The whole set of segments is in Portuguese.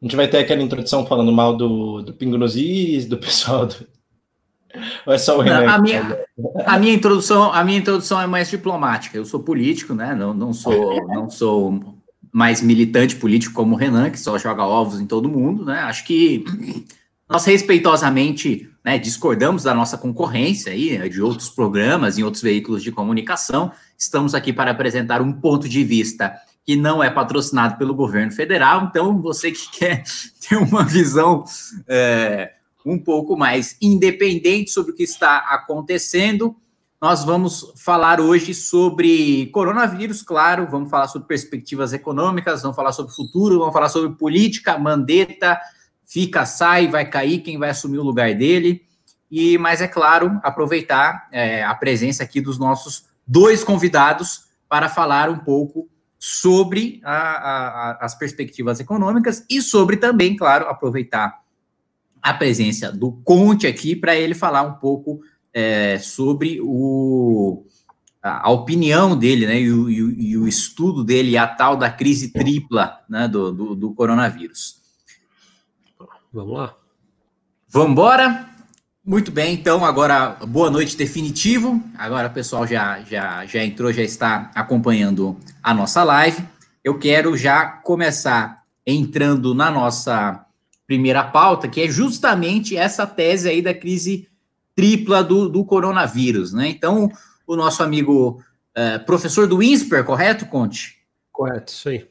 A gente vai ter aquela introdução falando mal do, do Pingo nos Is, do pessoal do. Ou é só o Renan? a, minha, a, minha introdução, a minha introdução é mais diplomática. Eu sou político, né? Não, não, sou, não sou mais militante político como o Renan, que só joga ovos em todo mundo, né? Acho que nós respeitosamente né, discordamos da nossa concorrência aí, né, de outros programas em outros veículos de comunicação. Estamos aqui para apresentar um ponto de vista que não é patrocinado pelo governo federal. Então, você que quer ter uma visão é, um pouco mais independente sobre o que está acontecendo, nós vamos falar hoje sobre coronavírus, claro, vamos falar sobre perspectivas econômicas, vamos falar sobre futuro, vamos falar sobre política, mandeta, fica, sai, vai cair, quem vai assumir o lugar dele. E, mas é claro, aproveitar é, a presença aqui dos nossos dois convidados para falar um pouco sobre a, a, as perspectivas econômicas e sobre também, claro, aproveitar a presença do Conte aqui para ele falar um pouco é, sobre o, a, opinião dele, né, e o, e, o, e o, estudo dele, a tal da crise tripla né, do, do, do coronavírus. Vamos lá. Vamos embora? Muito bem, então agora boa noite definitivo. Agora o pessoal já, já, já entrou, já está acompanhando a nossa live. Eu quero já começar entrando na nossa primeira pauta, que é justamente essa tese aí da crise tripla do, do coronavírus, né? Então, o nosso amigo é, professor do INSPER, correto, Conte? Correto, isso aí.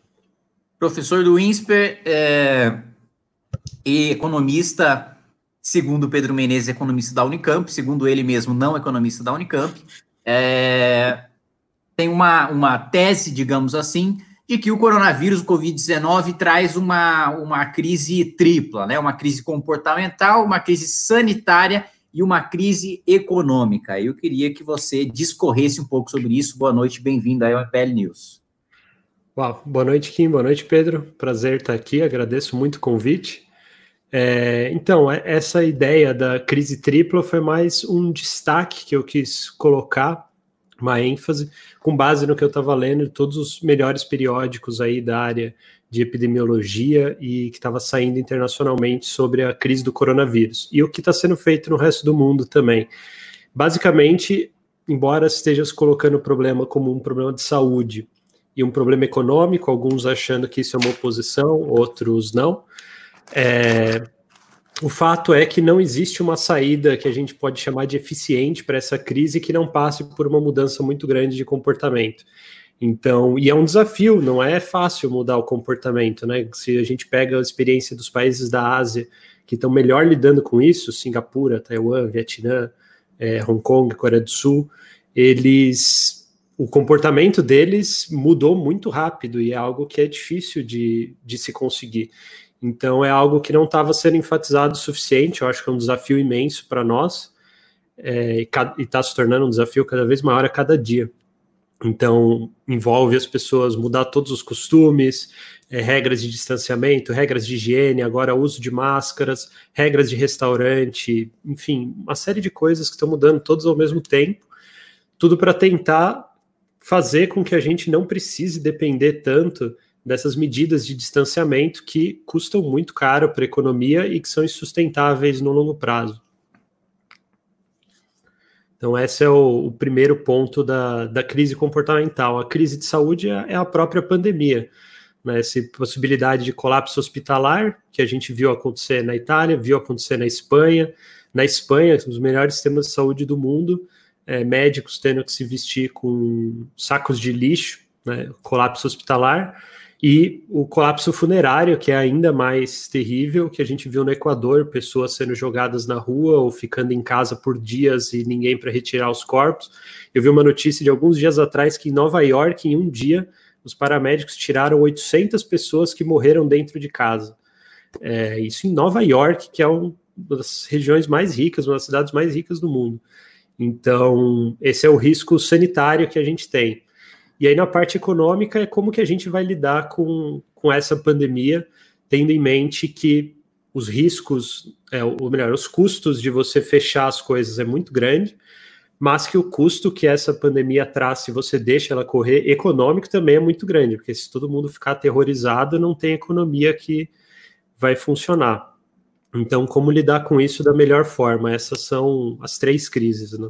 Professor do INSPER é, e economista, segundo Pedro Menezes, economista da Unicamp, segundo ele mesmo, não economista da Unicamp, é, tem uma, uma tese, digamos assim, de que o coronavírus, o Covid-19, traz uma, uma crise tripla, né? uma crise comportamental, uma crise sanitária e uma crise econômica. Eu queria que você discorresse um pouco sobre isso. Boa noite, bem-vindo ao MPL News. Uau, boa noite, Kim. Boa noite, Pedro. Prazer estar aqui. Agradeço muito o convite. É, então, é, essa ideia da crise tripla foi mais um destaque que eu quis colocar, uma ênfase, com base no que eu estava lendo, todos os melhores periódicos aí da área de epidemiologia e que estava saindo internacionalmente sobre a crise do coronavírus e o que está sendo feito no resto do mundo também. Basicamente, embora esteja se colocando o problema como um problema de saúde e um problema econômico, alguns achando que isso é uma oposição, outros não. É, o fato é que não existe uma saída que a gente pode chamar de eficiente para essa crise que não passe por uma mudança muito grande de comportamento. Então, e é um desafio, não é fácil mudar o comportamento, né? Se a gente pega a experiência dos países da Ásia que estão melhor lidando com isso, Singapura, Taiwan, Vietnã, é, Hong Kong, Coreia do Sul, eles, o comportamento deles mudou muito rápido e é algo que é difícil de, de se conseguir. Então, é algo que não estava sendo enfatizado o suficiente, eu acho que é um desafio imenso para nós é, e está se tornando um desafio cada vez maior a cada dia. Então, envolve as pessoas mudar todos os costumes, é, regras de distanciamento, regras de higiene, agora uso de máscaras, regras de restaurante, enfim, uma série de coisas que estão mudando todos ao mesmo tempo, tudo para tentar fazer com que a gente não precise depender tanto dessas medidas de distanciamento que custam muito caro para a economia e que são insustentáveis no longo prazo. Então, esse é o, o primeiro ponto da, da, crise comportamental. A crise de saúde é, é a própria pandemia. Né? Essa possibilidade de colapso hospitalar, que a gente viu acontecer na Itália, viu acontecer na Espanha. Na Espanha, um dos melhores sistemas de saúde do mundo, é, médicos tendo que se vestir com sacos de lixo, né? colapso hospitalar e o colapso funerário, que é ainda mais terrível, que a gente viu no Equador, pessoas sendo jogadas na rua ou ficando em casa por dias e ninguém para retirar os corpos. Eu vi uma notícia de alguns dias atrás que em Nova York, em um dia, os paramédicos tiraram 800 pessoas que morreram dentro de casa. É, isso em Nova York, que é uma das regiões mais ricas, uma das cidades mais ricas do mundo. Então, esse é o risco sanitário que a gente tem. E aí, na parte econômica, é como que a gente vai lidar com, com essa pandemia, tendo em mente que os riscos, é, ou melhor, os custos de você fechar as coisas é muito grande, mas que o custo que essa pandemia traz, se você deixa ela correr, econômico também é muito grande, porque se todo mundo ficar aterrorizado, não tem economia que vai funcionar. Então, como lidar com isso da melhor forma? Essas são as três crises, né?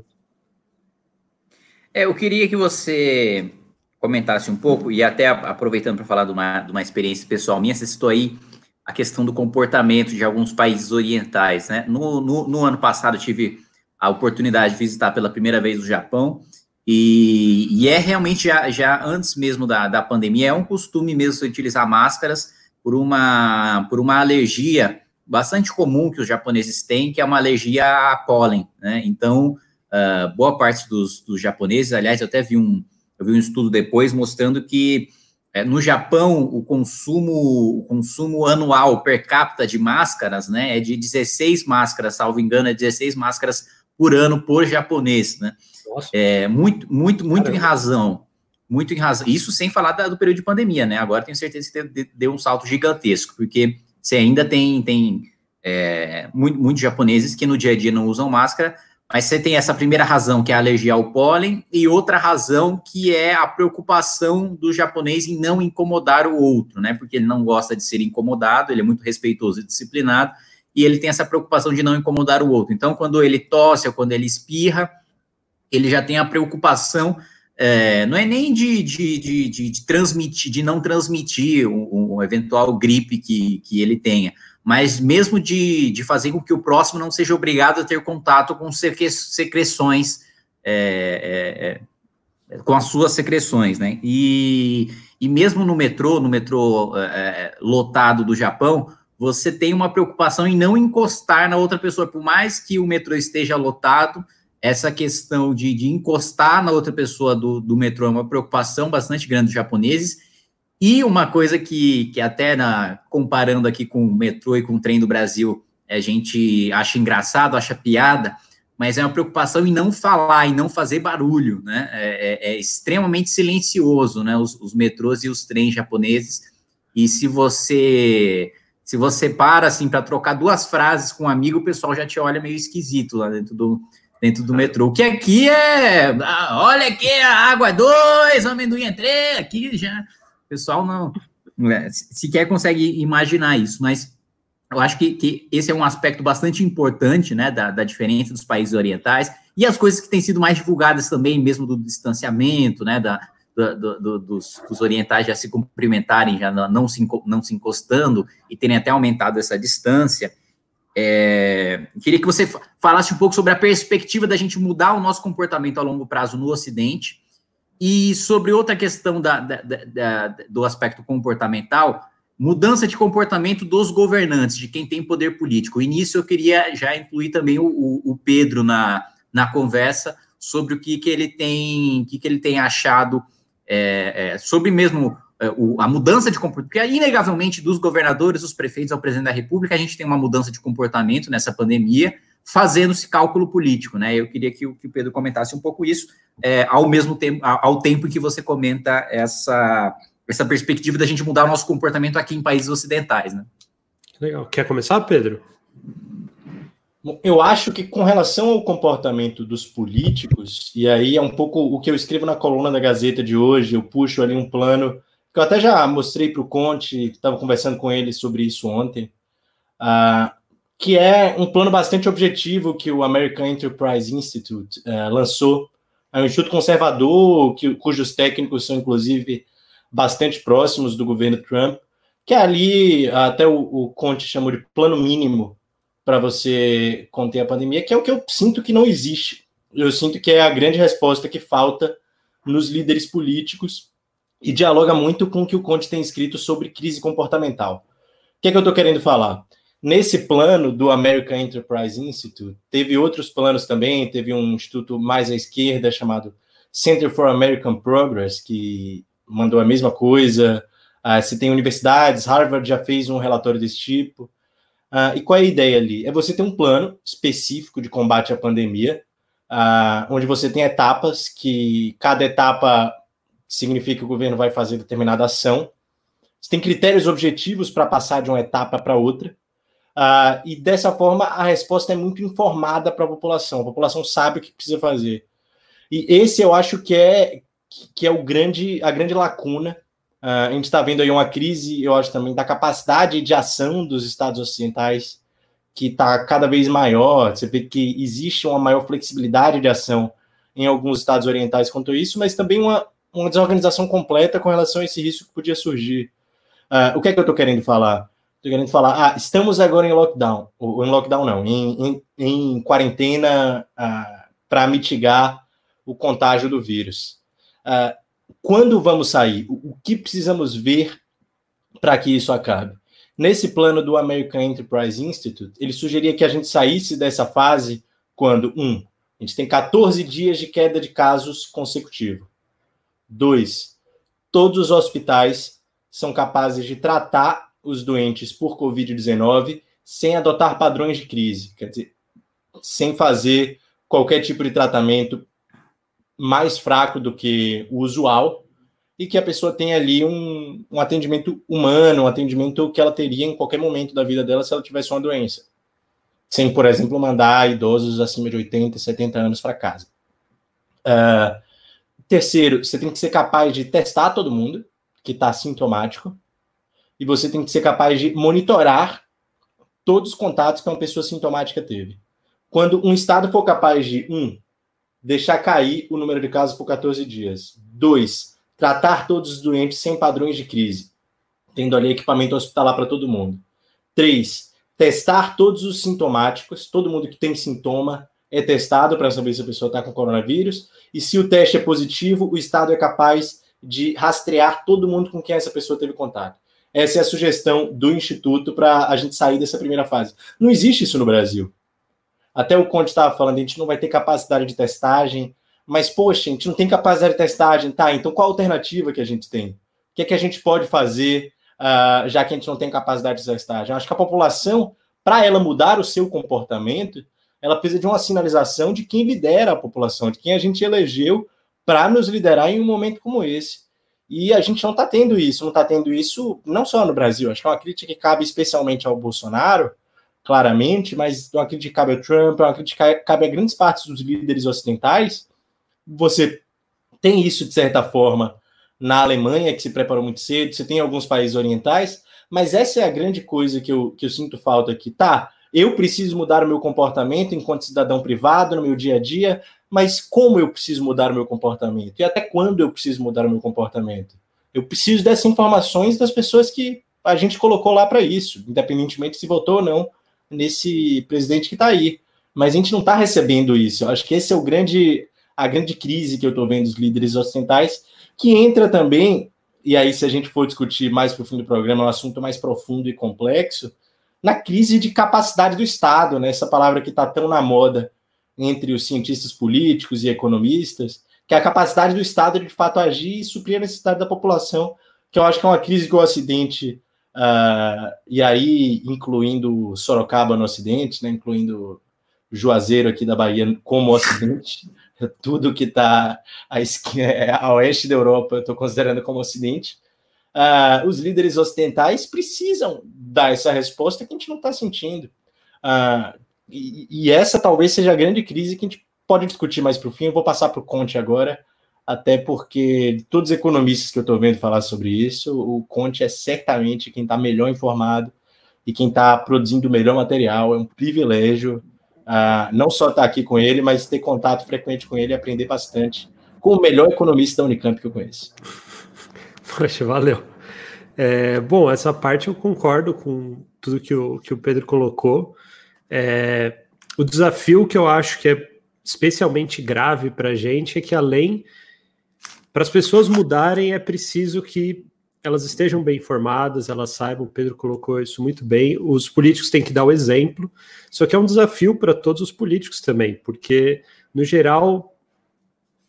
É, eu queria que você comentasse um pouco, e até aproveitando para falar de uma, de uma experiência pessoal minha, você citou aí a questão do comportamento de alguns países orientais, né? No, no, no ano passado, tive a oportunidade de visitar pela primeira vez o Japão, e, e é realmente já, já, antes mesmo da, da pandemia, é um costume mesmo utilizar máscaras por uma, por uma alergia bastante comum que os japoneses têm, que é uma alergia a pólen, né? Então, uh, boa parte dos, dos, japoneses, aliás, eu até vi um, eu vi um estudo depois mostrando que é, no Japão o consumo, o consumo anual per capita de máscaras, né, é de 16 máscaras, salvo engano, é 16 máscaras por ano por japonês, né? Nossa. É, muito, muito, muito Caramba. em razão. Muito em razão. Isso sem falar da, do período de pandemia, né? Agora tenho certeza que deu um salto gigantesco, porque você ainda tem, tem é, muito, muitos japoneses que no dia a dia não usam máscara, mas você tem essa primeira razão, que é a alergia ao pólen, e outra razão, que é a preocupação do japonês em não incomodar o outro, né? Porque ele não gosta de ser incomodado, ele é muito respeitoso e disciplinado, e ele tem essa preocupação de não incomodar o outro. Então, quando ele tosse ou quando ele espirra, ele já tem a preocupação, é, não é nem de, de, de, de, transmitir, de não transmitir um, um, eventual gripe que, que ele tenha, mas mesmo de, de fazer com que o próximo não seja obrigado a ter contato com secreções, é, é, é, com as suas secreções, né? E, e mesmo no metrô, no metrô é, é, lotado do Japão, você tem uma preocupação em não encostar na outra pessoa, por mais que o metrô esteja lotado, essa questão de, de encostar na outra pessoa do, do metrô é uma preocupação bastante grande dos japoneses. E uma coisa que, que até na, comparando aqui com o metrô e com o trem do Brasil, a gente acha engraçado, acha piada, mas é uma preocupação em não falar, em não fazer barulho, né? É, é, é extremamente silencioso, né? Os, os, metrôs e os trens japoneses. E se você se você para assim para trocar duas frases com um amigo, o pessoal já te olha meio esquisito lá dentro do, dentro do metrô. O que aqui é. Ah, olha aqui, a água é dois, amendoim é três. Aqui já. Pessoal não. É, sequer consegue imaginar isso, mas eu acho que, que, esse é um aspecto bastante importante, né, da, da, diferença dos países orientais e as coisas que têm sido mais divulgadas também, mesmo do distanciamento, né, da, do, do, dos, dos, orientais já se cumprimentarem, já não se, não se encostando e terem até aumentado essa distância. É, queria que você falasse um pouco sobre a perspectiva da gente mudar o nosso comportamento a longo prazo no Ocidente e sobre outra questão da, da, da, do aspecto comportamental, mudança de comportamento dos governantes, de quem tem poder político. E nisso eu queria já incluir também o, o Pedro na, na conversa sobre o que, que ele tem, que, que ele tem achado é, é, sobre mesmo é, a mudança de comportamento, porque inegavelmente dos governadores, dos prefeitos ao presidente da República, a gente tem uma mudança de comportamento nessa pandemia, fazendo-se cálculo político, né? Eu queria que, que o Pedro comentasse um pouco isso, é, ao mesmo tempo, ao tempo em que você comenta essa, essa perspectiva da gente mudar o nosso comportamento aqui em países ocidentais, né? Legal. Quer começar, Pedro? Eu acho que com relação ao comportamento dos políticos, e aí é um pouco o que eu escrevo na coluna da Gazeta de hoje, eu puxo ali um plano eu até já mostrei para o Conte, estava conversando com ele sobre isso ontem, uh, que é um plano bastante objetivo que o American Enterprise Institute uh, lançou. É um instituto conservador, que, cujos técnicos são, inclusive, bastante próximos do governo Trump, que é ali, até o, o Conte chamou de plano mínimo para você conter a pandemia, que é o que eu sinto que não existe. Eu sinto que é a grande resposta que falta nos líderes políticos e dialoga muito com o que o Conte tem escrito sobre crise comportamental. O que é que eu estou querendo falar? Nesse plano do American Enterprise Institute, teve outros planos também, teve um instituto mais à esquerda chamado Center for American Progress, que mandou a mesma coisa. Uh, se tem universidades, Harvard já fez um relatório desse tipo. Uh, e qual é a ideia ali? É você ter um plano específico de combate à pandemia, uh, onde você tem etapas que cada etapa significa que o governo vai fazer determinada ação. Você tem critérios objetivos para passar de uma etapa para outra. Uh, e dessa forma a resposta é muito informada para a população. A população sabe o que precisa fazer. E esse eu acho que é que é o grande a grande lacuna Uh, a gente está vendo aí uma crise, eu acho também, da capacidade de ação dos estados ocidentais, que está cada vez maior. Você vê que existe uma maior flexibilidade de ação em alguns estados orientais quanto a isso, mas também uma, uma desorganização completa com relação a esse risco que podia surgir. Uh, o que é que eu estou querendo falar? Estou querendo falar, ah, estamos agora em lockdown, ou em lockdown não, em, em, em quarentena uh, para mitigar o contágio do vírus. Uh, quando vamos sair? O, o que precisamos ver para que isso acabe? Nesse plano do American Enterprise Institute, ele sugeria que a gente saísse dessa fase quando, um, a gente tem 14 dias de queda de casos consecutivo. Dois, todos os hospitais são capazes de tratar os doentes por Covid-19 sem adotar padrões de crise, quer dizer, sem fazer qualquer tipo de tratamento mais fraco do que o usual e que a pessoa tenha ali um, um atendimento humano, um atendimento que ela teria em qualquer momento da vida dela se ela tivesse uma doença. Sem, por exemplo, mandar idosos acima de 80, 70 anos para casa. Uh, terceiro, você tem que ser capaz de testar todo mundo que está sintomático e você tem que ser capaz de monitorar todos os contatos que uma pessoa sintomática teve. Quando um estado for capaz de, um, deixar cair o número de casos por 14 dias, dois, tratar todos os doentes sem padrões de crise, tendo ali equipamento hospitalar para todo mundo. Três, testar todos os sintomáticos, todo mundo que tem sintoma é testado para saber se a pessoa está com coronavírus, e se o teste é positivo, o Estado é capaz de rastrear todo mundo com quem essa pessoa teve contato. Essa é a sugestão do Instituto para a gente sair dessa primeira fase. Não existe isso no Brasil. Até o Conte estava falando, a gente não vai ter capacidade de testagem, mas, poxa, a gente não tem capacidade de testagem, tá? Então qual a alternativa que a gente tem? O que é que a gente pode fazer, uh, já que a gente não tem capacidade de testagem? Acho que a população, para ela mudar o seu comportamento, ela precisa de uma sinalização de quem lidera a população, de quem a gente elegeu para nos liderar em um momento como esse. E a gente não está tendo isso, não está tendo isso não só no Brasil, acho que é uma crítica que cabe especialmente ao Bolsonaro, claramente, mas uma crítica que cabe ao Trump, uma crítica que cabe a grandes partes dos líderes ocidentais, você tem isso, de certa forma, na Alemanha, que se preparou muito cedo, você tem alguns países orientais, mas essa é a grande coisa que eu, que eu sinto falta aqui. Tá, eu preciso mudar o meu comportamento enquanto cidadão privado, no meu dia a dia, mas como eu preciso mudar o meu comportamento? E até quando eu preciso mudar o meu comportamento? Eu preciso dessas informações das pessoas que a gente colocou lá para isso, independentemente se votou ou não nesse presidente que está aí. Mas a gente não está recebendo isso. Eu acho que esse é o grande a grande crise que eu estou vendo dos líderes ocidentais, que entra também, e aí se a gente for discutir mais para o fim do programa, é um assunto mais profundo e complexo, na crise de capacidade do Estado, né? essa palavra que está tão na moda entre os cientistas políticos e economistas, que é a capacidade do Estado de, de fato agir e suprir a necessidade da população, que eu acho que é uma crise que o Ocidente, uh, e aí incluindo Sorocaba no Ocidente, né, incluindo Juazeiro aqui da Bahia como Ocidente, tudo que está a, é, a, oeste da Europa, eu estou considerando como Ocidente, uh, os líderes ocidentais precisam dar essa resposta que a gente não está sentindo. Uh, e, essa talvez seja a grande crise que a gente pode discutir mais para o fim. Eu vou passar para o Conte agora, até porque todos os economistas que eu estou vendo falar sobre isso, o Conte é certamente quem está melhor informado e quem está produzindo o melhor material. É um privilégio uh, não só estar tá aqui com ele, mas ter contato frequente com ele e aprender bastante com o melhor economista da Unicamp que eu conheço. Poxa, valeu. É, bom, essa parte eu concordo com tudo que o, que o Pedro colocou. É, o desafio que eu acho que é especialmente grave para a gente é que, além para as pessoas mudarem, é preciso que elas estejam bem informadas, elas saibam, o Pedro colocou isso muito bem, os políticos têm que dar o exemplo, só que é um desafio para todos os políticos também, porque, no geral,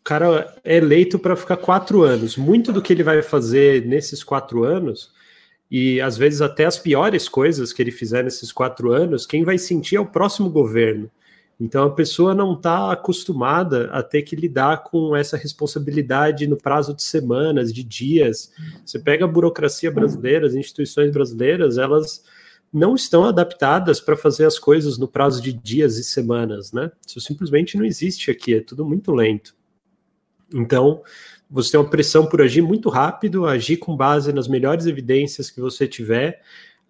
o cara é eleito para ficar quatro anos. Muito do que ele vai fazer nesses quatro anos, e às vezes até as piores coisas que ele fizer nesses quatro anos, quem vai sentir é o próximo governo. Então a pessoa não está acostumada a ter que lidar com essa responsabilidade no prazo de semanas, de dias. Você pega a burocracia brasileira, as instituições brasileiras, elas não estão adaptadas para fazer as coisas no prazo de dias e semanas, né? Isso simplesmente não existe aqui, é tudo muito lento. Então, você tem uma pressão por agir muito rápido, agir com base nas melhores evidências que você tiver,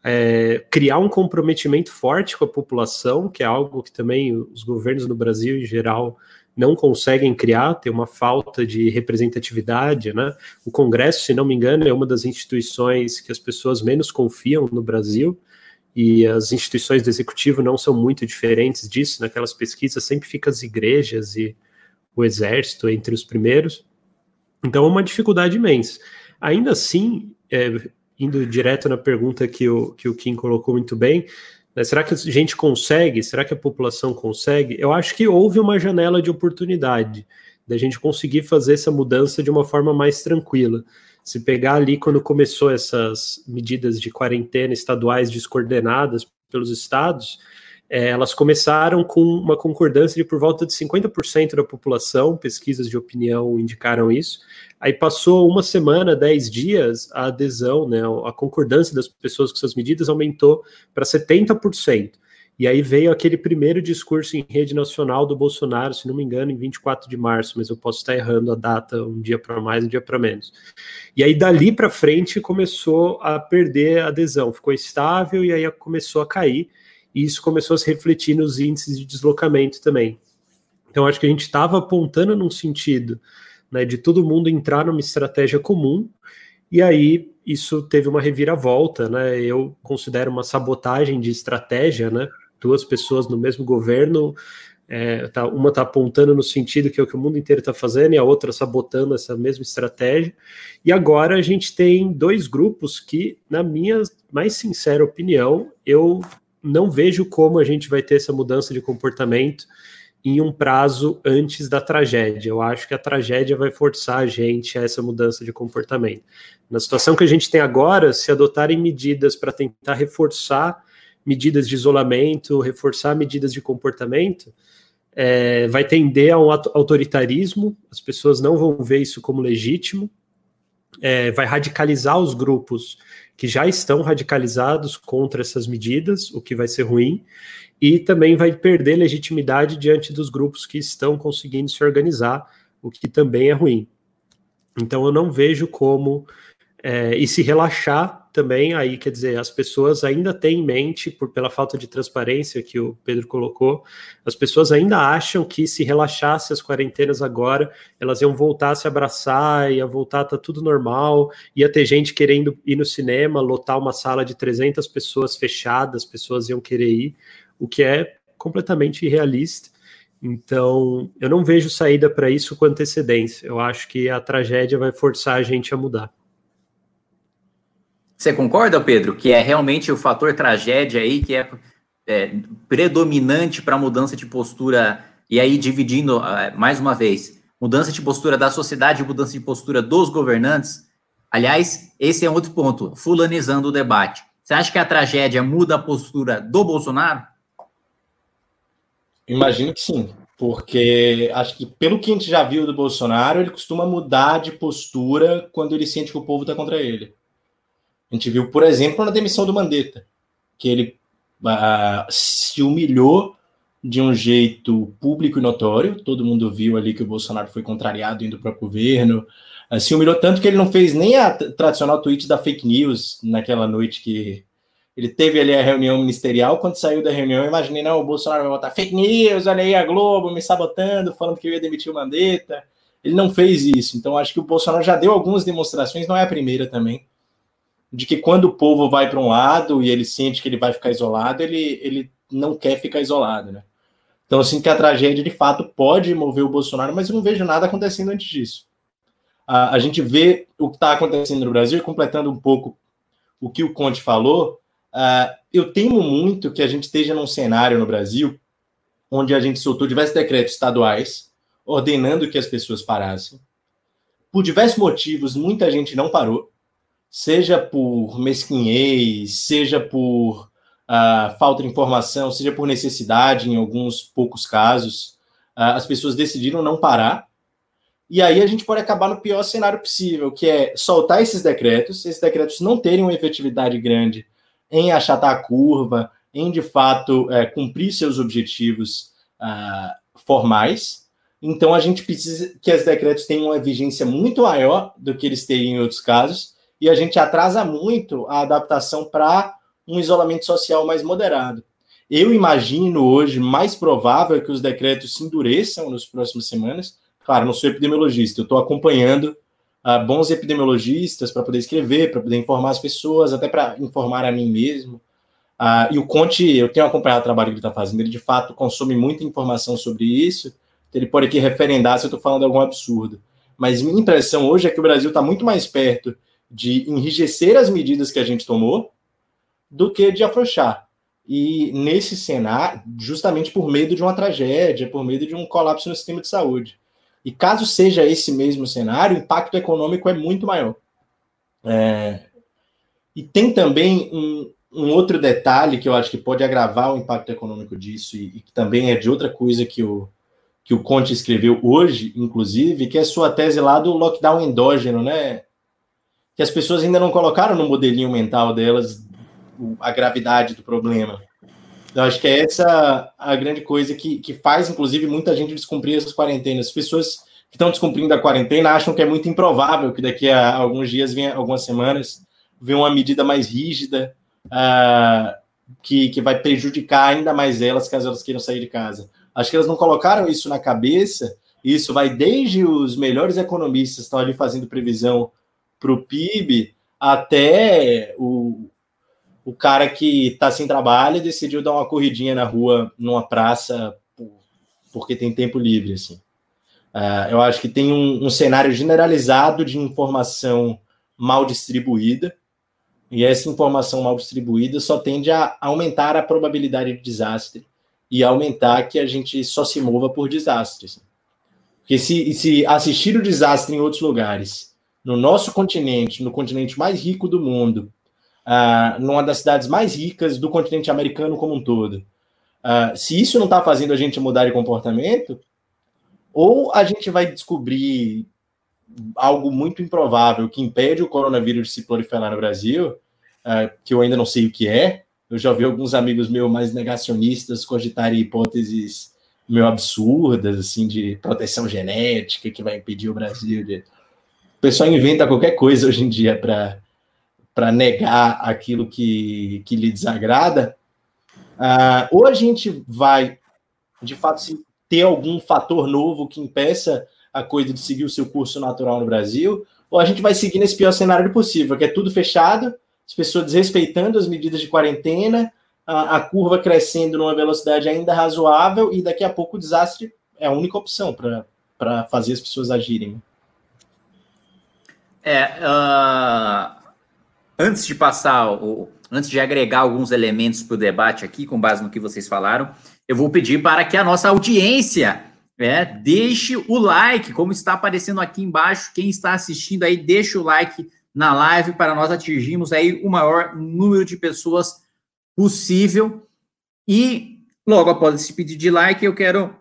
é, criar um comprometimento forte com a população, que é algo que também os governos no Brasil em geral não conseguem criar, tem uma falta de representatividade, né? O Congresso, se não me engano, é uma das instituições que as pessoas menos confiam no Brasil, e as instituições do executivo não são muito diferentes disso, naquelas pesquisas sempre fica as igrejas e o exército entre os primeiros. Então é uma dificuldade imensa. Ainda assim, é, indo direto na pergunta que o, que o Kim colocou muito bem, né, será que a gente consegue? Será que a população consegue? Eu acho que houve uma janela de oportunidade da gente conseguir fazer essa mudança de uma forma mais tranquila. Se pegar ali quando começou essas medidas de quarentena estaduais descoordenadas pelos estados, é, elas começaram com uma concordância de por volta de 50% da população, pesquisas de opinião indicaram isso. Aí passou uma semana, 10 dias, a adesão, né, a concordância das pessoas com essas medidas aumentou para 70%. E aí veio aquele primeiro discurso em rede nacional do Bolsonaro, se não me engano, em 24 de março, mas eu posso estar errando a data, um dia para mais, um dia para menos. E aí dali para frente começou a perder a adesão, ficou estável e aí começou a cair e isso começou a se refletir nos índices de deslocamento também. Então, acho que a gente estava apontando num sentido né, de todo mundo entrar numa estratégia comum, e aí isso teve uma reviravolta, né? Eu considero uma sabotagem de estratégia, né? Duas pessoas no mesmo governo, é, tá, uma está apontando no sentido que é o que o mundo inteiro está fazendo, e a outra sabotando essa mesma estratégia. E agora a gente tem dois grupos que, na minha mais sincera opinião, eu não vejo como a gente vai ter essa mudança de comportamento em um prazo antes da tragédia. Eu acho que a tragédia vai forçar a gente a essa mudança de comportamento. Na situação que a gente tem agora, se adotarem medidas para tentar reforçar medidas de isolamento, reforçar medidas de comportamento, é, vai tender a um autoritarismo, as pessoas não vão ver isso como legítimo, é, vai radicalizar os grupos que já estão radicalizados contra essas medidas, o que vai ser ruim, e também vai perder legitimidade diante dos grupos que estão conseguindo se organizar, o que também é ruim. Então eu não vejo como é, e se relaxar também, aí quer dizer, as pessoas ainda têm em mente, por, pela falta de transparência que o Pedro colocou, as pessoas ainda acham que se relaxasse as quarentenas agora, elas iam voltar a se abraçar, ia voltar, tá tudo normal, ia ter gente querendo ir no cinema, lotar uma sala de 300 pessoas fechadas, pessoas iam querer ir, o que é completamente irrealista. Então, eu não vejo saída para isso com antecedência. Eu acho que a tragédia vai forçar a gente a mudar. Você concorda, Pedro, que é realmente o fator tragédia aí que é, é predominante para a mudança de postura, e aí dividindo, é, mais uma vez, mudança de postura da sociedade e mudança de postura dos governantes? Aliás, esse é outro ponto, fulanizando o debate. Você acha que a tragédia muda a postura do Bolsonaro? Imagino que sim, porque acho que pelo que a gente já viu do Bolsonaro, ele costuma mudar de postura quando ele sente que o povo está contra ele. A gente viu, por exemplo, na demissão do Mandetta, que ele uh, se humilhou de um jeito público e notório. Todo mundo viu ali que o Bolsonaro foi contrariado indo para o governo. Uh, se humilhou tanto que ele não fez nem a tradicional tweet da fake news naquela noite que ele teve ali a reunião ministerial. Quando saiu da reunião, eu imaginei, não, o Bolsonaro vai botar fake news, olha aí a Globo me sabotando, falando que eu ia demitir o Mandetta. Ele não fez isso. Então, acho que o Bolsonaro já deu algumas demonstrações, não é a primeira também, de que quando o povo vai para um lado e ele sente que ele vai ficar isolado, ele, ele não quer ficar isolado, né? Então, assim, que a tragédia de fato pode mover o Bolsonaro, mas eu não vejo nada acontecendo antes disso. A, a gente vê o que está acontecendo no Brasil, completando um pouco o que o Conte falou, uh, eu temo muito que a gente esteja num cenário no Brasil onde a gente soltou diversos decretos estaduais ordenando que as pessoas parassem. Por diversos motivos, muita gente não parou seja por mesquinhez, seja por uh, falta de informação, seja por necessidade, em alguns poucos casos, uh, as pessoas decidiram não parar. E aí a gente pode acabar no pior cenário possível, que é soltar esses decretos, esses decretos não terem uma efetividade grande em achatar a curva, em de fato é, cumprir seus objetivos uh, formais, Então a gente precisa que os decretos tenham uma vigência muito maior do que eles teriam em outros casos, e a gente atrasa muito a adaptação para um isolamento social mais moderado. Eu imagino hoje mais provável que os decretos se endureçam nas próximas semanas. Claro, não sou epidemiologista, eu estou acompanhando uh, bons epidemiologistas para poder escrever, para poder informar as pessoas, até para informar a mim mesmo. Uh, e o Conte, eu tenho acompanhado o trabalho que ele está fazendo, ele de fato consome muita informação sobre isso, ele pode aqui referendar se eu estou falando algum absurdo. Mas minha impressão hoje é que o Brasil está muito mais perto de enrijecer as medidas que a gente tomou do que de afrouxar. E nesse cenário, justamente por medo de uma tragédia, por medo de um colapso no sistema de saúde. E caso seja esse mesmo cenário, o impacto econômico é muito maior. É... E tem também um, um, outro detalhe que eu acho que pode agravar o impacto econômico disso, e, e que também é de outra coisa que o, que o Conte escreveu hoje, inclusive, que é a sua tese lá do lockdown endógeno, né? Que as pessoas ainda não colocaram no modelinho mental delas a gravidade do problema. Eu acho que é essa a grande coisa que, que faz, inclusive, muita gente descumprir essas quarentenas. As pessoas que estão descumprindo a quarentena acham que é muito improvável que daqui a alguns dias, venha, algumas semanas, venha uma medida mais rígida uh, que, que vai prejudicar ainda mais elas caso elas queiram sair de casa. Acho que elas não colocaram isso na cabeça. Isso vai desde os melhores economistas estão ali fazendo previsão para o PIB até o, o cara que está sem trabalho decidiu dar uma corridinha na rua, numa praça, porque tem tempo livre. Assim. Uh, eu acho que tem um, um, cenário generalizado de informação mal distribuída, e essa informação mal distribuída só tende a aumentar a probabilidade de desastre e aumentar que a gente só se mova por desastres. Porque se, se assistir o desastre em outros lugares, no nosso continente, no continente mais rico do mundo, uh, numa das cidades mais ricas do continente americano como um todo. Uh, se isso não está fazendo a gente mudar de comportamento, ou a gente vai descobrir algo muito improvável que impede o coronavírus de se proliferar no Brasil, uh, que eu ainda não sei o que é. Eu já ouvi alguns amigos meus mais negacionistas cogitarem hipóteses meio absurdas, assim, de proteção genética que vai impedir o Brasil de. O pessoal inventa qualquer coisa hoje em dia para negar aquilo que, que lhe desagrada, uh, ou a gente vai, de fato, ter algum fator novo que impeça a coisa de seguir o seu curso natural no Brasil, ou a gente vai seguir nesse pior cenário possível, que é tudo fechado, as pessoas desrespeitando as medidas de quarentena, a, a curva crescendo numa velocidade ainda razoável, e daqui a pouco o desastre é a única opção para fazer as pessoas agirem. É, uh, Antes de passar, antes de agregar alguns elementos para o debate aqui, com base no que vocês falaram, eu vou pedir para que a nossa audiência é, deixe o like, como está aparecendo aqui embaixo. Quem está assistindo aí, deixe o like na live para nós atingirmos aí o maior número de pessoas possível. E logo após esse pedido de like, eu quero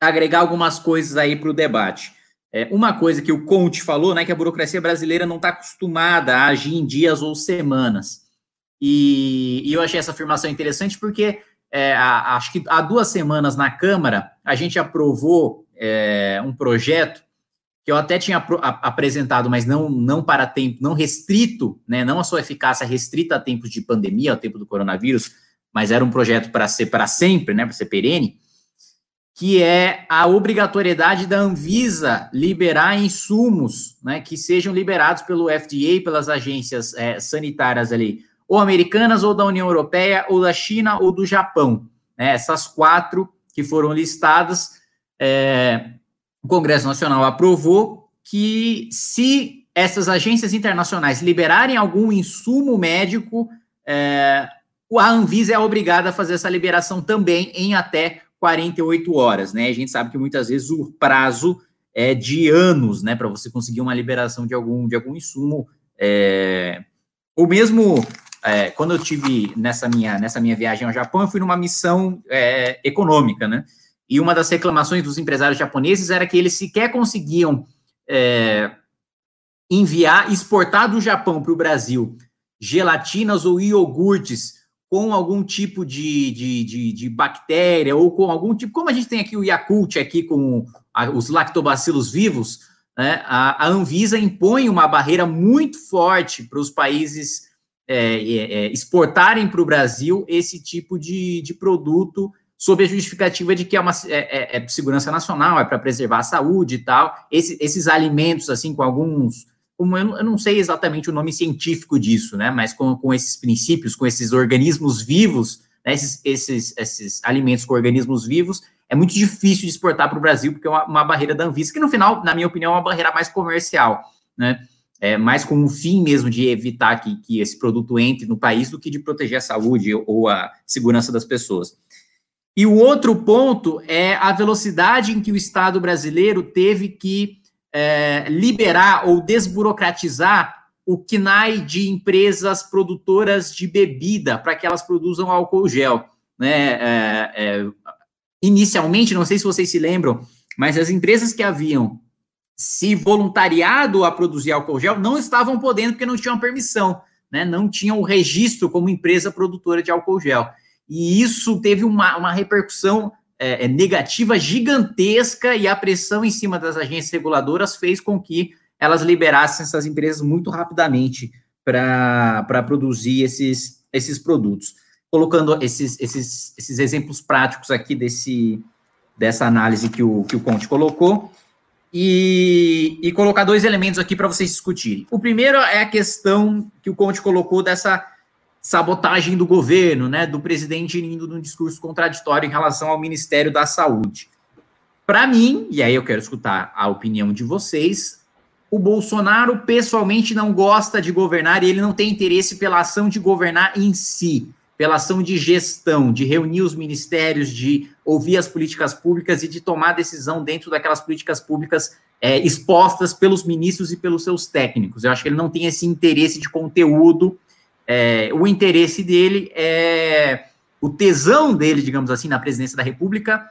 agregar algumas coisas aí para o debate. É, uma coisa que o Conte falou, né, que a burocracia brasileira não está acostumada a agir em dias ou semanas. E, e eu achei essa afirmação interessante porque é, a, acho que há duas semanas na Câmara a gente aprovou é, um projeto que eu até tinha a, apresentado, mas não, não para tempo, não restrito, né, não a sua eficácia restrita a tempos de pandemia, ao tempo do coronavírus, mas era um projeto para ser para sempre, né, para ser perene que é a obrigatoriedade da Anvisa liberar insumos né, que sejam liberados pelo FDA, pelas agências é, sanitárias ali, ou americanas, ou da União Europeia, ou da China, ou do Japão. Né, essas quatro que foram listadas, é, o Congresso Nacional aprovou que se essas agências internacionais liberarem algum insumo médico, é, a Anvisa é obrigada a fazer essa liberação também em até 48 horas, né? A gente sabe que muitas vezes o prazo é de anos, né, para você conseguir uma liberação de algum, de algum insumo. É... Ou mesmo é, quando eu tive nessa minha, nessa minha viagem ao Japão, eu fui numa missão é, econômica, né? E uma das reclamações dos empresários japoneses era que eles sequer conseguiam é, enviar, exportar do Japão para o Brasil gelatinas ou iogurtes com algum tipo de, de, de, de, bactéria ou com algum tipo, como a gente tem aqui o Yakult aqui com a, os lactobacilos vivos, né, a, a, Anvisa impõe uma barreira muito forte para os países é, é, exportarem para o Brasil esse tipo de, de produto sob a justificativa de que é uma é, é, é segurança nacional, é para preservar a saúde e tal. Esse, esses alimentos, assim, com alguns. Como eu, eu, não sei exatamente o nome científico disso, né? Mas com, com esses princípios, com esses organismos vivos, né, esses, esses, esses alimentos com organismos vivos, é muito difícil de exportar para o Brasil, porque é uma, uma, barreira da Anvisa, que no final, na minha opinião, é uma barreira mais comercial, né? É mais com o fim mesmo de evitar que, que esse produto entre no país do que de proteger a saúde ou a segurança das pessoas. E o outro ponto é a velocidade em que o Estado brasileiro teve que é, liberar ou desburocratizar o KNAI de empresas produtoras de bebida para que elas produzam álcool gel. Né? É, é, inicialmente, não sei se vocês se lembram, mas as empresas que haviam se voluntariado a produzir álcool gel não estavam podendo porque não tinham permissão, né? não tinham o registro como empresa produtora de álcool gel e isso teve uma, uma repercussão é, é, negativa gigantesca e a pressão em cima das agências reguladoras fez com que elas liberassem essas empresas muito rapidamente para produzir esses, esses produtos. Colocando esses, esses, esses exemplos práticos aqui desse, dessa análise que o, que o Conte colocou, e, e colocar dois elementos aqui para vocês discutirem. O primeiro é a questão que o Conte colocou dessa sabotagem do governo, né, do presidente indo num discurso contraditório em relação ao Ministério da Saúde. Para mim, e aí eu quero escutar a opinião de vocês, o Bolsonaro pessoalmente não gosta de governar e ele não tem interesse pela ação de governar em si, pela ação de gestão, de reunir os ministérios, de ouvir as políticas públicas e de tomar decisão dentro daquelas políticas públicas é, expostas pelos ministros e pelos seus técnicos. Eu acho que ele não tem esse interesse de conteúdo é, o interesse dele é o tesão dele, digamos assim, na presidência da República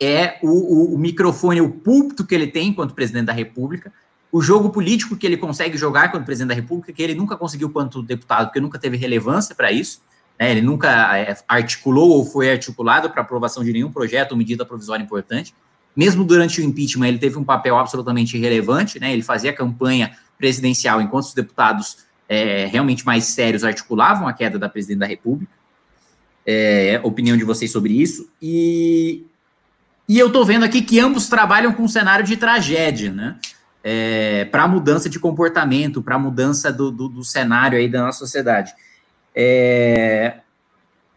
é o, o, o, microfone, o púlpito que ele tem enquanto presidente da República, o jogo político que ele consegue jogar enquanto presidente da República, que ele nunca conseguiu quanto deputado, porque nunca teve relevância para isso, né, ele nunca é, articulou ou foi articulado para aprovação de nenhum projeto ou medida provisória importante. Mesmo durante o impeachment, ele teve um papel absolutamente irrelevante, né, ele fazia campanha presidencial enquanto os deputados é, realmente mais sérios articulavam a queda da presidente da República. É, opinião de vocês sobre isso. E, e eu estou vendo aqui que ambos trabalham com um cenário de tragédia, né? É, para mudança de comportamento, para mudança do, do, do, cenário aí da nossa sociedade. É,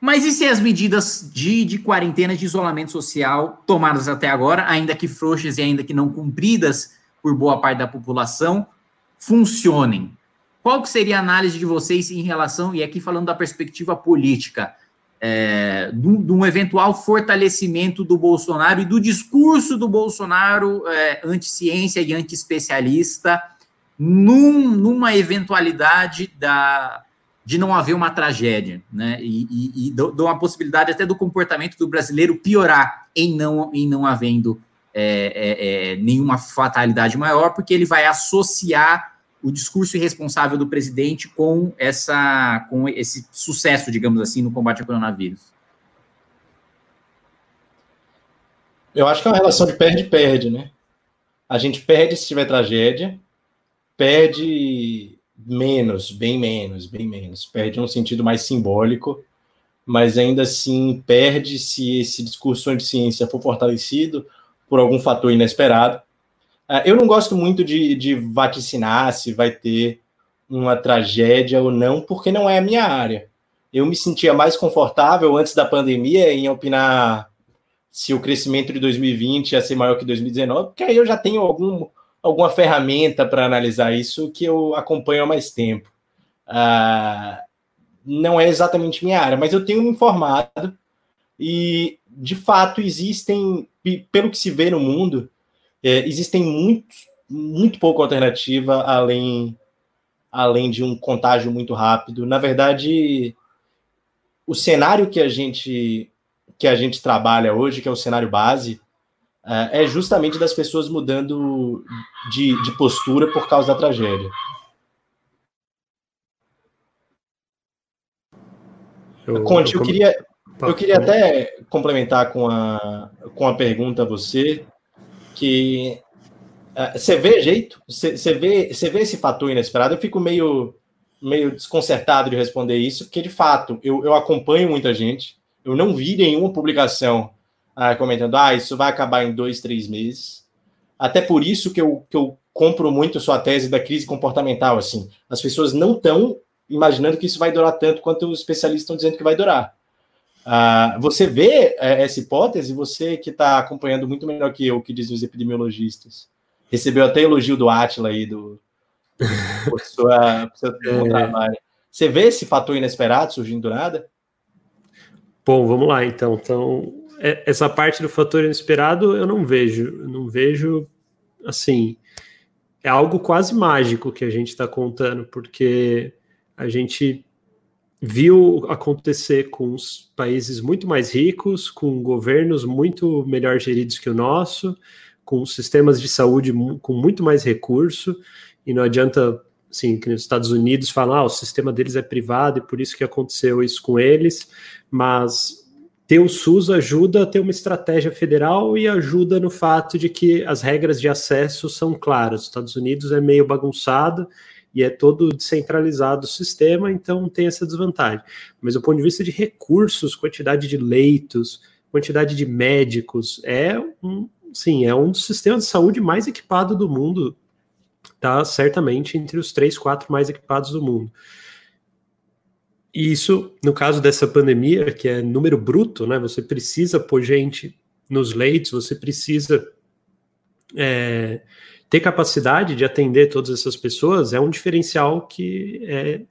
mas e se as medidas de, de quarentena, de isolamento social, tomadas até agora, ainda que frouxas e ainda que não cumpridas por boa parte da população, funcionem? Qual que seria a análise de vocês em relação, e aqui falando da perspectiva política, é, de, um eventual fortalecimento do Bolsonaro e do discurso do Bolsonaro é, anti-ciência e anti-especialista num, numa eventualidade da, de não haver uma tragédia, né? E, e, e possibilidade até do comportamento do brasileiro piorar em não, em não havendo é, é, é nenhuma fatalidade maior, porque ele vai associar o discurso irresponsável do presidente com essa com esse sucesso, digamos assim, no combate ao coronavírus? Eu acho que é uma relação de perde-perde, né? A gente perde se tiver tragédia, perde menos, bem menos, bem menos. Perde um sentido mais simbólico, mas ainda assim perde se esse discurso anti-ciência for fortalecido por algum fator inesperado. É, eu não gosto muito de, de vaticinar se vai ter uma tragédia ou não, porque não é a minha área. Eu me sentia mais confortável antes da pandemia em opinar se o crescimento de 2020 ia ser maior que 2019, porque aí eu já tenho algum, alguma ferramenta para analisar isso que eu acompanho há mais tempo. Uh, não é exatamente minha área, mas eu tenho me informado e, de fato, existem, pelo que se vê no mundo, é, existem muito, muito pouca alternativa além, além de um contágio muito rápido. Na verdade, o cenário que a gente que a gente trabalha hoje, que é o cenário base, é, é justamente das pessoas mudando de, de postura por causa da tragédia. Eu, Conte, eu, eu queria, eu queria até complementar com a, com a pergunta a você, que uh, você vê jeito, você vê, você vê esse fator inesperado. Eu fico meio, meio desconcertado de responder isso, porque de fato eu, eu acompanho muita gente, eu não vi nenhuma publicação uh, comentando, ah, isso vai acabar em dois, três meses. Até por isso que eu, que eu compro muito sua tese da crise comportamental. Assim, as pessoas não estão imaginando que isso vai durar tanto quanto os especialistas estão dizendo que vai durar. Uh, você vê é, essa hipótese, você que está acompanhando muito melhor que eu, que dizem os epidemiologistas. Recebeu até elogio do Atila aí, do, por sua, seu é... trabalho. Você vê esse fator inesperado surgindo do nada? Bom, vamos lá então. Então, é, essa parte do fator inesperado eu não vejo. Eu não vejo assim. É algo quase mágico que a gente está contando, porque a gente viu acontecer com os países muito mais ricos, com governos muito melhor geridos que o nosso, com sistemas de saúde com muito mais recurso, e não adianta, assim, que nos Estados Unidos falar, ah, o sistema deles é privado e por isso que aconteceu isso com eles, mas ter o SUS ajuda a ter uma estratégia federal e ajuda no fato de que as regras de acesso são claras. Os Estados Unidos é meio bagunçado e é todo descentralizado o sistema, então tem essa desvantagem. Mas do ponto de vista de recursos, quantidade de leitos, quantidade de médicos, é um, sim, é um dos sistemas de saúde mais equipado do mundo, tá certamente entre os três, quatro mais equipados do mundo. E isso, no caso dessa pandemia, que é número bruto, né? Você precisa pôr gente nos leitos, você precisa é, ter capacidade de atender todas essas pessoas é um diferencial que é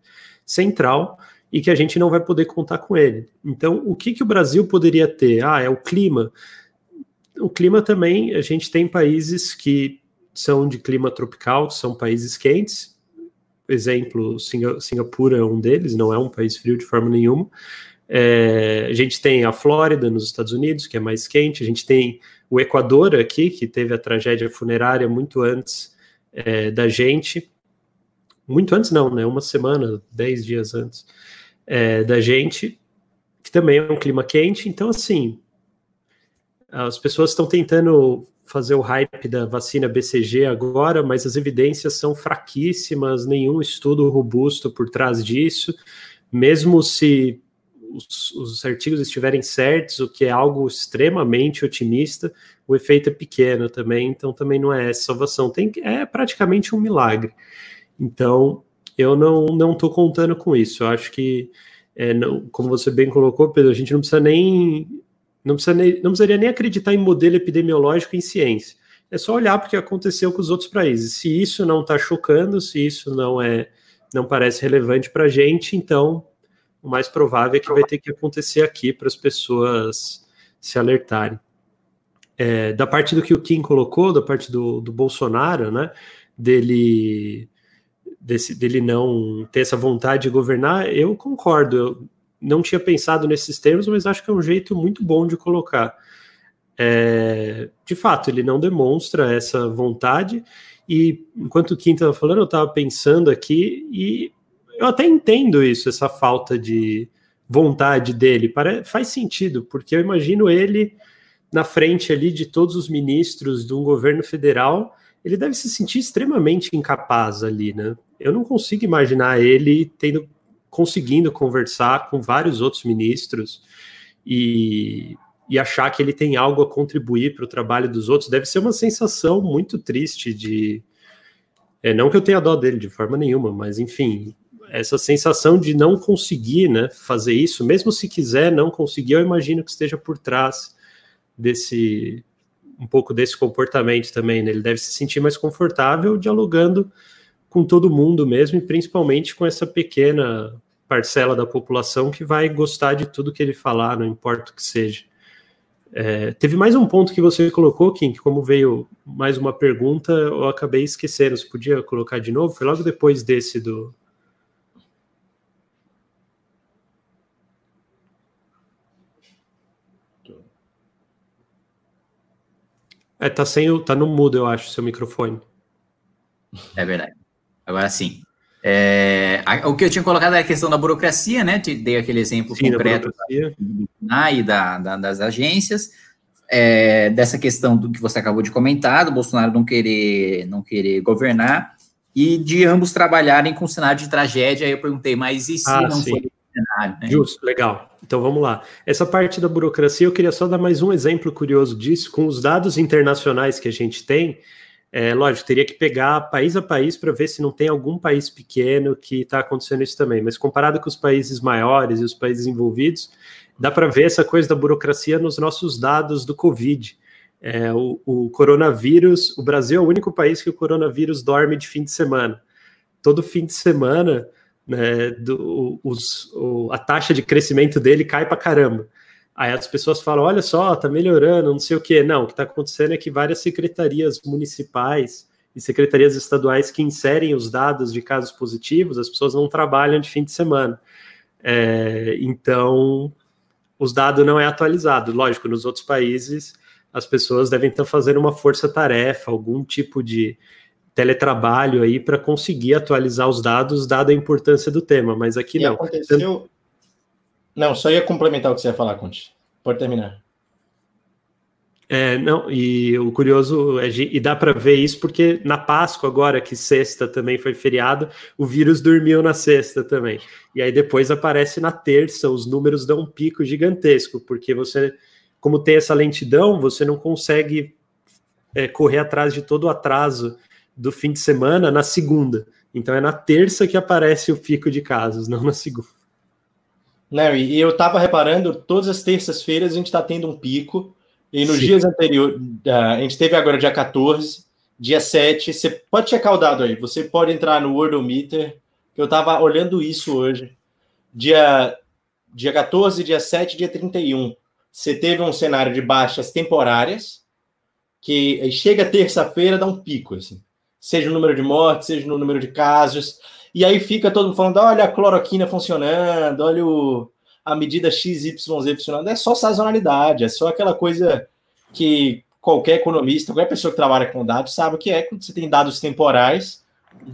central e que a gente não vai poder contar com ele. Então, o que, que o Brasil poderia ter? Ah, é o clima. O clima também, a gente tem países que são de clima tropical, são países quentes. Exemplo, Singapura é um deles, não é um país frio de forma nenhuma. É, a gente tem a Flórida nos Estados Unidos, que é mais quente, a gente tem o Equador aqui, que teve a tragédia funerária muito antes é, da gente, muito antes não, né? Uma semana, dez dias antes é, da gente, que também é um clima quente. Então, assim, as pessoas estão tentando fazer o hype da vacina BCG agora, mas as evidências são fraquíssimas, nenhum estudo robusto por trás disso. Mesmo se os, os artigos estiverem certos, o que é algo extremamente otimista, o efeito é pequeno também, então também não é salvação. Tem, é praticamente um milagre. Então, eu não não estou contando com isso. Eu acho que, é, não, como você bem colocou, Pedro, a gente não precisa nem não, precisa nem, não precisaria nem acreditar em modelo epidemiológico em ciência. É só olhar para o que aconteceu com os outros países. Se isso não está chocando, se isso não é não parece relevante para a gente, então o mais provável é que vai ter que acontecer aqui para as pessoas se alertarem. É, da parte do que o Kim colocou, da parte do, do Bolsonaro, né, dele, desse, dele não ter essa vontade de governar, eu concordo. Eu não tinha pensado nesses termos, mas acho que é um jeito muito bom de colocar. É, de fato, ele não demonstra essa vontade, e enquanto o Kim estava falando, eu estava pensando aqui, e eu até entendo isso, essa falta de vontade dele. faz sentido, porque eu imagino ele na frente ali de todos os ministros de um governo federal, ele deve se sentir extremamente incapaz ali, né? Eu não consigo imaginar ele tendo conseguindo conversar com vários outros ministros e, e achar que ele tem algo a contribuir para o trabalho dos outros. Deve ser uma sensação muito triste de. É, não que eu tenha dó dele de forma nenhuma, mas enfim, essa sensação de não conseguir né, fazer isso, mesmo se quiser não conseguir, eu imagino que esteja por trás desse um pouco desse comportamento também. Né? Ele deve se sentir mais confortável dialogando com todo mundo mesmo, e principalmente com essa pequena parcela da população que vai gostar de tudo que ele falar, não importa o que seja. É, teve mais um ponto que você colocou, Kim, que como veio mais uma pergunta, eu acabei esquecendo. Você podia colocar de novo? Foi logo depois desse do, É, tá sem o, tá no mudo, eu acho, seu microfone. É verdade. Agora sim. É, a, o que eu tinha colocado era a questão da burocracia, né? Te dei aquele exemplo sim, concreto da, e da, da, das agências. é, dessa questão do que você acabou de comentar, do Bolsonaro não querer, não querer governar, e de ambos trabalharem com cenário de tragédia. Aí eu perguntei, mas e se ah, não sim. for cenário? Né? Justo, legal. Então vamos lá. Essa parte da burocracia, eu queria só dar mais um exemplo curioso disso, com os dados internacionais que a gente tem. É, lógico, teria que pegar país a país para ver se não tem algum país pequeno que está acontecendo isso também. Mas comparado com os países maiores e os países envolvidos, dá para ver essa coisa da burocracia nos nossos dados do Covid. É, o, o, coronavírus, o Brasil é o único país que o coronavírus dorme de fim de semana. Todo fim de semana, né, do, os, o, a taxa de crescimento dele cai para caramba. Aí as pessoas falam: olha só, tá melhorando, não sei o quê. Não, o que está acontecendo é que várias secretarias municipais e secretarias estaduais que inserem os dados de casos positivos, as pessoas não trabalham de fim de semana. É, então, os dados não é atualizado. Lógico, nos outros países as pessoas devem estar fazendo uma força-tarefa, algum tipo de teletrabalho aí para conseguir atualizar os dados, dada a importância do tema, mas aqui e não. Aconteceu... Não, só ia complementar o que você ia falar, Conte. Pode terminar. É, não, e o curioso é, e dá para ver isso porque na Páscoa agora, que sexta também foi feriado, o vírus dormiu na sexta também. E aí depois aparece na terça, os números dão um pico gigantesco, porque você, como tem essa lentidão, você não consegue é, correr atrás de todo o atraso do fim de semana na segunda. Então é na terça que aparece o pico de casos, não na segunda. Não, e eu estava reparando, todas as terças-feiras a gente está tendo um pico e nos Sim. dias anteriores, a gente teve agora dia 14, dia 7. Você pode checar o dado aí. Você pode entrar no Worldometer, que eu estava olhando isso hoje. Dia, dia 14, dia 7, dia 31. Você teve um cenário de baixas temporárias, que chega terça-feira, dá um pico, assim. Seja no número de mortes, seja no número de casos. E aí fica todo mundo falando: olha a cloroquina funcionando, olha o, a medida XYZ funcionando, é só sazonalidade, é só aquela coisa que qualquer economista, qualquer pessoa que trabalha com dados sabe o que é quando você tem dados temporais.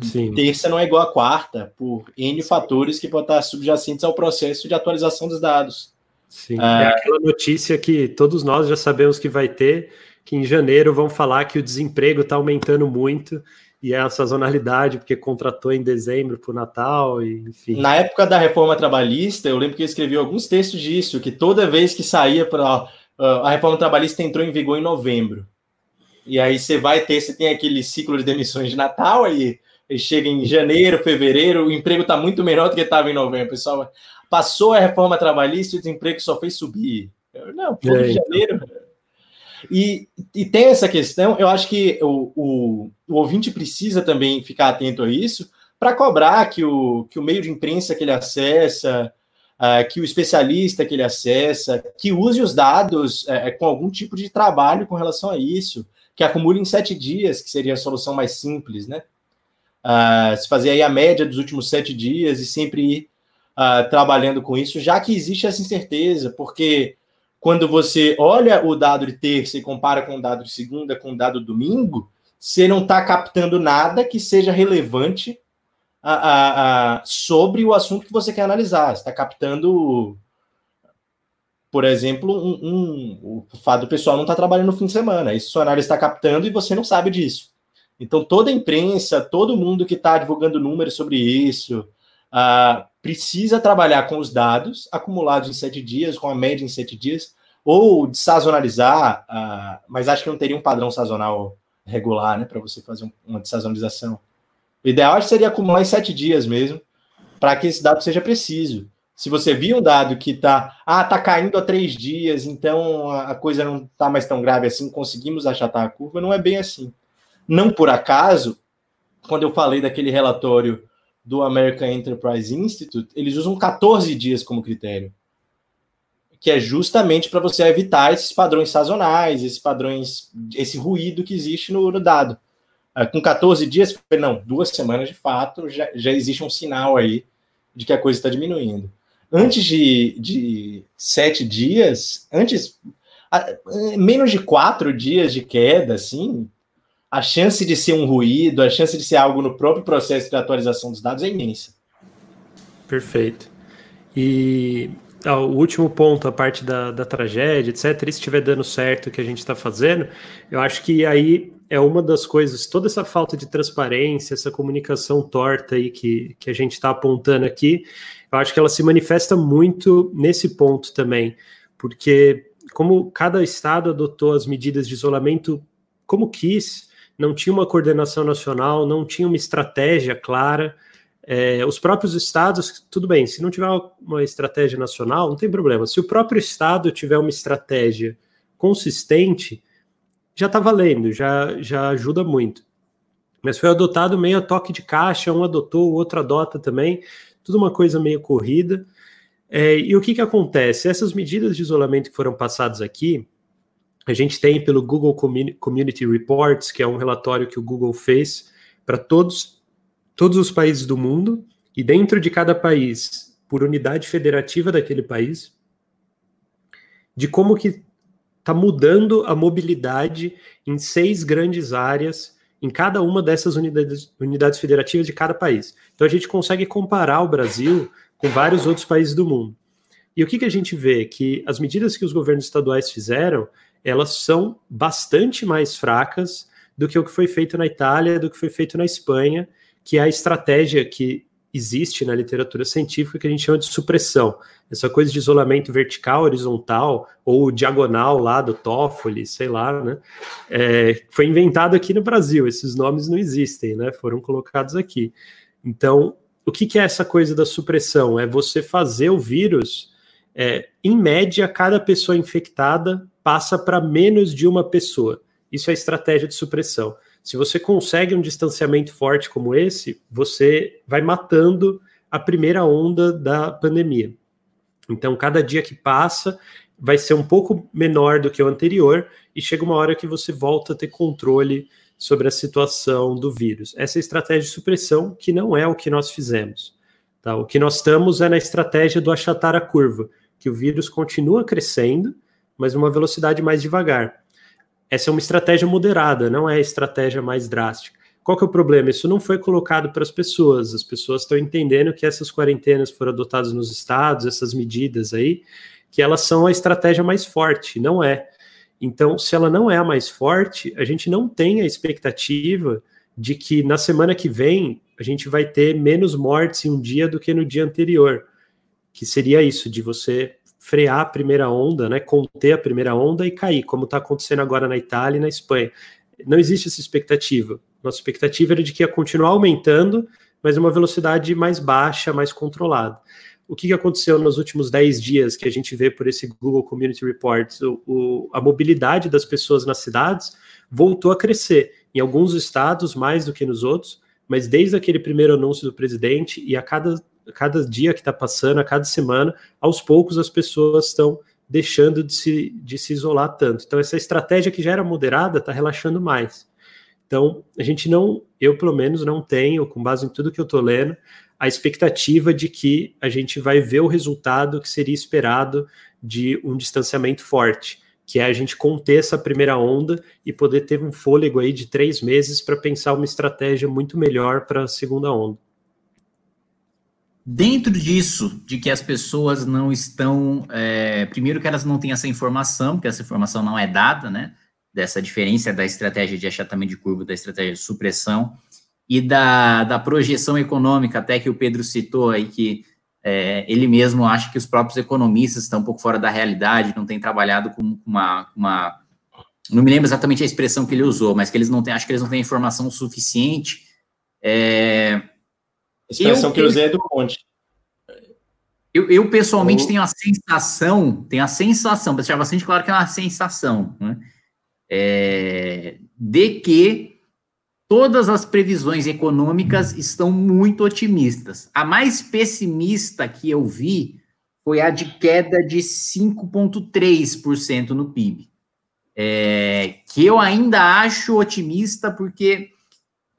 Sim. Terça não é igual a quarta, por N fatores que podem estar subjacentes ao processo de atualização dos dados. Sim, ah, é aquela notícia que todos nós já sabemos que vai ter, que em janeiro vão falar que o desemprego está aumentando muito e é a sazonalidade, porque contratou em dezembro para o Natal, e, enfim. Na época da reforma trabalhista, eu lembro que eu escrevi alguns textos disso, que toda vez que saía para. Uh, a reforma trabalhista entrou em vigor em novembro. E aí você vai ter, você tem aquele ciclo de demissões de Natal, aí, chega em janeiro, fevereiro, o emprego está muito menor do que estava em novembro. Pessoal, passou a reforma trabalhista e o desemprego só fez subir. Eu, não, pô, é, janeiro. Então. E, e tem essa questão, eu acho que o, o, o ouvinte precisa também ficar atento a isso, para cobrar que o, que o meio de imprensa que ele acessa, uh, que o especialista que ele acessa, que use os dados uh, com algum tipo de trabalho com relação a isso, que acumule em sete dias, que seria a solução mais simples, né? Uh, se fazer aí a média dos últimos sete dias e sempre ir uh, trabalhando com isso, já que existe essa incerteza, porque quando você olha o dado de terça e compara com o dado de segunda, com o dado de domingo, você não está captando nada que seja relevante a, a, a, sobre o assunto que você quer analisar. Você está captando, por exemplo, um, um, o fato do pessoal não estar tá trabalhando no fim de semana. Isso sua análise está captando e você não sabe disso. Então, toda a imprensa, todo mundo que está divulgando números sobre isso, uh, precisa trabalhar com os dados acumulados em sete dias, com a média em sete dias, ou de sazonalizar, uh, mas acho que não teria um padrão sazonal regular, né, para você fazer um, uma desazonalização. O ideal seria acumular em sete dias mesmo, para que esse dado seja preciso. Se você viu um dado que está, ah, tá caindo há três dias, então a coisa não está mais tão grave assim, conseguimos achatar a curva, não é bem assim. Não por acaso, quando eu falei daquele relatório do American Enterprise Institute, eles usam 14 dias como critério, que é justamente para você evitar esses padrões sazonais, esses padrões, esse ruído que existe no, no dado. É, com 14 dias, não, duas semanas de fato, já, já existe um sinal aí de que a coisa está diminuindo. Antes de, de sete dias, antes, menos de quatro dias de queda, assim, a chance de ser um ruído, a chance de ser algo no próprio processo de atualização dos dados é imensa. Perfeito. E o último ponto, a parte da, da tragédia, etc., e se estiver dando certo o que a gente está fazendo, eu acho que aí é uma das coisas, toda essa falta de transparência, essa comunicação torta aí que, que a gente está apontando aqui, eu acho que ela se manifesta muito nesse ponto também, porque como cada estado adotou as medidas de isolamento como quis, não tinha uma coordenação nacional, não tinha uma estratégia clara. É, os próprios estados, tudo bem, se não tiver uma estratégia nacional, não tem problema. Se o próprio estado tiver uma estratégia consistente, já está valendo, já, já ajuda muito. Mas foi adotado meio a toque de caixa, um adotou, o outro adota também, tudo uma coisa meio corrida. É, e o que, que acontece? Essas medidas de isolamento que foram passadas aqui, a gente tem pelo Google Community Reports, que é um relatório que o Google fez para todos, todos os países do mundo, e dentro de cada país, por unidade federativa daquele país, de como que está mudando a mobilidade em seis grandes áreas em cada uma dessas unidades, unidades federativas de cada país. Então a gente consegue comparar o Brasil com vários outros países do mundo. E o que, que a gente vê? Que as medidas que os governos estaduais fizeram, elas são bastante mais fracas do que o que foi feito na Itália, do que foi feito na Espanha, que é a estratégia que existe na literatura científica que a gente chama de supressão. Essa coisa de isolamento vertical, horizontal ou diagonal lá do Toffoli, sei lá, né? É, foi inventado aqui no Brasil. Esses nomes não existem, né? Foram colocados aqui. Então, o que, que é essa coisa da supressão? É você fazer o vírus, é, em média, cada pessoa infectada passa para menos de uma pessoa. Isso é estratégia de supressão. Se você consegue um distanciamento forte como esse, você vai matando a primeira onda da pandemia. Então, cada dia que passa vai ser um pouco menor do que o anterior e chega uma hora que você volta a ter controle sobre a situação do vírus. Essa é estratégia de supressão que não é o que nós fizemos. Tá? O que nós estamos é na estratégia do achatar a curva, que o vírus continua crescendo, mas numa velocidade mais devagar. Essa é uma estratégia moderada, não é a estratégia mais drástica. Qual que é o problema? Isso não foi colocado para as pessoas. As pessoas estão entendendo que essas quarentenas foram adotadas nos estados, essas medidas aí, que elas são a estratégia mais forte. Não é. Então, se ela não é a mais forte, a gente não tem a expectativa de que na semana que vem a gente vai ter menos mortes em um dia do que no dia anterior. Que seria isso, de você frear a primeira onda, né, conter a primeira onda e cair, como está acontecendo agora na Itália e na Espanha. Não existe essa expectativa. Nossa expectativa era de que ia continuar aumentando, mas uma velocidade mais baixa, mais controlada. O que aconteceu nos últimos 10 dias que a gente vê por esse Google Community Reports? O, o, a mobilidade das pessoas nas cidades voltou a crescer. Em alguns estados, mais do que nos outros, mas desde aquele primeiro anúncio do presidente e a cada cada dia que está passando, a cada semana, aos poucos as pessoas estão deixando de se, de se isolar tanto. Então, essa estratégia que já era moderada está relaxando mais. Então, a gente não, eu pelo menos não tenho, com base em tudo que eu estou lendo, a expectativa de que a gente vai ver o resultado que seria esperado de um distanciamento forte, que é a gente conter essa primeira onda e poder ter um fôlego aí de três meses para pensar uma estratégia muito melhor para a segunda onda. Dentro disso, de que as pessoas não estão. É, primeiro, que elas não têm essa informação, porque essa informação não é dada, né? Dessa diferença da estratégia de achatamento de curva, da estratégia de supressão e da, da projeção econômica, até que o Pedro citou aí, que é, ele mesmo acha que os próprios economistas estão um pouco fora da realidade, não têm trabalhado com uma, uma. Não me lembro exatamente a expressão que ele usou, mas que eles não têm, acho que eles não têm informação suficiente. É, a expressão eu, que eu usei é do Conte. Eu, eu pessoalmente tenho a sensação, tenho a sensação, para deixar bastante claro que é uma sensação, né, é, de que todas as previsões econômicas estão muito otimistas. A mais pessimista que eu vi foi a de queda de 5,3% no PIB. É, que eu ainda acho otimista, porque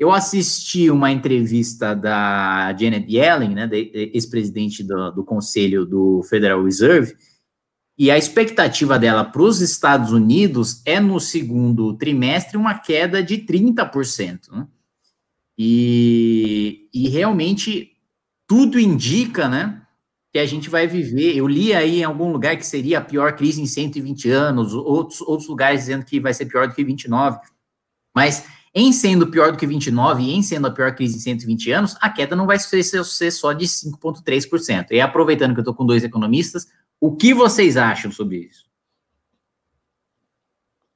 eu assisti uma entrevista da Janet Yellen, né, ex-presidente do, do Conselho do Federal Reserve, e a expectativa dela para os Estados Unidos é no segundo trimestre uma queda de 30%. Né? E, e realmente tudo indica né, que a gente vai viver. Eu li aí em algum lugar que seria a pior crise em 120 anos, outros, outros lugares dizendo que vai ser pior do que 29. Mas em sendo pior do que 29 e em sendo a pior crise em 120 anos, a queda não vai ser, só de 5,3%. E aproveitando que eu estou com dois economistas, o que vocês acham sobre isso?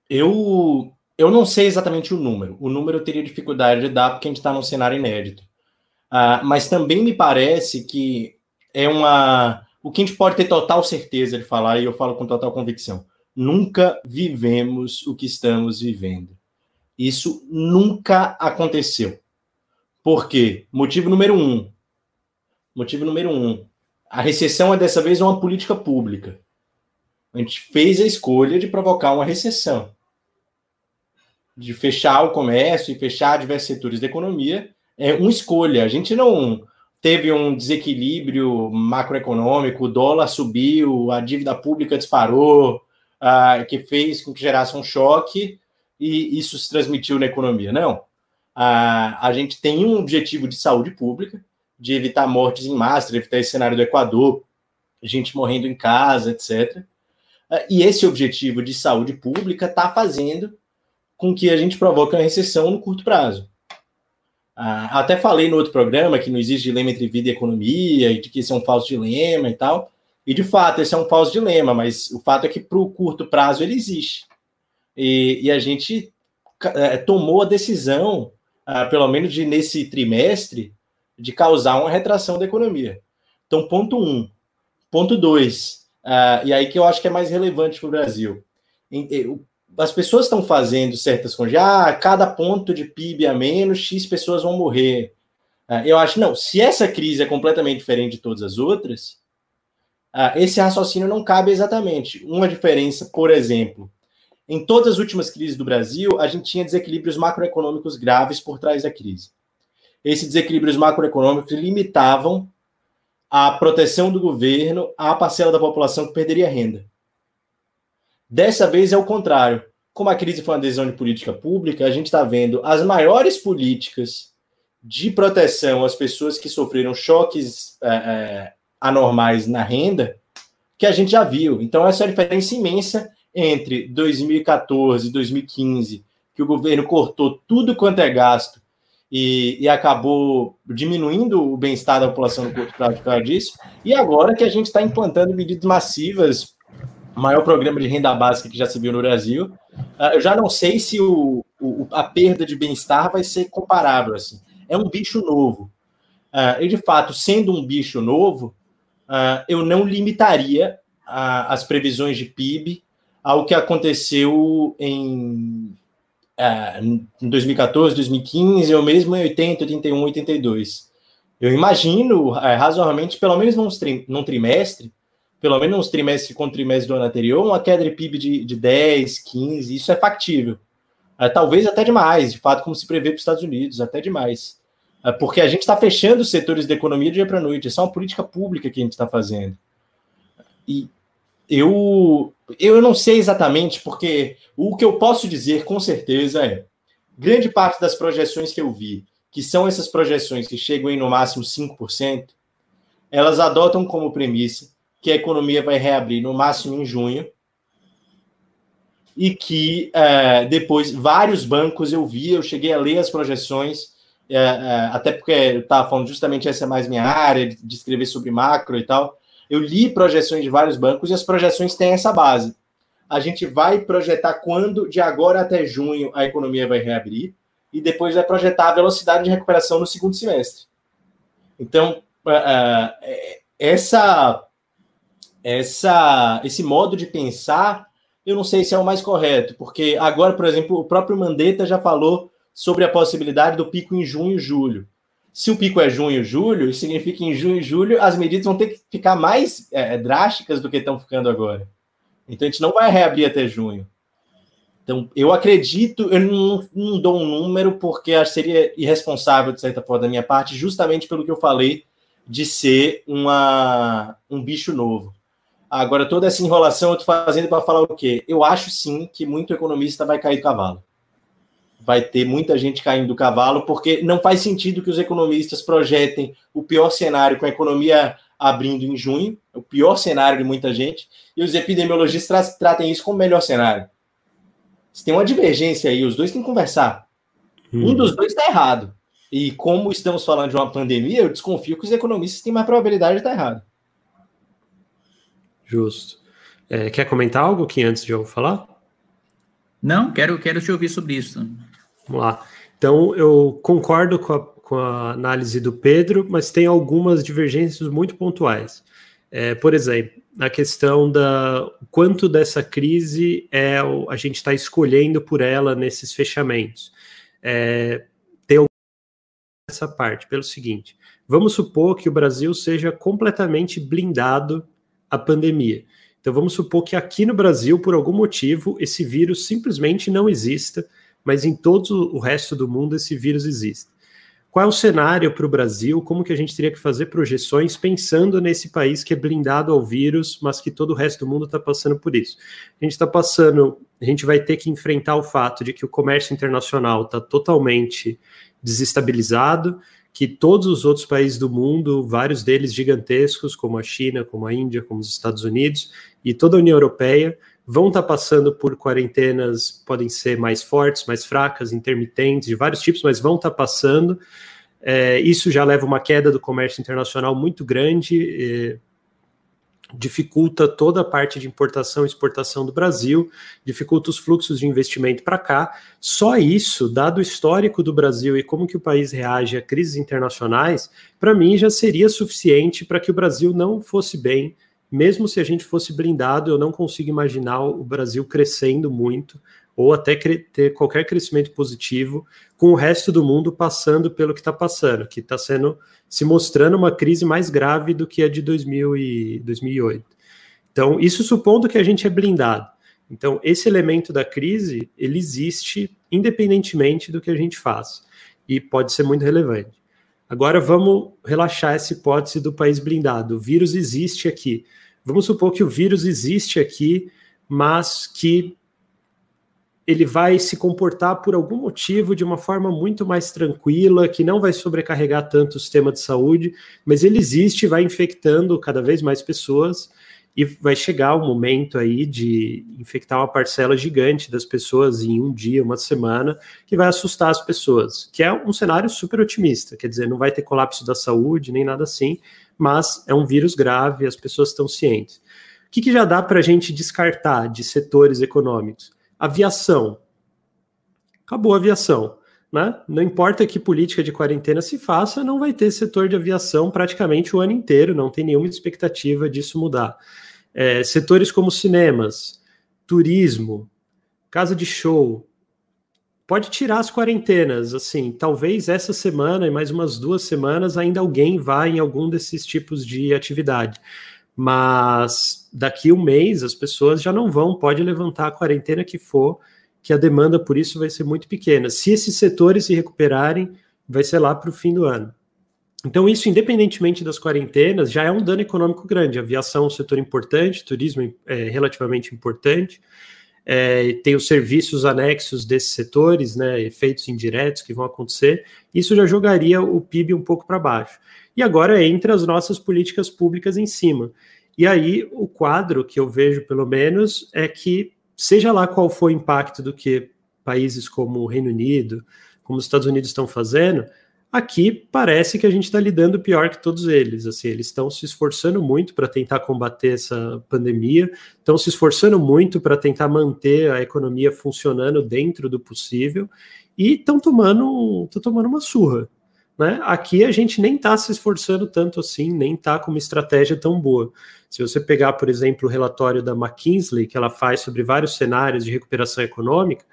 Eu, eu não sei exatamente o número. O número eu teria dificuldade de dar porque a gente está num cenário inédito. Uh, mas também me parece que é uma. O que a gente pode ter total certeza de falar, e eu falo com total convicção: nunca vivemos o que estamos vivendo. Isso nunca aconteceu. Por quê? Motivo número um. Motivo número um. A recessão é dessa vez uma política pública. A gente fez a escolha de provocar uma recessão. De fechar o comércio e fechar diversos setores da economia. É uma escolha. A gente não teve um desequilíbrio macroeconômico, o dólar subiu, a dívida pública disparou, uh, que fez com que gerasse um choque e isso se transmitiu na economia. Não. Uh, a gente tem um objetivo de saúde pública, de evitar mortes em massa, de evitar esse cenário do Equador, gente morrendo em casa, etc. Ah, e esse objetivo de saúde pública está fazendo com que a gente provoque uma recessão no curto prazo. Ah, até falei no outro programa que não existe dilema entre vida e economia, e de que isso é um falso dilema e tal. E de fato, esse é um falso dilema, mas o fato é que para o curto prazo ele existe. E, e a gente é, tomou a decisão, ah, pelo menos de, nesse trimestre, de causar uma retração da economia. Então, ponto um. Ponto dois, ah, e aí que eu acho que é mais relevante para o Brasil. As pessoas estão fazendo certas coisas, ah, cada ponto de PIB a menos, X pessoas vão morrer. Ah, eu acho, não, se essa crise é completamente diferente de todas as outras, esse raciocínio não cabe exatamente. Uma diferença, por exemplo, em todas as últimas crises do Brasil, a gente tinha desequilíbrios macroeconômicos graves por trás da crise. Esses desequilíbrios macroeconômicos limitavam a proteção do governo à parcela da população que perderia renda. Dessa vez é o contrário. Como a crise foi uma decisão de política pública, a gente está vendo as maiores políticas de proteção às pessoas que sofreram choques é, é, anormais na renda que a gente já viu. Então, essa é a diferença imensa entre 2014 e 2015, que o governo cortou tudo quanto é gasto e, e acabou diminuindo o bem-estar da população no curto prazo por causa disso, e agora que a gente está implantando medidas massivas maior programa de renda básica que já se viu no Brasil. Uh, eu já não sei se o, o a perda de bem-estar vai ser comparável. Assim. É um bicho novo. Uh, e, de fato, sendo um bicho novo, uh, eu não limitaria as previsões de PIB ao que aconteceu em, em 2014, 2015, ou mesmo em 80, 81, 82. Eu imagino, razoavelmente, pelo menos num, num trimestre, pelo menos uns trimestres com trimestre do ano anterior, uma queda de PIB de, de 10, 15, isso é factível. É, talvez até demais, de fato, como se prevê para os Estados Unidos, até demais. É, porque a gente está fechando os setores da economia dia para noite, é só uma política pública que a gente está fazendo. E eu, eu não sei exatamente, porque o que eu posso dizer com certeza é: grande parte das projeções que eu vi, que são essas projeções que chegam em no máximo 5%, elas adotam como premissa que a economia vai reabrir no máximo em junho e que é, depois vários bancos eu vi, eu cheguei a ler as projeções, é, é, até porque eu estava falando justamente essa é mais minha área, de escrever sobre macro e tal. Eu li projeções de vários bancos e as projeções têm essa base. A gente vai projetar quando, de agora até junho, a economia vai reabrir, e depois vai projetar a velocidade de recuperação no segundo semestre. Então, essa essa, esse modo de pensar, eu não sei se é o mais correto, porque agora, por exemplo, o próprio Mandetta já falou sobre a possibilidade do pico em junho e julho. Se o pico é junho julho, isso significa que em junho e julho as medidas vão ter que ficar mais é, drásticas do que estão ficando agora. Então a gente não vai reabrir até junho. Então, eu acredito, eu não, não dou um número, porque acho seria irresponsável, de certa forma, da minha parte, justamente pelo que eu falei de ser uma, um bicho novo. Agora, toda essa enrolação eu estou fazendo para falar o quê? Eu acho sim que muito economista vai cair do cavalo. Vai ter muita gente caindo do cavalo, porque não faz sentido que os economistas projetem o pior cenário com a economia abrindo em junho, o pior cenário de muita gente, e os epidemiologistas tra tratem isso como o melhor cenário. Se tem uma divergência aí, os dois têm que conversar. Hum. Um dos dois está errado. E como estamos falando de uma pandemia, eu desconfio que os economistas têm mais probabilidade de estar errado. Justo. É, quer comentar algo que antes de eu falar? Não, quero, quero te ouvir sobre isso. Vamos lá. Então, eu concordo com a, com a análise do Pedro, mas tem algumas divergências muito pontuais. É, por exemplo, a questão da quanto dessa crise é a gente está escolhendo por ela nesses fechamentos. É, tem essa parte pelo seguinte: vamos supor que o Brasil seja completamente blindado à pandemia. Então vamos supor que aqui no Brasil, por algum motivo, esse vírus simplesmente não exista, mas em todo o resto do mundo esse vírus existe. Qual é o cenário para o Brasil? Como que a gente teria que fazer projeções pensando nesse país que é blindado ao vírus, mas que todo o resto do mundo está passando por isso? A gente está passando, a gente vai ter que enfrentar o fato de que o comércio internacional está totalmente desestabilizado, que todos os outros países do mundo, vários deles gigantescos, como a China, como a Índia, como os Estados Unidos e toda a União Europeia, vão estar tá passando por quarentenas, podem ser mais fortes, mais fracas, intermitentes, de vários tipos, mas vão estar tá passando. É, isso já leva uma queda do comércio internacional muito grande dificulta toda a parte de importação e exportação do Brasil, dificulta os fluxos de investimento para cá. Só isso, dado o histórico do Brasil e como que o país reage a crises internacionais, para mim já seria suficiente para que o Brasil não fosse bem, mesmo se a gente fosse blindado, eu não consigo imaginar o Brasil crescendo muito ou até ter qualquer crescimento positivo com o resto do mundo passando pelo que está passando, que está sendo se mostrando uma crise mais grave do que a de 2000 e 2008. Então, isso supondo que a gente é blindado. Então, esse elemento da crise, ele existe independentemente do que a gente faz e pode ser muito relevante. Agora vamos relaxar essa hipótese do país blindado. O vírus existe aqui. Vamos supor que o vírus existe aqui, mas que ele vai se comportar por algum motivo de uma forma muito mais tranquila, que não vai sobrecarregar tanto o sistema de saúde, mas ele existe, vai infectando cada vez mais pessoas e vai chegar o momento aí de infectar uma parcela gigante das pessoas em um dia, uma semana, que vai assustar as pessoas, que é um cenário super otimista, quer dizer, não vai ter colapso da saúde nem nada assim, mas é um vírus grave, as pessoas estão cientes. O que, que já dá para a gente descartar de setores econômicos? Aviação. Acabou a aviação. Né? Não importa que política de quarentena se faça, não vai ter setor de aviação praticamente o ano inteiro, não tem nenhuma expectativa disso mudar. É, setores como cinemas, turismo, casa de show, pode tirar as quarentenas, assim, talvez essa semana e mais umas duas semanas ainda alguém vá em algum desses tipos de atividade mas daqui um mês as pessoas já não vão, pode levantar a quarentena que for, que a demanda por isso vai ser muito pequena. Se esses setores se recuperarem, vai ser lá para o fim do ano. Então, isso, independentemente das quarentenas, já é um dano econômico grande. A aviação é um setor importante, turismo é relativamente importante, é, tem os serviços anexos desses setores, né, efeitos indiretos que vão acontecer. Isso já jogaria o PIB um pouco para baixo e agora entra as nossas políticas públicas em cima. E aí o quadro que eu vejo, pelo menos, é que, seja lá qual for o impacto do que países como o Reino Unido, como os Estados Unidos estão fazendo, aqui parece que a gente está lidando pior que todos eles. Assim, eles estão se esforçando muito para tentar combater essa pandemia, estão se esforçando muito para tentar manter a economia funcionando dentro do possível e estão tomando, tomando uma surra. Né? Aqui a gente nem está se esforçando tanto assim, nem está com uma estratégia tão boa. Se você pegar, por exemplo, o relatório da McKinsey, que ela faz sobre vários cenários de recuperação econômica,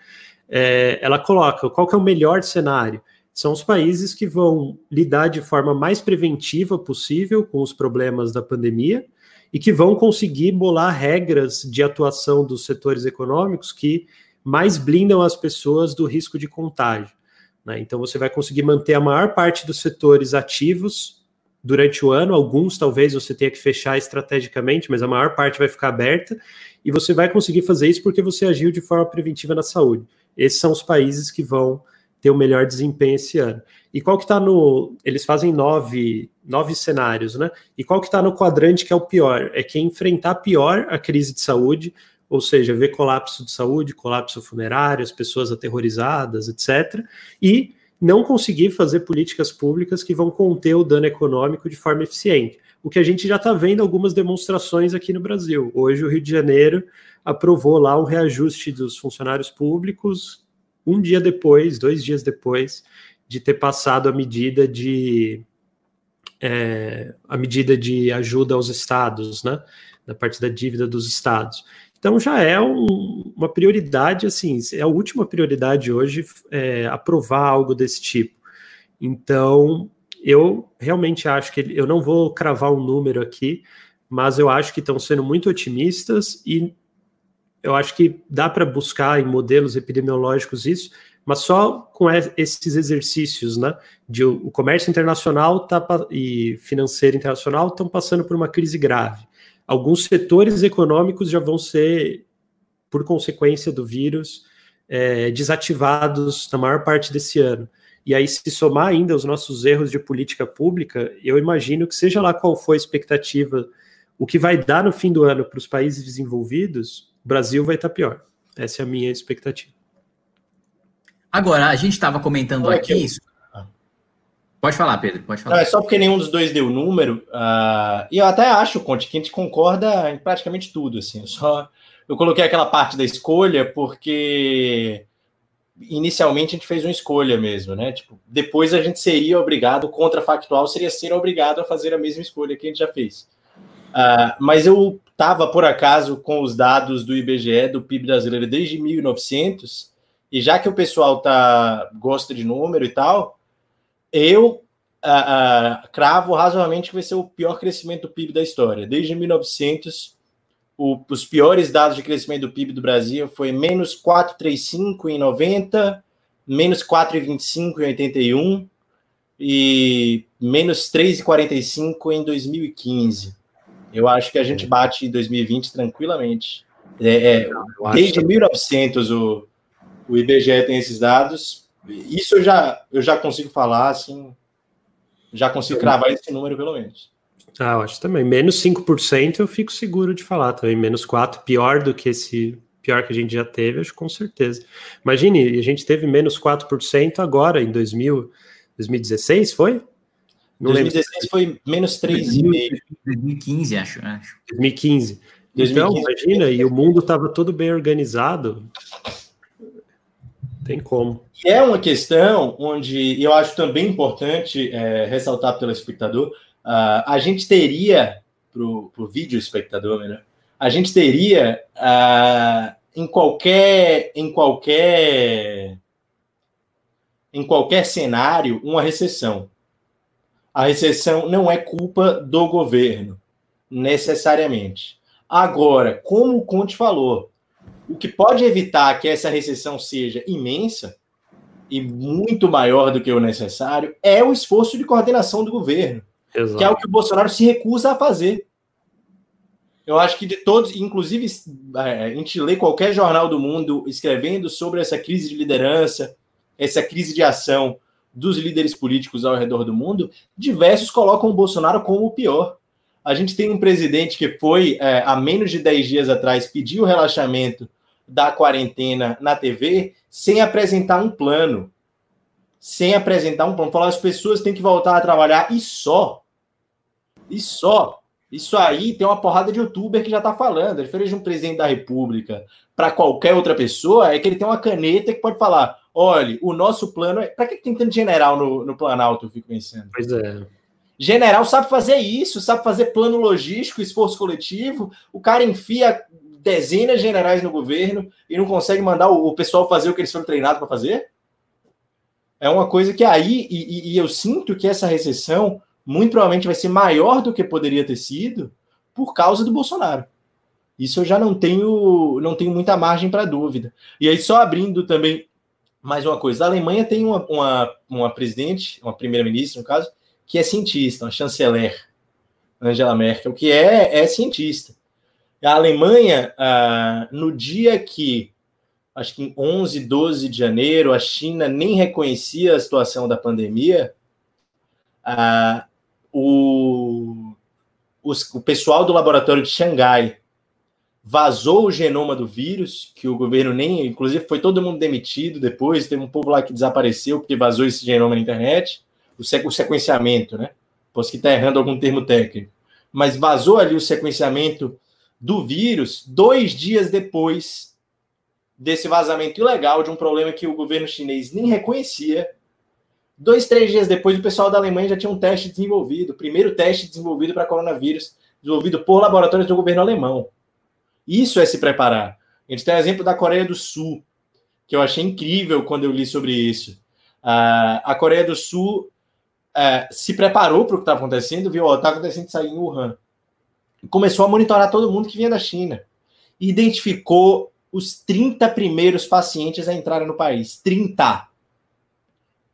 é, ela coloca qual é o melhor cenário. São os países que vão lidar de forma mais preventiva possível com os problemas da pandemia e que vão conseguir bolar regras de atuação dos setores econômicos que mais blindam as pessoas do risco de contágio. Né? Então você vai conseguir manter a maior parte dos setores ativos durante o ano, alguns talvez você tenha que fechar estrategicamente, mas a maior parte vai ficar aberta, e você vai conseguir fazer isso porque você agiu de forma preventiva na saúde. Esses são os países que vão ter o melhor desempenho esse ano. E qual que está no. Eles fazem nove, nove cenários, né? E qual que está no quadrante que é o pior? É quem enfrentar pior a crise de saúde, ou seja, ver colapso de saúde, colapso funerário, as pessoas aterrorizadas, etc. E não conseguir fazer políticas públicas que vão conter o dano econômico de forma eficiente. O que a gente já está vendo algumas demonstrações aqui no Brasil. Hoje, o Rio de Janeiro aprovou lá um reajuste dos funcionários públicos um dia depois, dois dias depois de ter passado a medida de é, a medida de ajuda aos estados, né, da parte da dívida dos estados. Então já é um, uma prioridade, assim, é a última prioridade hoje é, aprovar algo desse tipo. Então eu realmente acho que eu não vou cravar um número aqui, mas eu acho que estão sendo muito otimistas e eu acho que dá para buscar em modelos epidemiológicos isso, mas só com esses exercícios, né? De o comércio internacional tá, e financeiro internacional estão passando por uma crise grave. Alguns setores econômicos já vão ser, por consequência do vírus, é, desativados na maior parte desse ano. E aí, se somar ainda os nossos erros de política pública, eu imagino que, seja lá qual for a expectativa, o que vai dar no fim do ano para os países desenvolvidos, o Brasil vai estar pior. Essa é a minha expectativa. Agora, a gente estava comentando aqui eu... isso. Pode falar, Pedro, pode falar. Não, é só porque nenhum dos dois deu número. Uh, e eu até acho, Conte, que a gente concorda em praticamente tudo. Assim, eu só eu coloquei aquela parte da escolha porque inicialmente a gente fez uma escolha mesmo, né? Tipo, depois a gente seria obrigado, contrafactual seria ser obrigado a fazer a mesma escolha que a gente já fez. Uh, mas eu estava, por acaso, com os dados do IBGE, do PIB brasileiro desde 1900, e já que o pessoal tá gosta de número e tal, eu uh, uh, cravo razoavelmente que vai ser o pior crescimento do PIB da história. Desde 1900, o, os piores dados de crescimento do PIB do Brasil foi menos 4,35 em 90, menos 4,25 em 81 e menos 3,45 em 2015. Eu acho que a gente bate em 2020 tranquilamente. É, é, desde 1900 o, o IBGE tem esses dados. Isso eu já, eu já consigo falar, assim, já consigo cravar esse número pelo menos. Ah, eu acho também. Menos 5% eu fico seguro de falar também. Menos 4%, pior do que esse pior que a gente já teve, acho com certeza. Imagine, a gente teve menos 4% agora, em 2000, 2016, foi? Não 2016 lembro. foi menos 3,5%. 2015, acho, acho. 2015. 2015. Então, imagina, e o mundo estava todo bem organizado. Tem como. E é uma questão onde eu acho também importante é, ressaltar pelo telespectador, uh, a gente teria, para o vídeo espectador, né, a gente teria uh, em qualquer em qualquer em qualquer cenário uma recessão. A recessão não é culpa do governo, necessariamente. Agora, como o Conte falou, o que pode evitar que essa recessão seja imensa e muito maior do que o necessário é o esforço de coordenação do governo, Exato. que é o que o Bolsonaro se recusa a fazer. Eu acho que de todos, inclusive, é, a gente lê qualquer jornal do mundo escrevendo sobre essa crise de liderança, essa crise de ação dos líderes políticos ao redor do mundo, diversos colocam o Bolsonaro como o pior. A gente tem um presidente que foi, é, há menos de 10 dias atrás, pedir o relaxamento da quarentena na TV sem apresentar um plano. Sem apresentar um plano. Falar as pessoas têm que voltar a trabalhar e só. E só. Isso aí tem uma porrada de youtuber que já está falando. A diferença de um presidente da República para qualquer outra pessoa é que ele tem uma caneta que pode falar: olha, o nosso plano é. Para que tem tanto general no, no Planalto? Eu fico pensando. Pois é. General sabe fazer isso, sabe fazer plano logístico, esforço coletivo. O cara enfia dezenas de generais no governo e não consegue mandar o, o pessoal fazer o que eles foram treinados para fazer? É uma coisa que aí, e, e, eu sinto que essa recessão muito provavelmente vai ser maior do que poderia ter sido por causa do Bolsonaro. Isso eu já não tenho, não tenho muita margem para dúvida. E aí, só abrindo também mais uma coisa: a Alemanha tem uma, uma, uma presidente, uma primeira-ministra, no caso, que é cientista, uma chanceler, Angela Merkel, que é, é cientista. A Alemanha, ah, no dia que acho que em 11, 12 de janeiro, a China nem reconhecia a situação da pandemia, ah, o, os, o pessoal do laboratório de Xangai vazou o genoma do vírus, que o governo nem, inclusive foi todo mundo demitido depois, teve um povo lá que desapareceu porque vazou esse genoma na internet, o, sequenciamento, né? Posso que está errando algum termo técnico. Mas vazou ali o sequenciamento do vírus dois dias depois desse vazamento ilegal de um problema que o governo chinês nem reconhecia. Dois, três dias depois, o pessoal da Alemanha já tinha um teste desenvolvido, o primeiro teste desenvolvido para coronavírus, desenvolvido por laboratórios do governo alemão. Isso é se preparar. A gente tem o exemplo da Coreia do Sul, que eu achei incrível quando eu li sobre isso. Uh, a Coreia do Sul uh, se preparou para o que está acontecendo, viu? Está acontecendo isso aí em Wuhan. Começou a monitorar todo mundo que vinha da China. Identificou os 30 primeiros pacientes a entrarem no país. 30.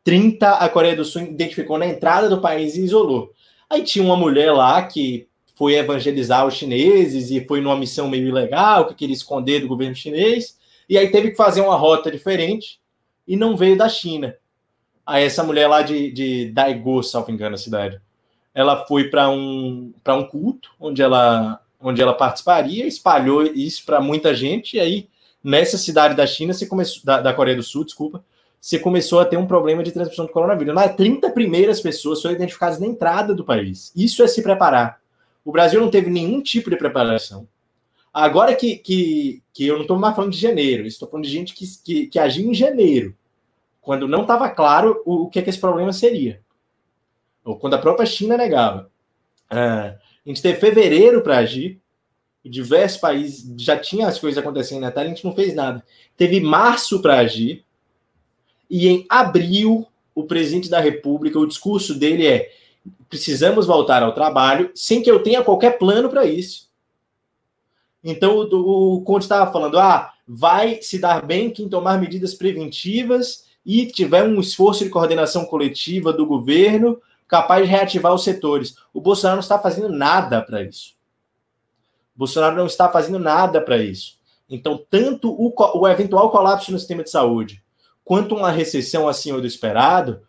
30 a Coreia do Sul identificou na entrada do país e isolou. Aí tinha uma mulher lá que foi evangelizar os chineses e foi numa missão meio ilegal, que queria esconder do governo chinês, e aí teve que fazer uma rota diferente e não veio da China. Aí essa mulher lá de, de Daegu, se me engano a cidade, ela foi para um, um culto onde ela, onde ela participaria, espalhou isso para muita gente, e aí nessa cidade da China, você começou, da, da Coreia do Sul, desculpa, você começou a ter um problema de transmissão do coronavírus. Nas 30 primeiras pessoas foram identificadas na entrada do país. Isso é se preparar. O Brasil não teve nenhum tipo de preparação. Agora que, que, que eu não estou mais falando de janeiro, estou falando de gente que, que, que agiu em janeiro, quando não estava claro o, o que, é que esse problema seria. Ou quando a própria China negava. Ah, a gente teve fevereiro para agir, diversos países já tinha as coisas acontecendo na Itália, a gente não fez nada. Teve março para agir, e em abril, o presidente da República, o discurso dele é: precisamos voltar ao trabalho sem que eu tenha qualquer plano para isso. Então, o, o Conte estava falando: ah, vai se dar bem quem tomar medidas preventivas e tiver um esforço de coordenação coletiva do governo capaz de reativar os setores. O Bolsonaro não está fazendo nada para isso. O Bolsonaro não está fazendo nada para isso. Então, tanto o, o eventual colapso no sistema de saúde quanto uma recessão acima do esperado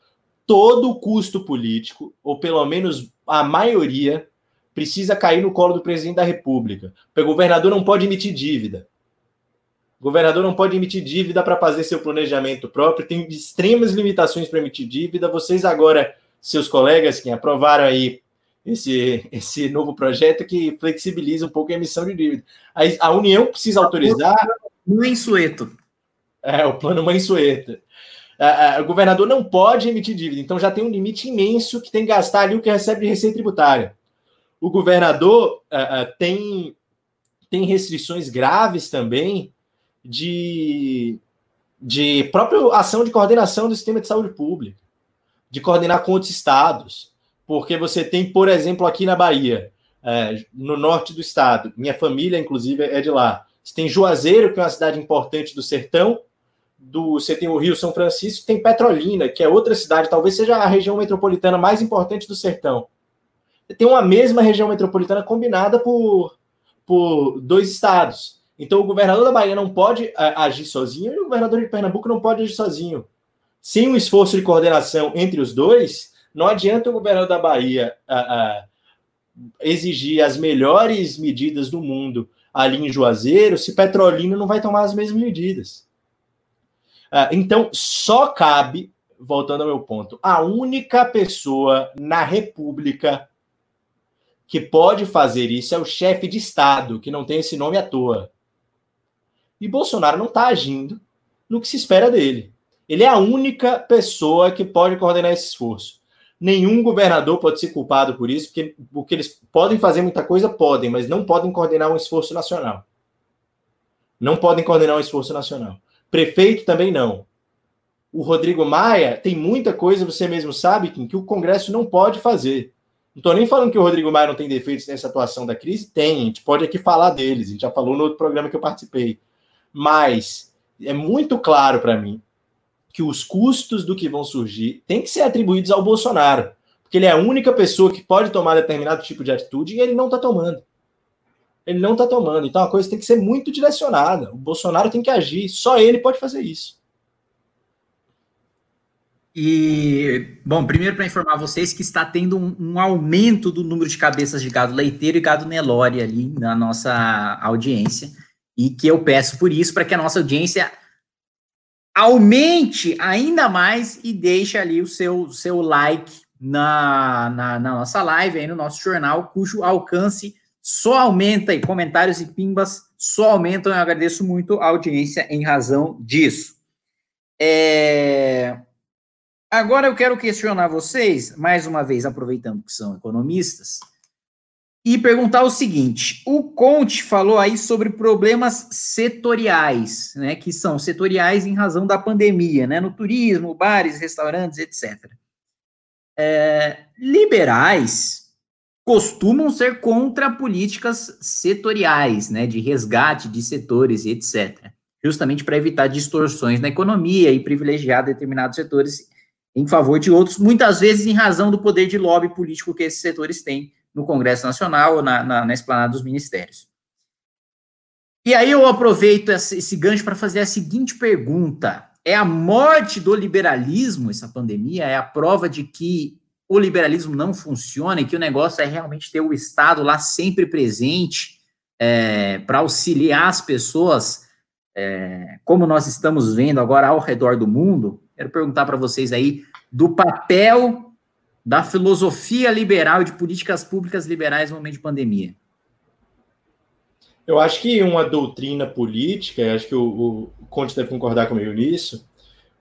todo o custo político, ou pelo menos a maioria, precisa cair no colo do presidente da República. Porque o governador não pode emitir dívida. O governador não pode emitir dívida para fazer seu planejamento próprio, tem extremas limitações para emitir dívida. Vocês agora, seus colegas que aprovaram aí esse, esse novo projeto que flexibiliza um pouco a emissão de dívida. A, a União precisa autorizar. Mãe Sueto. É, o plano Mãe Sueto o governador não pode emitir dívida, então já tem um limite imenso que tem que gastar ali o que recebe de receita tributária. O governador tem, tem restrições graves também de, de própria ação de coordenação do sistema de saúde pública, de coordenar com outros estados, porque você tem, por exemplo, aqui na Bahia, é, no norte do estado, minha família, inclusive, é de lá. Você tem Juazeiro, que é uma cidade importante do sertão, do você tem o Rio São Francisco, tem Petrolina, que é outra cidade, talvez seja a região metropolitana mais importante do sertão. Tem uma mesma região metropolitana combinada por, por dois estados. Então o governador da Bahia não pode agir sozinho e o governador de Pernambuco não pode agir sozinho. Sem um esforço de coordenação entre os dois, não adianta o governador da Bahia exigir as melhores medidas do mundo ali em Juazeiro se Petrolina não vai tomar as mesmas medidas. Uh, então, só cabe, voltando ao meu ponto, a única pessoa na República que pode fazer isso é o chefe de Estado, que não tem esse nome à toa. E Bolsonaro não está agindo no que se espera dele. Ele é a única pessoa que pode coordenar esse esforço. Nenhum governador pode ser culpado por isso, porque, porque eles podem fazer muita coisa, podem, mas não podem coordenar um esforço nacional. Não podem coordenar um esforço nacional. Prefeito também não. O Rodrigo Maia tem muita coisa, você mesmo sabe, Kim, que o Congresso não pode fazer. Não estou nem falando que o Rodrigo Maia não tem defeitos nessa atuação da crise, tem. A gente pode aqui falar deles, a gente já falou no outro programa que eu participei. Mas é muito claro para mim que os custos do que vão surgir têm que ser atribuídos ao Bolsonaro, porque ele é a única pessoa que pode tomar determinado tipo de atitude e ele não está tomando. Ele não está tomando. Então a coisa tem que ser muito direcionada. O Bolsonaro tem que agir. Só ele pode fazer isso. E, bom, primeiro para informar vocês que está tendo um, um, aumento do número de cabeças de gado leiteiro e gado Nelore ali na nossa audiência. E que eu peço por isso, para que a nossa audiência aumente ainda mais e deixe ali o seu, seu like na, na, na nossa live, aí no nosso jornal, cujo alcance só aumenta, e comentários e pimbas só aumentam. Eu agradeço muito a audiência em razão disso. É... Agora eu quero questionar vocês, mais uma vez, aproveitando que são economistas, e perguntar o seguinte: o Conte falou aí sobre problemas setoriais, né, que são setoriais em razão da pandemia, né, no turismo, bares, restaurantes, etc. É, liberais costumam ser contra políticas setoriais, né, de resgate de setores e etc., justamente para evitar distorções na economia e privilegiar determinados setores em favor de outros, muitas vezes em razão do poder de lobby político que esses setores têm no Congresso Nacional ou na, na, na esplanada dos ministérios. E aí eu aproveito esse, esse gancho para fazer a seguinte pergunta: é a morte do liberalismo, essa pandemia, é a prova de que o liberalismo não funciona e que o negócio é realmente ter o Estado lá sempre presente é, para auxiliar as pessoas, é, como nós estamos vendo agora ao redor do mundo, Quero perguntar para vocês aí do papel da filosofia liberal e de políticas públicas liberais no momento de pandemia. Eu acho que uma doutrina política, acho que o, o Conte deve concordar comigo nisso,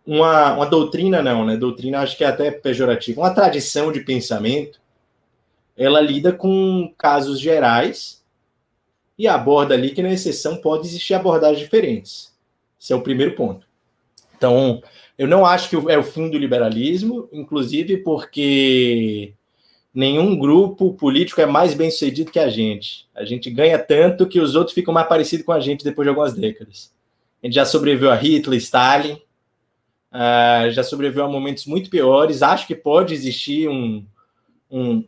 uma, uma doutrina não, né? Doutrina acho que é até pejorativa. Uma tradição de pensamento, ela lida com casos gerais e aborda ali que, na exceção, pode existir abordagens diferentes. Esse é o primeiro ponto. Então, eu não acho que é o fim do liberalismo, inclusive porque nenhum grupo político é mais bem sucedido que a gente. A gente ganha tanto que os outros ficam mais parecidos com a gente depois de algumas décadas. A gente já sobreviveu a Hitler, Stalin, uh, já sobreviveu a momentos muito piores. Acho que pode existir um, um,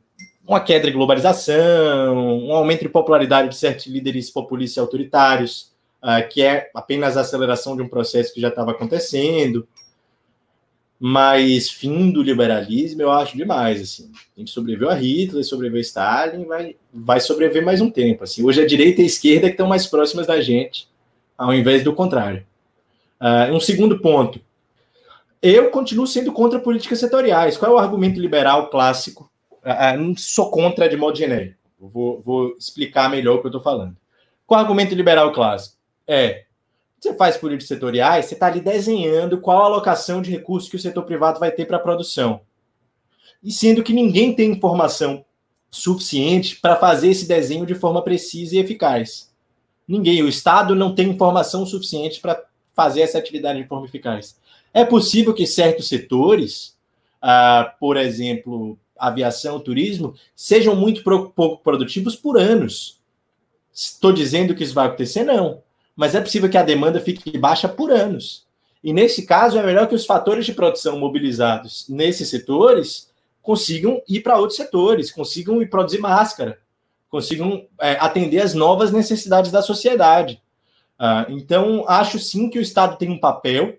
uma queda de globalização, um aumento de popularidade de certos líderes populistas e autoritários, uh, que é apenas a aceleração de um processo que já estava acontecendo. Mas fim do liberalismo eu acho demais, assim. A gente sobreviveu a Hitler, sobreviveu a Stalin, vai, vai sobreviver mais um tempo, assim. Hoje a direita e a esquerda que estão mais próximas da gente, ao invés do contrário. Uh, um segundo ponto. Eu continuo sendo contra políticas setoriais. Qual é o argumento liberal clássico? Uh, não sou contra de modo genérico. Vou, vou explicar melhor o que eu estou falando. Qual é o argumento liberal clássico? É você faz políticas setoriais, você está ali desenhando qual a alocação de recursos que o setor privado vai ter para a produção. E sendo que ninguém tem informação suficiente para fazer esse desenho de forma precisa e eficaz. Ninguém, o Estado não tem informação suficiente para fazer essa atividade de forma eficaz. É possível que certos setores, ah, por exemplo, aviação, turismo, sejam muito pouco produtivos por anos. Estou dizendo que isso vai acontecer? Não mas é possível que a demanda fique baixa por anos. E nesse caso, é melhor que os fatores de produção mobilizados nesses setores consigam ir para outros setores, consigam ir produzir máscara, consigam é, atender às novas necessidades da sociedade. Ah, então, acho sim que o Estado tem um papel,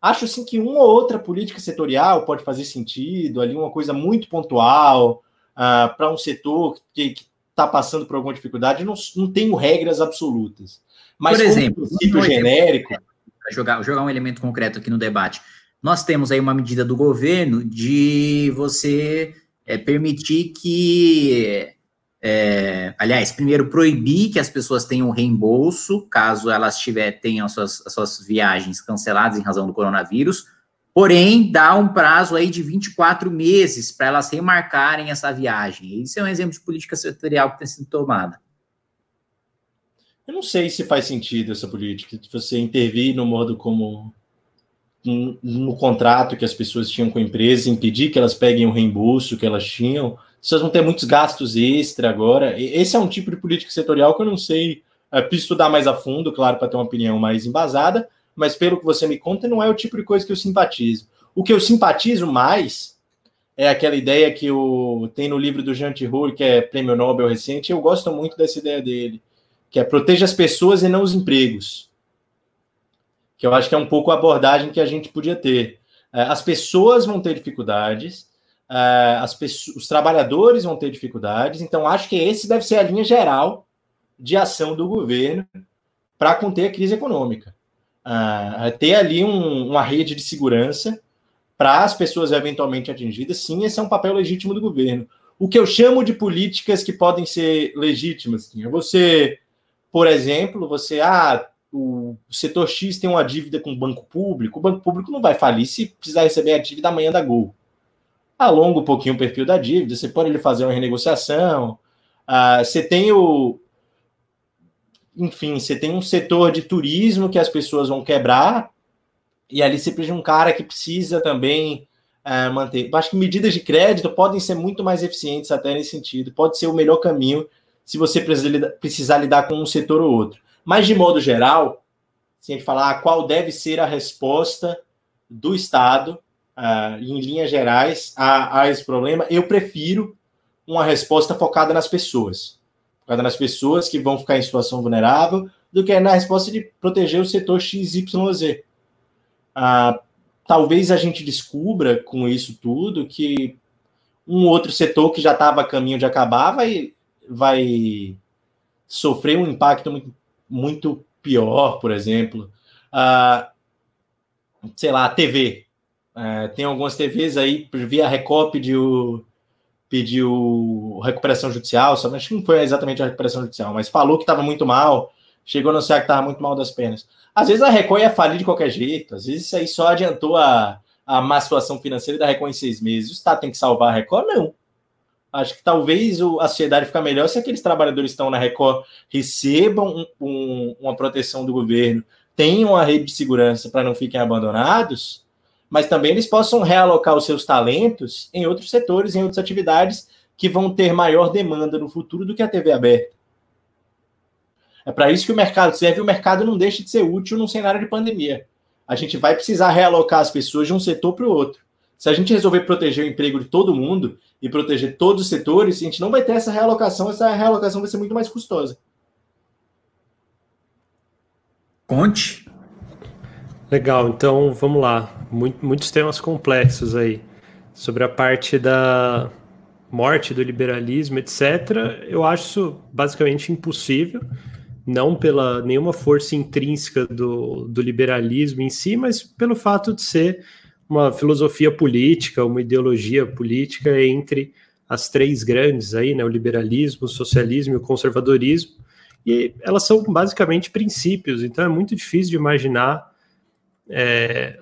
acho sim que uma ou outra política setorial pode fazer sentido, ali uma coisa muito pontual ah, para um setor que está passando por alguma dificuldade, não, não tenho regras absolutas. Mas Por exemplo, princípio genérico. Para jogar, jogar um elemento concreto aqui no debate. Nós temos aí uma medida do governo de você é, permitir que. É, aliás, primeiro proibir que as pessoas tenham reembolso caso elas tiver, tenham suas, suas viagens canceladas em razão do coronavírus, porém dá um prazo aí de 24 meses para elas remarcarem essa viagem. Isso é um exemplo de política setorial que tem sido tomada. Eu não sei se faz sentido essa política, de você intervir no modo como no, no contrato que as pessoas tinham com a empresa, impedir que elas peguem o reembolso que elas tinham. Vocês vão ter muitos gastos extra agora. Esse é um tipo de política setorial que eu não sei. É, estudar mais a fundo, claro, para ter uma opinião mais embasada, mas pelo que você me conta, não é o tipo de coisa que eu simpatizo. O que eu simpatizo mais é aquela ideia que o, tem no livro do Jean Tirole, que é prêmio Nobel recente, eu gosto muito dessa ideia dele que é proteja as pessoas e não os empregos. Que eu acho que é um pouco a abordagem que a gente podia ter. É, as pessoas vão ter dificuldades, as pessoas, os trabalhadores vão ter dificuldades, então acho que esse deve ser a linha geral de ação do governo para conter a crise econômica. Uh, ter ali um, uma rede de segurança para as pessoas eventualmente atingidas, sim, esse é um papel legítimo do governo. O que eu chamo de políticas que podem ser legítimas, é você, por exemplo, você, ah, o setor X tem uma dívida com o banco público, o banco público não vai falir se precisar receber a dívida amanhã da Gol. Alonga um pouquinho o perfil da dívida, você pode ele fazer uma renegociação, uh, você tem o, enfim, você tem um setor de turismo que as pessoas vão quebrar, e ali você precisa de um cara que precisa também é, manter. Acho que medidas de crédito podem ser muito mais eficientes até nesse sentido, pode ser o melhor caminho se você precisar lidar com um setor ou outro. Mas, de modo geral, se a gente falar qual deve ser a resposta do Estado, uh, em linhas gerais, a, a esse problema, eu prefiro uma resposta focada nas pessoas focada nas pessoas que vão ficar em situação vulnerável, do que na resposta de proteger o setor XYZ. Ah, talvez a gente descubra com isso tudo que um outro setor que já estava a caminho de acabar vai, vai sofrer um impacto muito, muito pior, por exemplo. Ah, sei lá, a TV. É, tem algumas TVs aí, via Recop de o pediu recuperação judicial, só acho que não foi exatamente a recuperação judicial, mas falou que estava muito mal, chegou a anunciar que estava muito mal das pernas. Às vezes a Record ia falir de qualquer jeito, às vezes isso aí só adiantou a, a má situação financeira da Record em seis meses. O Estado tem que salvar a Record? Não. Acho que talvez a sociedade fica melhor se aqueles trabalhadores que estão na Record recebam um, um, uma proteção do governo, tenham uma rede de segurança para não fiquem abandonados, mas também eles possam realocar os seus talentos em outros setores, em outras atividades que vão ter maior demanda no futuro do que a TV aberta. É para isso que o mercado serve, o mercado não deixa de ser útil num cenário de pandemia. A gente vai precisar realocar as pessoas de um setor para o outro. Se a gente resolver proteger o emprego de todo mundo e proteger todos os setores, a gente não vai ter essa realocação, essa realocação vai ser muito mais custosa. Conte. Legal, então vamos lá. Muito, muitos temas complexos aí. Sobre a parte da morte do liberalismo, etc., eu acho isso basicamente impossível, não pela nenhuma força intrínseca do, do liberalismo em si, mas pelo fato de ser uma filosofia política, uma ideologia política entre as três grandes aí, né, o liberalismo, o socialismo e o conservadorismo, e elas são basicamente princípios, então é muito difícil de imaginar é,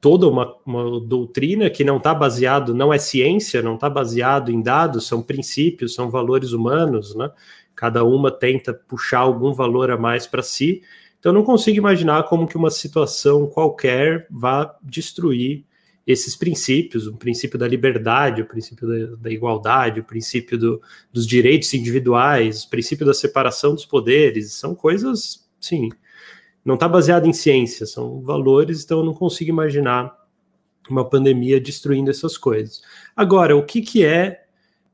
toda uma, uma, doutrina que não está baseado, não é ciência, não está baseado em dados, são princípios, são valores humanos, né? Cada uma tenta puxar algum valor a mais para si. Então não consigo imaginar como que uma situação qualquer vá destruir esses princípios, o princípio da liberdade, o princípio da, da igualdade, o princípio do, dos direitos individuais, o princípio da separação dos poderes, são coisas, sim, não está baseado em ciência, são valores, então eu não consigo imaginar uma pandemia destruindo essas coisas. Agora, o que, que é,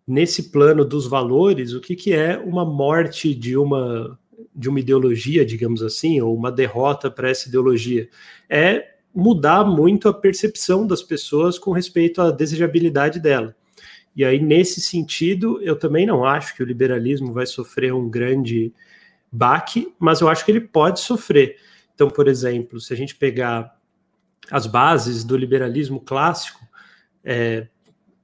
nesse plano dos valores, o que, que é uma morte de uma, de uma ideologia, digamos assim, ou uma derrota para essa ideologia? É mudar muito a percepção das pessoas com respeito à desejabilidade dela. E aí, nesse sentido, eu também não acho que o liberalismo vai sofrer um grande baque, mas eu acho que ele pode sofrer. Então, por exemplo, se a gente pegar as bases do liberalismo clássico, é,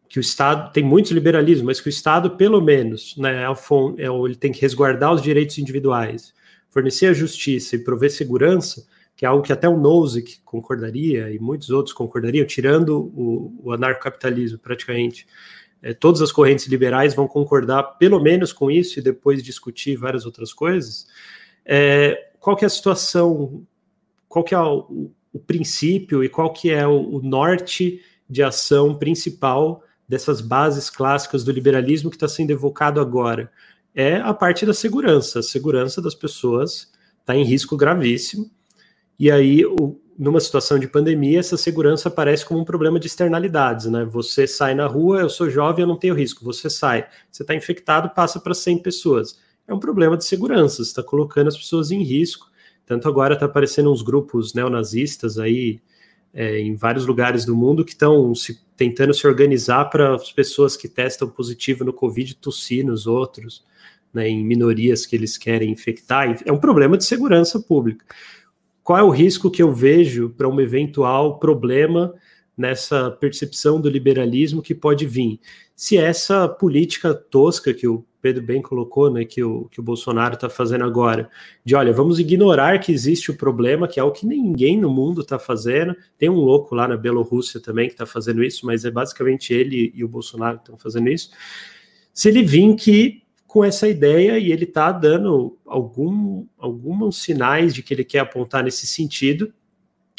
que o Estado tem muito liberalismo, mas que o Estado, pelo menos, né, é é ele tem que resguardar os direitos individuais, fornecer a justiça e prover segurança, que é algo que até o Nozick concordaria e muitos outros concordariam, tirando o, o anarcocapitalismo praticamente é, todas as correntes liberais vão concordar pelo menos com isso e depois discutir várias outras coisas. É, qual que é a situação, qual que é o, o princípio e qual que é o, o, norte de ação principal dessas bases clássicas do liberalismo que está sendo evocado agora? É a parte da segurança. A segurança das pessoas está em risco gravíssimo. E aí, o, numa situação de pandemia, essa segurança aparece como um problema de externalidades, né? Você sai na rua, eu sou jovem, eu não tenho risco. Você sai, você está infectado, passa para 100 pessoas. é um problema de segurança, está colocando as pessoas em risco. Tanto agora está aparecendo uns grupos neonazistas aí é, em vários lugares do mundo que estão tentando se organizar para as pessoas que testam positivo no Covid tossir nos outros, né, em minorias que eles querem infectar. É um problema de segurança pública. Qual é o risco que eu vejo para um eventual problema nessa percepção do liberalismo que pode vir. Se essa política tosca que o Pedro bem colocou, né, que o, que o Bolsonaro está fazendo agora, de olha, vamos ignorar que existe o problema, que é o que ninguém no mundo está fazendo. Tem um louco lá na Bielorrússia também que está fazendo isso, mas é basicamente ele e o Bolsonaro que estão fazendo isso. Se ele vir que com essa ideia e ele está dando algum, alguns sinais de que ele quer apontar nesse sentido,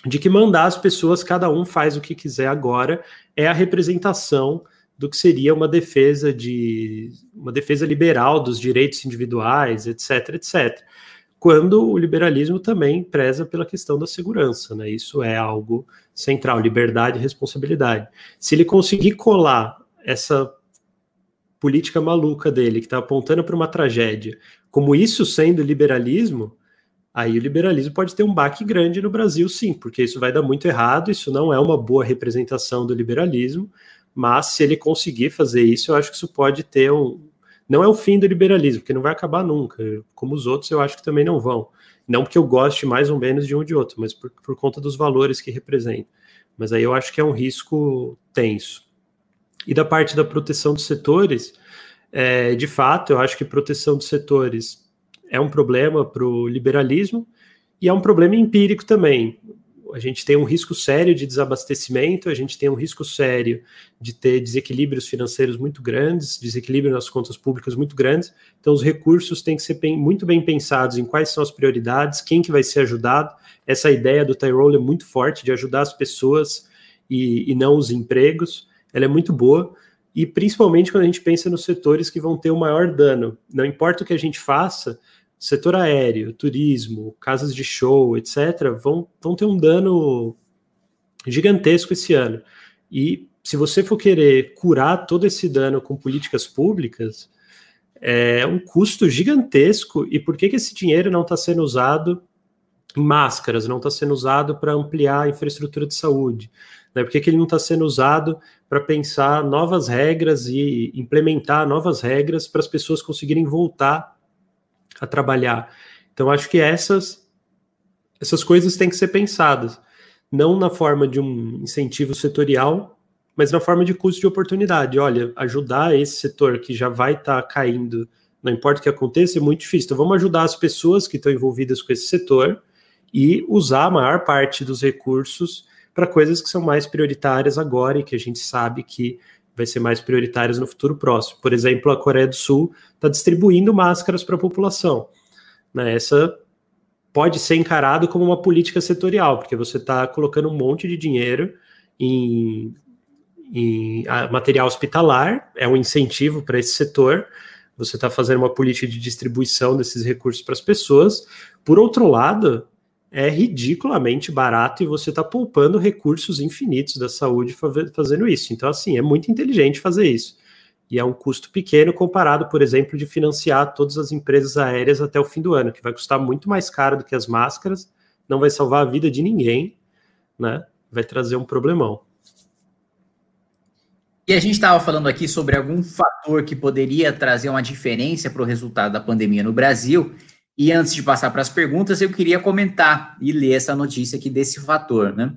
de que mandar as pessoas, cada um faz o que quiser agora, é a representação do que seria uma defesa de uma defesa liberal dos direitos individuais, etc, etc. Quando o liberalismo também preza pela questão da segurança, né? Isso é algo central, liberdade e responsabilidade. Se ele conseguir colar essa política maluca dele, que está apontando para uma tragédia, como isso sendo liberalismo, aí o liberalismo pode ter um baque grande no Brasil, sim, porque isso vai dar muito errado, isso não é uma boa representação do liberalismo, mas se ele conseguir fazer isso, eu acho que isso pode ter um. Não é o fim do liberalismo, porque não vai acabar nunca. Como os outros, eu acho que também não vão. Não porque eu goste mais ou menos de um ou de outro, mas por, por conta dos valores que representam. Mas aí eu acho que é um risco tenso. E da parte da proteção dos setores, é, de fato, eu acho que proteção dos setores é um problema para o liberalismo e é um problema empírico também. A gente tem um risco sério de desabastecimento, a gente tem um risco sério de ter desequilíbrios financeiros muito grandes, desequilíbrio nas contas públicas muito grandes. Então, os recursos têm que ser muito bem pensados em quais são as prioridades, quem que vai ser ajudado. Essa ideia do Tyrol é muito forte de ajudar as pessoas e, e não os empregos. Ela é muito boa e principalmente quando a gente pensa nos setores que vão ter o maior dano. Não importa o que a gente faça, setor aéreo, turismo, casas de show, etc., vão, vão ter um dano gigantesco esse ano. E se você for querer curar todo esse dano com políticas públicas, é um custo gigantesco. E por que, que esse dinheiro não está sendo usado em máscaras, não está sendo usado para ampliar a infraestrutura de saúde? Né? Por que, que ele não está sendo usado para pensar novas regras e implementar novas regras para as pessoas conseguirem voltar a trabalhar. Então, acho que essas, essas coisas têm que ser pensadas, não na forma de um incentivo setorial, mas na forma de custo de oportunidade. Olha, ajudar esse setor que já vai estar tá caindo, não importa o que aconteça, é muito difícil. Então, vamos ajudar as pessoas que estão envolvidas com esse setor e usar a maior parte dos recursos para coisas que são mais prioritárias agora e que a gente sabe que vai ser mais prioritárias no futuro próximo. Por exemplo, a Coreia do Sul está distribuindo máscaras para a população. Né? Essa pode ser encarado como uma política setorial, porque você está colocando um monte de dinheiro em, em material hospitalar, é um incentivo para esse setor. Você está fazendo uma política de distribuição desses recursos para as pessoas. Por outro lado, é ridiculamente barato e você está poupando recursos infinitos da saúde fazendo isso. Então, assim, é muito inteligente fazer isso. E é um custo pequeno comparado, por exemplo, de financiar todas as empresas aéreas até o fim do ano, que vai custar muito mais caro do que as máscaras, não vai salvar a vida de ninguém, né? Vai trazer um problemão. E a gente estava falando aqui sobre algum fator que poderia trazer uma diferença para o resultado da pandemia no Brasil. E antes de passar para as perguntas, eu queria comentar e ler essa notícia aqui desse fator, né?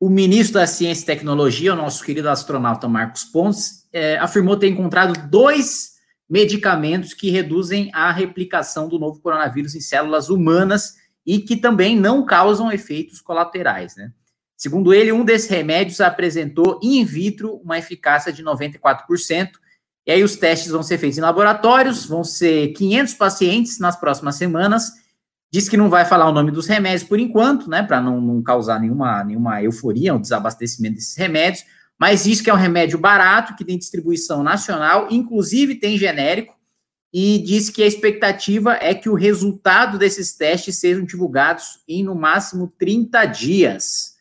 O ministro da Ciência e Tecnologia, o nosso querido astronauta Marcos Pontes, é, afirmou ter encontrado dois medicamentos que reduzem a replicação do novo coronavírus em células humanas e que também não causam efeitos colaterais, né? Segundo ele, um desses remédios apresentou in vitro uma eficácia de 94%, e aí os testes vão ser feitos em laboratórios, vão ser 500 pacientes nas próximas semanas. Diz que não vai falar o nome dos remédios por enquanto, né, para não, não, causar nenhuma, nenhuma euforia, um desabastecimento desses remédios, mas diz que é um remédio barato, que tem distribuição nacional, inclusive tem genérico, e diz que a expectativa é que o resultado desses testes sejam divulgados em no máximo 30 dias.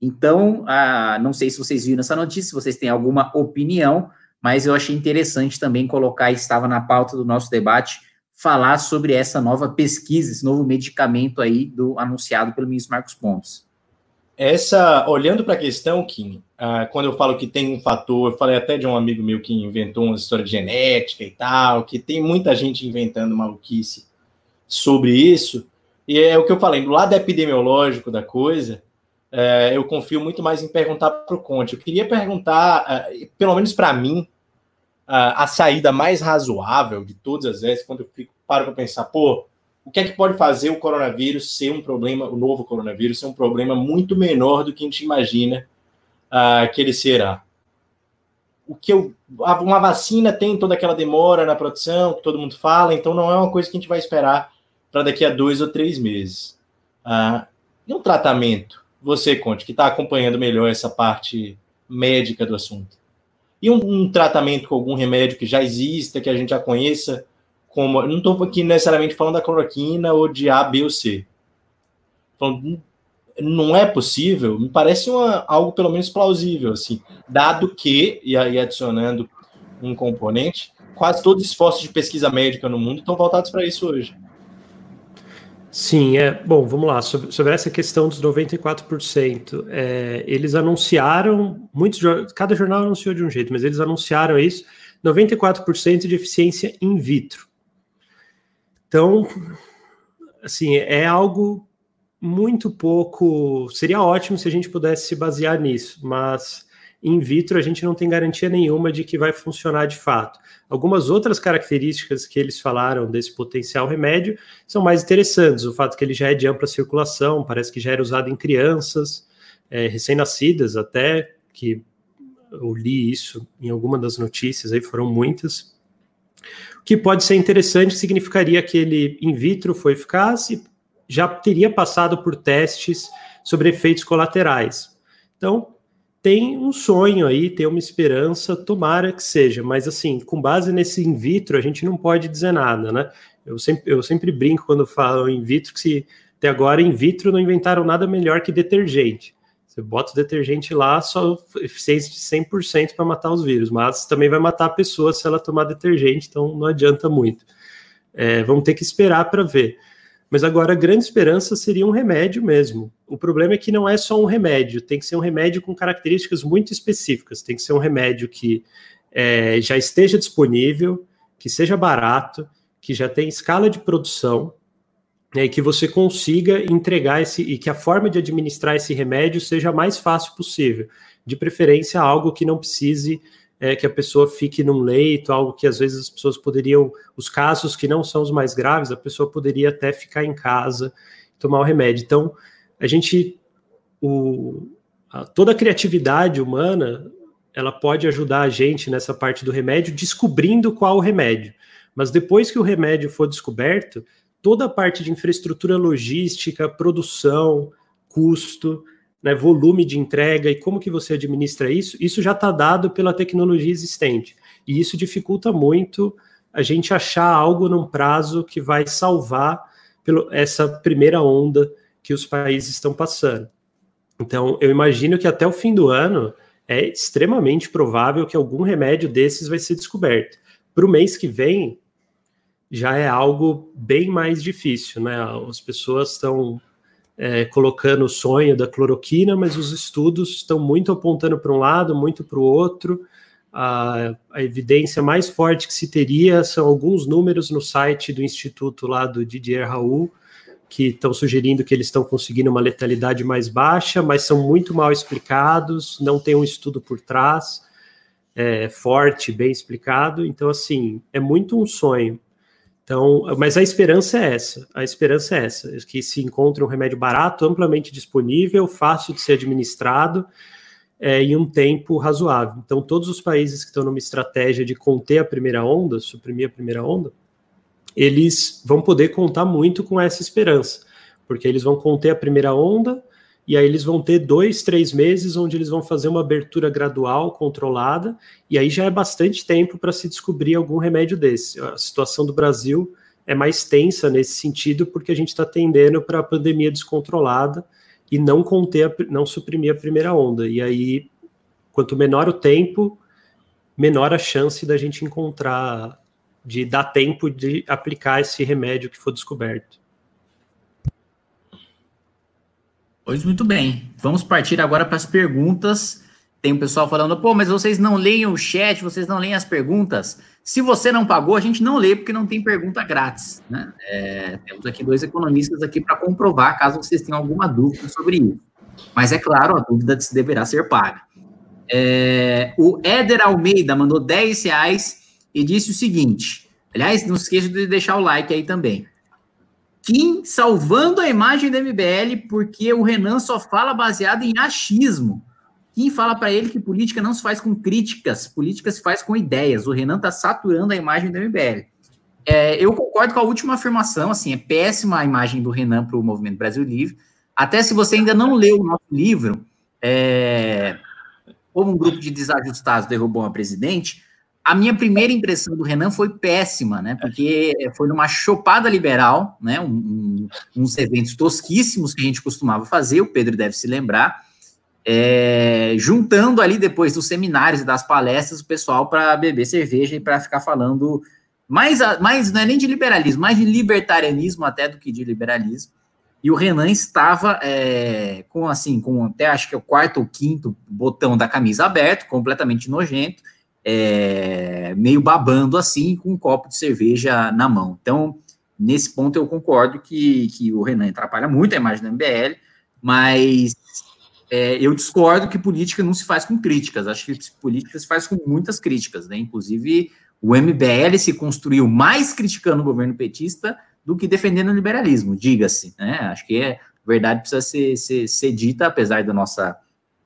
Então, ah, não sei se vocês viram essa notícia, se vocês têm alguma opinião, mas eu achei interessante também colocar, estava na pauta do nosso debate, falar sobre essa nova pesquisa, esse novo medicamento aí do anunciado pelo ministro Marcos Pontes. Essa, olhando para a questão, Kim, ah, quando eu falo que tem um fator, eu falei até de um amigo meu que inventou uma história de genética e tal, que tem muita gente inventando maluquice sobre isso, e é o que eu falei, do lado epidemiológico da coisa, é, eu confio muito mais em perguntar para o Conte. Eu queria perguntar, uh, pelo menos para mim, uh, a saída mais razoável de todas as vezes, quando eu fico, paro para pensar, pô, o que é que pode fazer o coronavírus ser um problema, o novo coronavírus ser um problema muito menor do que a gente imagina uh, que ele será? O que eu, uma vacina tem toda aquela demora na produção, que todo mundo fala, então não é uma coisa que a gente vai esperar para daqui a dois ou três meses. Uh, e um tratamento? Você, Conte, que está acompanhando melhor essa parte médica do assunto. E um, um, tratamento com algum remédio que já exista, que a gente já conheça, como. Não estou aqui necessariamente falando da cloroquina ou de A, B ou C. Falando, não é possível, me parece uma, algo pelo menos plausível, assim, dado que, e aí adicionando um componente, quase todos os esforços de pesquisa médica no mundo estão voltados para isso hoje. Sim, é bom. Vamos lá sobre, sobre essa questão dos 94%. É, eles anunciaram, muitos, cada jornal anunciou de um jeito, mas eles anunciaram isso: 94% de eficiência in vitro. Então, assim, é algo muito pouco. Seria ótimo se a gente pudesse se basear nisso, mas in vitro a gente não tem garantia nenhuma de que vai funcionar de fato. Algumas outras características que eles falaram desse potencial remédio são mais interessantes. O fato que ele já é de ampla circulação, parece que já era usado em crianças é, recém-nascidas, até que eu li isso em alguma das notícias, aí foram muitas que pode ser interessante, significaria que ele in vitro foi eficaz e já teria passado por testes sobre efeitos colaterais. Então, tem um sonho aí, tem uma esperança, tomara que seja, mas assim, com base nesse in vitro, a gente não pode dizer nada, né? Eu sempre, eu sempre brinco quando falo in vitro que se até agora in vitro não inventaram nada melhor que detergente. Você bota o detergente lá, só eficiência de 100% para matar os vírus, mas também vai matar a pessoa se ela tomar detergente, então não adianta muito. É, vamos ter que esperar para ver. Mas agora a grande esperança seria um remédio mesmo. O problema é que não é só um remédio, tem que ser um remédio com características muito específicas. Tem que ser um remédio que é, já esteja disponível, que seja barato, que já tenha escala de produção, né, e que você consiga entregar esse e que a forma de administrar esse remédio seja a mais fácil possível, de preferência algo que não precise é, que a pessoa fique num leito, algo que às vezes as pessoas poderiam, os casos que não são os mais graves, a pessoa poderia até ficar em casa tomar o remédio. Então, a gente, o, a, toda a criatividade humana, ela pode ajudar a gente nessa parte do remédio, descobrindo qual o remédio. Mas depois que o remédio for descoberto, toda a parte de infraestrutura logística, produção, custo, né, volume de entrega e como que você administra isso, isso já está dado pela tecnologia existente. E isso dificulta muito a gente achar algo num prazo que vai salvar pelo, essa primeira onda que os países estão passando. Então, eu imagino que até o fim do ano é extremamente provável que algum remédio desses vai ser descoberto. Para o mês que vem, já é algo bem mais difícil, né? As pessoas estão é, colocando o sonho da cloroquina, mas os estudos estão muito apontando para um lado, muito para o outro. A, a, evidência mais forte que se teria são alguns números no site do instituto lá do Didier Raul, que estão sugerindo que eles estão conseguindo uma letalidade mais baixa, mas são muito mal explicados, não tem um estudo por trás é, forte, bem explicado. Então, assim, é muito um sonho. Então, mas a esperança é essa, a esperança é essa, que se encontre um remédio barato, amplamente disponível, fácil de ser administrado é, em um tempo razoável. Então, todos os países que estão numa estratégia de conter a primeira onda, suprimir a primeira onda, eles vão poder contar muito com essa esperança, porque eles vão conter a primeira onda, e aí eles vão ter dois, três meses onde eles vão fazer uma abertura gradual, controlada, e aí já é bastante tempo para se descobrir algum remédio desse. A situação do Brasil é mais tensa nesse sentido, porque a gente está tendendo para a pandemia descontrolada e não conter, a, não suprimir a primeira onda. E aí, quanto menor o tempo, menor a chance da gente encontrar de dar tempo de aplicar esse remédio que for descoberto. Pois muito bem. Vamos partir agora para as perguntas. Tem o um pessoal falando, pô, mas vocês não leem o chat, vocês não leem as perguntas. Se você não pagou, a gente não lê porque não tem pergunta grátis. Né? É, temos aqui dois economistas aqui para comprovar, caso vocês tenham alguma dúvida sobre isso. Mas é claro, a dúvida se deverá ser paga. É, o Éder Almeida mandou 10 reais e disse o seguinte: aliás, não esqueça de deixar o like aí também. Kim salvando a imagem do MBL porque o Renan só fala baseado em achismo. Kim fala para ele que política não se faz com críticas, política se faz com ideias. O Renan está saturando a imagem do MBL. É, eu concordo com a última afirmação, assim, é péssima a imagem do Renan para o Movimento Brasil Livre. Até se você ainda não leu o nosso livro, é, como um grupo de desajustados derrubou uma presidente, a minha primeira impressão do Renan foi péssima, né? Porque foi numa chopada liberal, né? Um, um, uns eventos tosquíssimos que a gente costumava fazer, o Pedro deve se lembrar, é, juntando ali depois dos seminários e das palestras o pessoal para beber cerveja e para ficar falando mais, mais, não é nem de liberalismo, mais de libertarianismo até do que de liberalismo. E o Renan estava é, com assim, com até acho que é o quarto ou quinto botão da camisa aberto, completamente nojento é, meio babando assim, com um copo de cerveja na mão. Então, nesse ponto, eu concordo que, que o Renan atrapalha muito a imagem do MBL, mas é, eu discordo que política não se faz com críticas. Acho que política se faz com muitas críticas, né? Inclusive, o MBL se construiu mais criticando o governo petista do que defendendo o liberalismo, diga-se. Né? Acho que é verdade precisa ser, ser, ser dita, apesar da nossa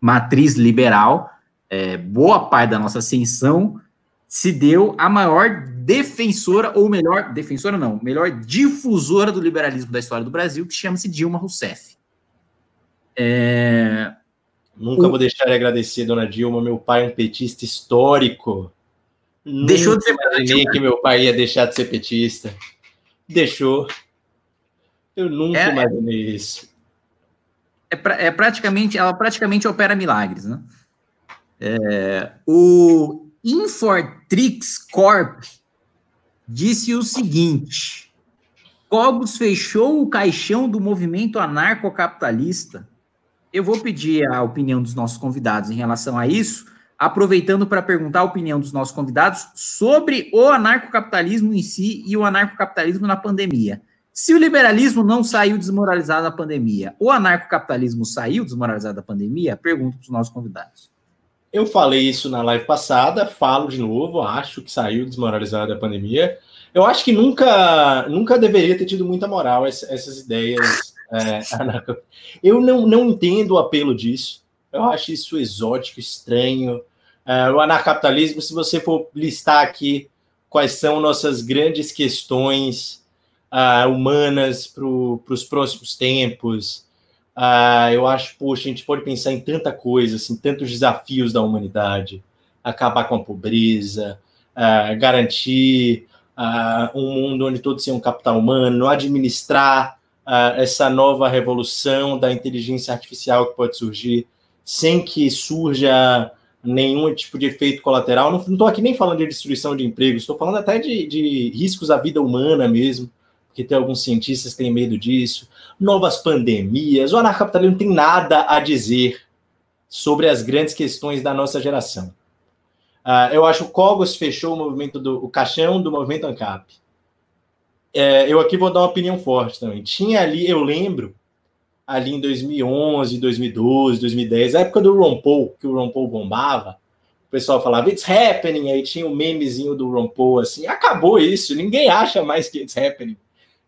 matriz liberal, é, boa parte da nossa ascensão se deu a maior defensora, ou melhor, defensora não, melhor difusora do liberalismo da história do Brasil, que chama-se Dilma Rousseff. É... Nunca o... vou deixar de agradecer, dona Dilma, meu pai é um petista histórico. Deixou Nunca de ser petista. que meu pai ia deixar de ser petista. Deixou. Eu nunca é, imaginei isso. É, é, praticamente, ela praticamente opera milagres, né? É, o Infortrix Corp disse o seguinte: Cogos fechou o caixão do movimento anarcocapitalista. Eu vou pedir a opinião dos nossos convidados em relação a isso, aproveitando para perguntar a opinião dos nossos convidados sobre o anarcocapitalismo em si e o anarcocapitalismo na pandemia. Se o liberalismo não saiu desmoralizado da pandemia, o anarcocapitalismo saiu desmoralizado da pandemia? Pergunto para os nossos convidados. Eu falei isso na live passada, falo de novo, acho que saiu desmoralizado da pandemia. Eu acho que nunca, nunca deveria ter tido muita moral essas ideias. É, eu não, não entendo o apelo disso. Eu acho isso exótico, estranho. É, o anarcapitalismo, se você for listar aqui quais são nossas grandes questões uh, humanas para os próximos tempos, Uh, eu acho, poxa, a gente pode pensar em tanta coisa, assim, tantos desafios da humanidade, acabar com a pobreza, uh, garantir uh, um mundo onde todos tenham capital humano, administrar essa nova revolução da inteligência artificial que pode surgir sem que surja nenhum tipo de efeito colateral. Não estou aqui nem falando de destruição de empregos, estou falando até de, de riscos à vida humana mesmo porque tem alguns cientistas que têm medo disso, novas pandemias. O anarcapitalismo não tem nada a dizer sobre as grandes questões da nossa geração. Uh, eu acho que o Cogos fechou o movimento do o caixão do movimento ANCAP. É, eu aqui vou dar uma opinião forte também. Tinha ali, eu lembro, ali em 2011, 2012, 2010, a época do Ron Paul, que o Ron Paul bombava, o pessoal falava It's happening, aí tinha o um memezinho do Ron Paul, assim, acabou isso, ninguém acha mais que It's happening.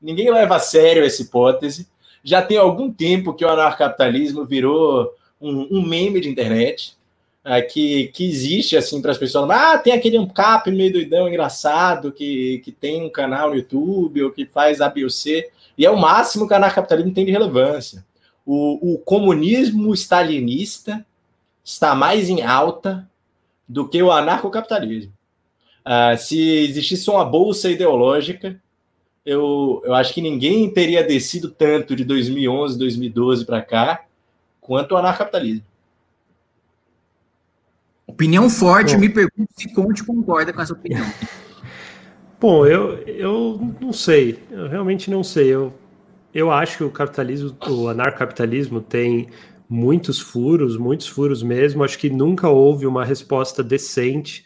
Ninguém leva a sério essa hipótese. Já tem algum tempo que o anarcapitalismo virou um, um meme de internet. É, que, que existe assim para as pessoas. Ah, tem aquele um cap meio doidão, engraçado, que, que tem um canal no YouTube ou que faz A, B ou C. E é o máximo que o anarcapitalismo tem de relevância. O, o comunismo stalinista está mais em alta do que o anarcocapitalismo. Uh, se existisse uma bolsa ideológica, eu, eu acho que ninguém teria descido tanto de 2011, 2012 para cá quanto o anarcapitalismo. Opinião forte, Bom. me pergunto se Conte concorda com essa opinião. Bom, eu, eu não sei, eu realmente não sei. Eu, eu acho que o capitalismo, o anarcapitalismo tem muitos furos, muitos furos mesmo. Acho que nunca houve uma resposta decente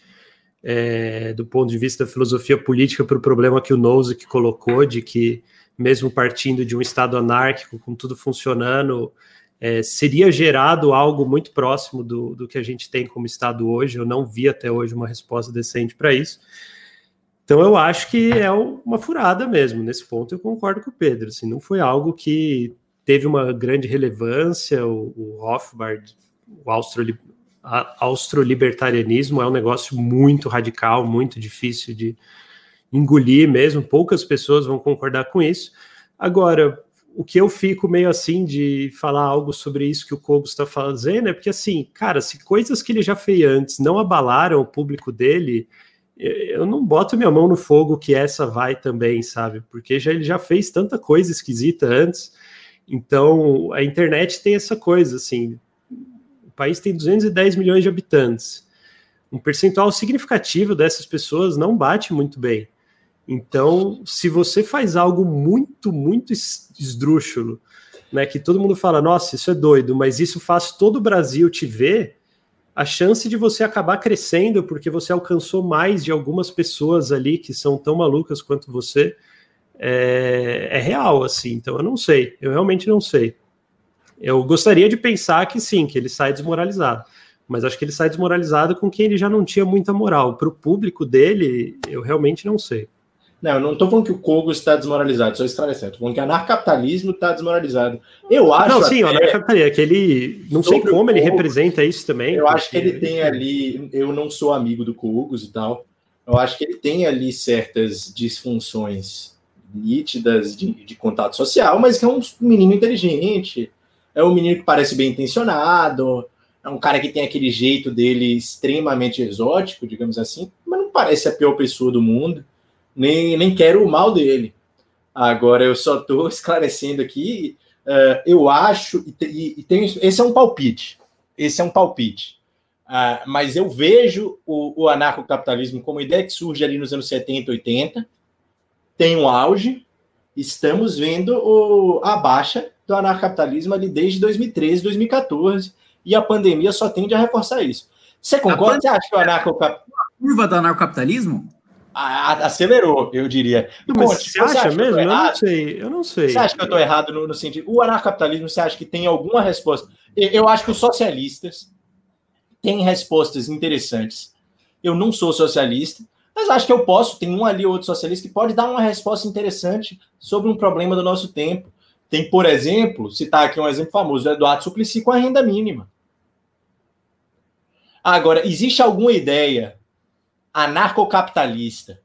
é, do ponto de vista da filosofia política para o problema que o Nozick colocou, de que mesmo partindo de um Estado anárquico, com tudo funcionando, é, seria gerado algo muito próximo do, do que a gente tem como Estado hoje. Eu não vi até hoje uma resposta decente para isso. Então eu acho que é uma furada mesmo. Nesse ponto eu concordo com o Pedro. Assim, não foi algo que teve uma grande relevância. O, o Rothbard, o austro-libertarianismo é um negócio muito radical, muito difícil de engolir mesmo. Poucas pessoas vão concordar com isso. Agora, o que eu fico meio assim de falar algo sobre isso que o Kogo está fazendo é porque, assim, cara, se coisas que ele já fez antes não abalaram o público dele eu não boto minha mão no fogo que essa vai também, sabe? Porque já, ele já fez tanta coisa esquisita antes. Então, a internet tem essa coisa, assim, país tem 210 milhões de habitantes. Um percentual significativo dessas pessoas não bate muito bem. Então, se você faz algo muito, muito esdrúxulo, né, que todo mundo fala, nossa, isso é doido, mas isso faz todo o Brasil te ver, a chance de você acabar crescendo porque você alcançou mais de algumas pessoas ali que são tão malucas quanto você é, é, real, assim. Então eu não sei, eu realmente não sei. Eu gostaria de pensar que sim, que ele sai desmoralizado, mas acho que ele sai desmoralizado com quem ele já não tinha muita moral. Para o público dele, eu realmente não sei. Não, eu não estou falando que o Kogo está desmoralizado, só esclarecendo. Estou falando que o anarcapitalismo está desmoralizado. Eu acho. Não, sim, até, o anarcapitalismo, é que ele. Não sei como ele representa isso também. Eu acho que ele tem ali. Eu não sou amigo do Kogos e tal. Eu acho que ele tem ali certas disfunções nítidas de, de contato social, mas que é um menino inteligente. É um menino que parece bem intencionado. É um cara que tem aquele jeito dele extremamente exótico, digamos assim, mas não parece a pior pessoa do mundo nem, nem quero o mal dele. Agora, eu só estou esclarecendo aqui, uh, eu acho, e, e, e esse é um palpite, esse é um palpite, uh, mas eu vejo o, o anarcocapitalismo como ideia que surge ali nos anos 70, 80, tem um auge, estamos vendo o, a baixa do anarcapitalismo ali desde 2013, 2014, e a pandemia só tende a reforçar isso. Você concorda? Você acha que o anarcocapitalismo... curva do anarcapitalismo? acelerou, eu diria. Mas Conte, você, acha, acha mesmo? Eu, eu, não sei, eu não sei. Você acha que eu estou errado no, no, sentido? O anarcapitalismo, você acha que tem alguma resposta? Eu acho que os socialistas têm respostas interessantes. Eu não sou socialista, mas acho que eu posso. Tem um ali ou outro socialista que pode dar uma resposta interessante sobre um problema do nosso tempo. Tem, por exemplo, citar aqui um exemplo famoso do Eduardo Suplicy com a renda mínima. Agora, existe alguma ideia anarcocapitalista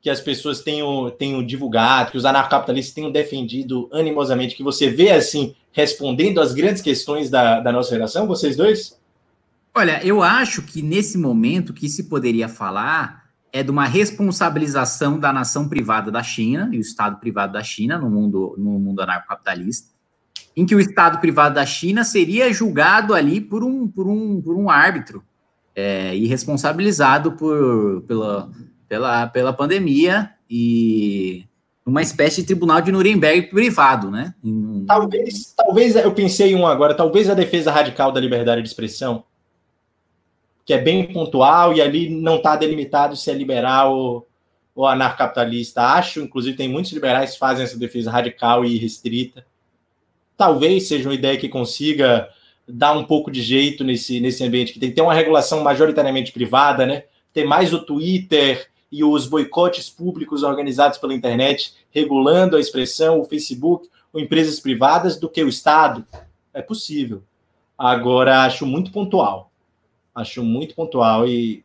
que as pessoas tenham, tenham divulgado, que os anarcocapitalistas tenham defendido animosamente, que você vê assim, respondendo às grandes questões da, da nossa geração, vocês dois? Olha, eu acho que nesse momento o que se poderia falar é de uma responsabilização da nação privada da China e o Estado privado da China no mundo, no mundo anarcocapitalista, em que o Estado privado da China seria julgado ali por um, por um, por um árbitro, é, e responsabilizado por, pela, pela, pela pandemia e uma espécie de tribunal de Nuremberg privado, né? Talvez, talvez eu pensei um agora, talvez a defesa radical da liberdade de expressão, que é bem pontual e ali não está delimitado se é liberal ou, ou anarcapitalista. Acho, inclusive, tem muitos liberais que fazem essa defesa radical e restrita. Talvez seja uma ideia que consiga dar um pouco de jeito nesse, nesse ambiente, que tem que ter uma regulação majoritariamente privada, né? Ter mais o Twitter e os boicotes públicos organizados pela internet regulando a expressão, o Facebook, ou empresas privadas, do que o Estado. É possível. Agora, acho muito pontual. Acho muito pontual e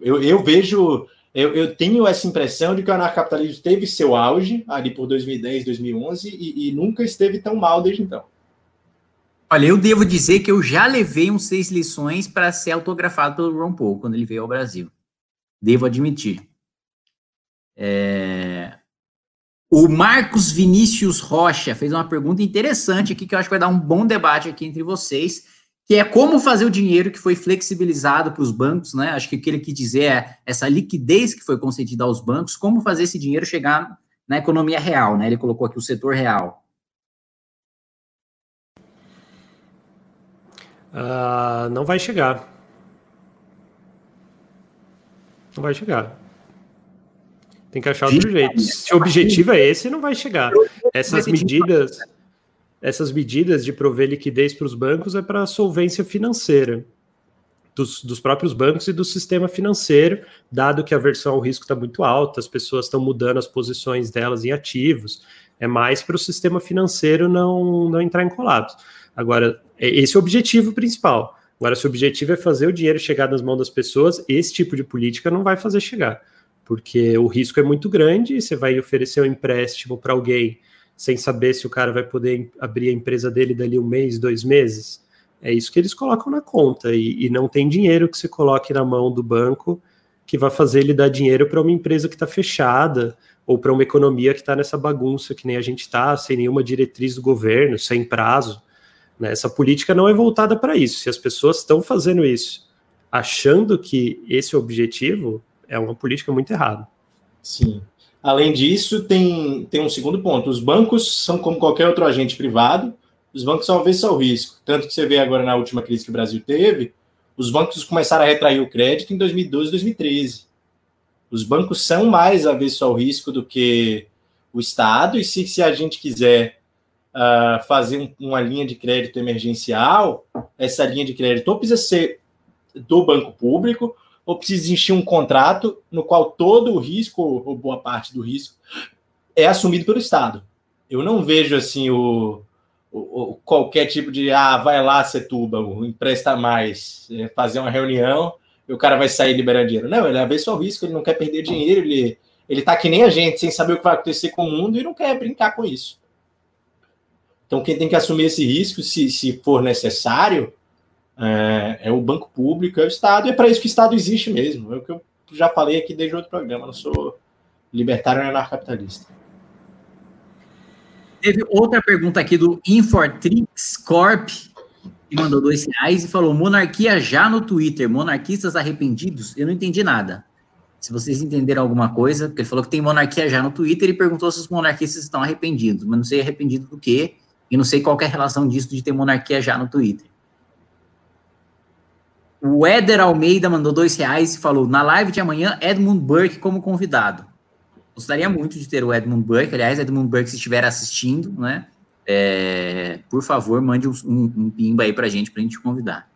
eu, eu vejo, eu, eu tenho essa impressão de que o anarcapitalismo teve seu auge ali por 2010, 2011 e, e nunca esteve tão mal desde então. Olha, eu devo dizer que eu já levei uns seis lições para ser autografado pelo Ron Paul quando ele veio ao Brasil. Devo admitir. É... O Marcos Vinícius Rocha fez uma pergunta interessante aqui que eu acho que vai dar um bom debate aqui entre vocês, que é como fazer o dinheiro que foi flexibilizado para os bancos, né? Acho que o que ele quis dizer é essa liquidez que foi concedida aos bancos, como fazer esse dinheiro chegar na economia real, né? Ele colocou aqui o setor real. Uh, não vai chegar. Não vai chegar. Tem que achar outro jeito. Se o objetivo é esse, não vai chegar. Essas medidas, essas medidas de prover liquidez para os bancos é para a solvência financeira dos, dos, próprios bancos e do sistema financeiro, dado que a versão ao risco está muito alta, as pessoas estão mudando as posições delas em ativos. É mais para o sistema financeiro não, não entrar em colapso. Agora, é, esse é o objetivo principal. Agora, se o objetivo é fazer o dinheiro chegar nas mãos das pessoas, esse tipo de política não vai fazer chegar, porque o risco é muito grande você vai oferecer um empréstimo para alguém sem saber se o cara vai poder abrir a empresa dele dali um mês, dois meses. É isso que eles colocam na conta e, e não tem dinheiro que você coloque na mão do banco que vai fazer ele dar dinheiro para uma empresa que está fechada ou para uma economia que está nessa bagunça que nem a gente está, sem nenhuma diretriz do governo, sem prazo. Né? Essa política não é voltada para isso. Se as pessoas estão fazendo isso achando que esse objetivo, é uma política muito errada. Sim. Além disso, tem, tem um segundo ponto. Os bancos são como qualquer outro agente privado, os bancos são avesso ao risco. Tanto que você vê agora na última crise que o Brasil teve, os bancos começaram a retrair o crédito em 2012, 2013. Os bancos são mais avessos ao risco do que o Estado, e se, se a gente quiser uh, fazer um, uma linha de crédito emergencial, essa linha de crédito ou precisa ser do banco público, ou precisa existir um contrato no qual todo o risco, ou boa parte do risco, é assumido pelo Estado. Eu não vejo assim o, o, o qualquer tipo de ah, vai lá, Setuba, empresta mais, é, fazer uma reunião e o cara vai sair liberando dinheiro. Não, ele ver só o risco, ele não quer perder dinheiro, ele, ele tá que nem a gente, sem saber o que vai acontecer com o mundo e não quer brincar com isso. Então, quem tem que assumir esse risco, se, se for necessário, é, é, o banco público, é o Estado, e é para isso que o Estado existe mesmo. É o que eu já falei aqui desde outro programa, eu não sou libertário anarcapitalista. Teve outra pergunta aqui do Infortrix Corp, que mandou dois reais e falou: monarquia já no Twitter, monarquistas arrependidos? Eu não entendi nada. Se vocês entenderam alguma coisa, porque ele falou que tem monarquia já no Twitter e perguntou se os monarquistas estão arrependidos, mas não sei arrependido do quê. E não sei qual é a relação disso de ter monarquia já no Twitter. O Éder Almeida mandou dois reais e falou: na live de amanhã, Edmund Burke como convidado. Gostaria muito de ter o Edmund Burke. Aliás, Edmund Burke, se estiver assistindo, né? É, por favor, mande um, um, um pimba aí pra gente, pra gente convidar.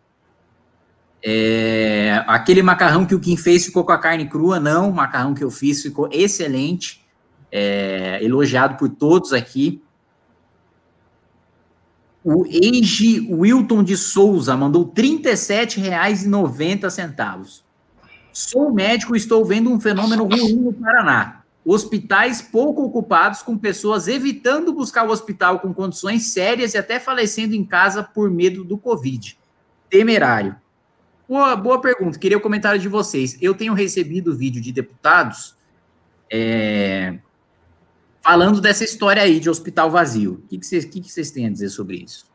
É, aquele macarrão que o Kim fez ficou com a carne crua? Não, o macarrão que eu fiz ficou excelente, é, elogiado por todos aqui. O Eiji Wilton de Souza mandou R$ 37,90. Sou médico e estou vendo um fenômeno ruim no Paraná. Hospitais pouco ocupados com pessoas evitando buscar o hospital com condições sérias e até falecendo em casa por medo do Covid. Temerário. Boa, boa pergunta. Queria o comentário de vocês. Eu tenho recebido vídeo de deputados é, falando dessa história aí de hospital vazio. O que, vocês, que, que têm a dizer sobre isso?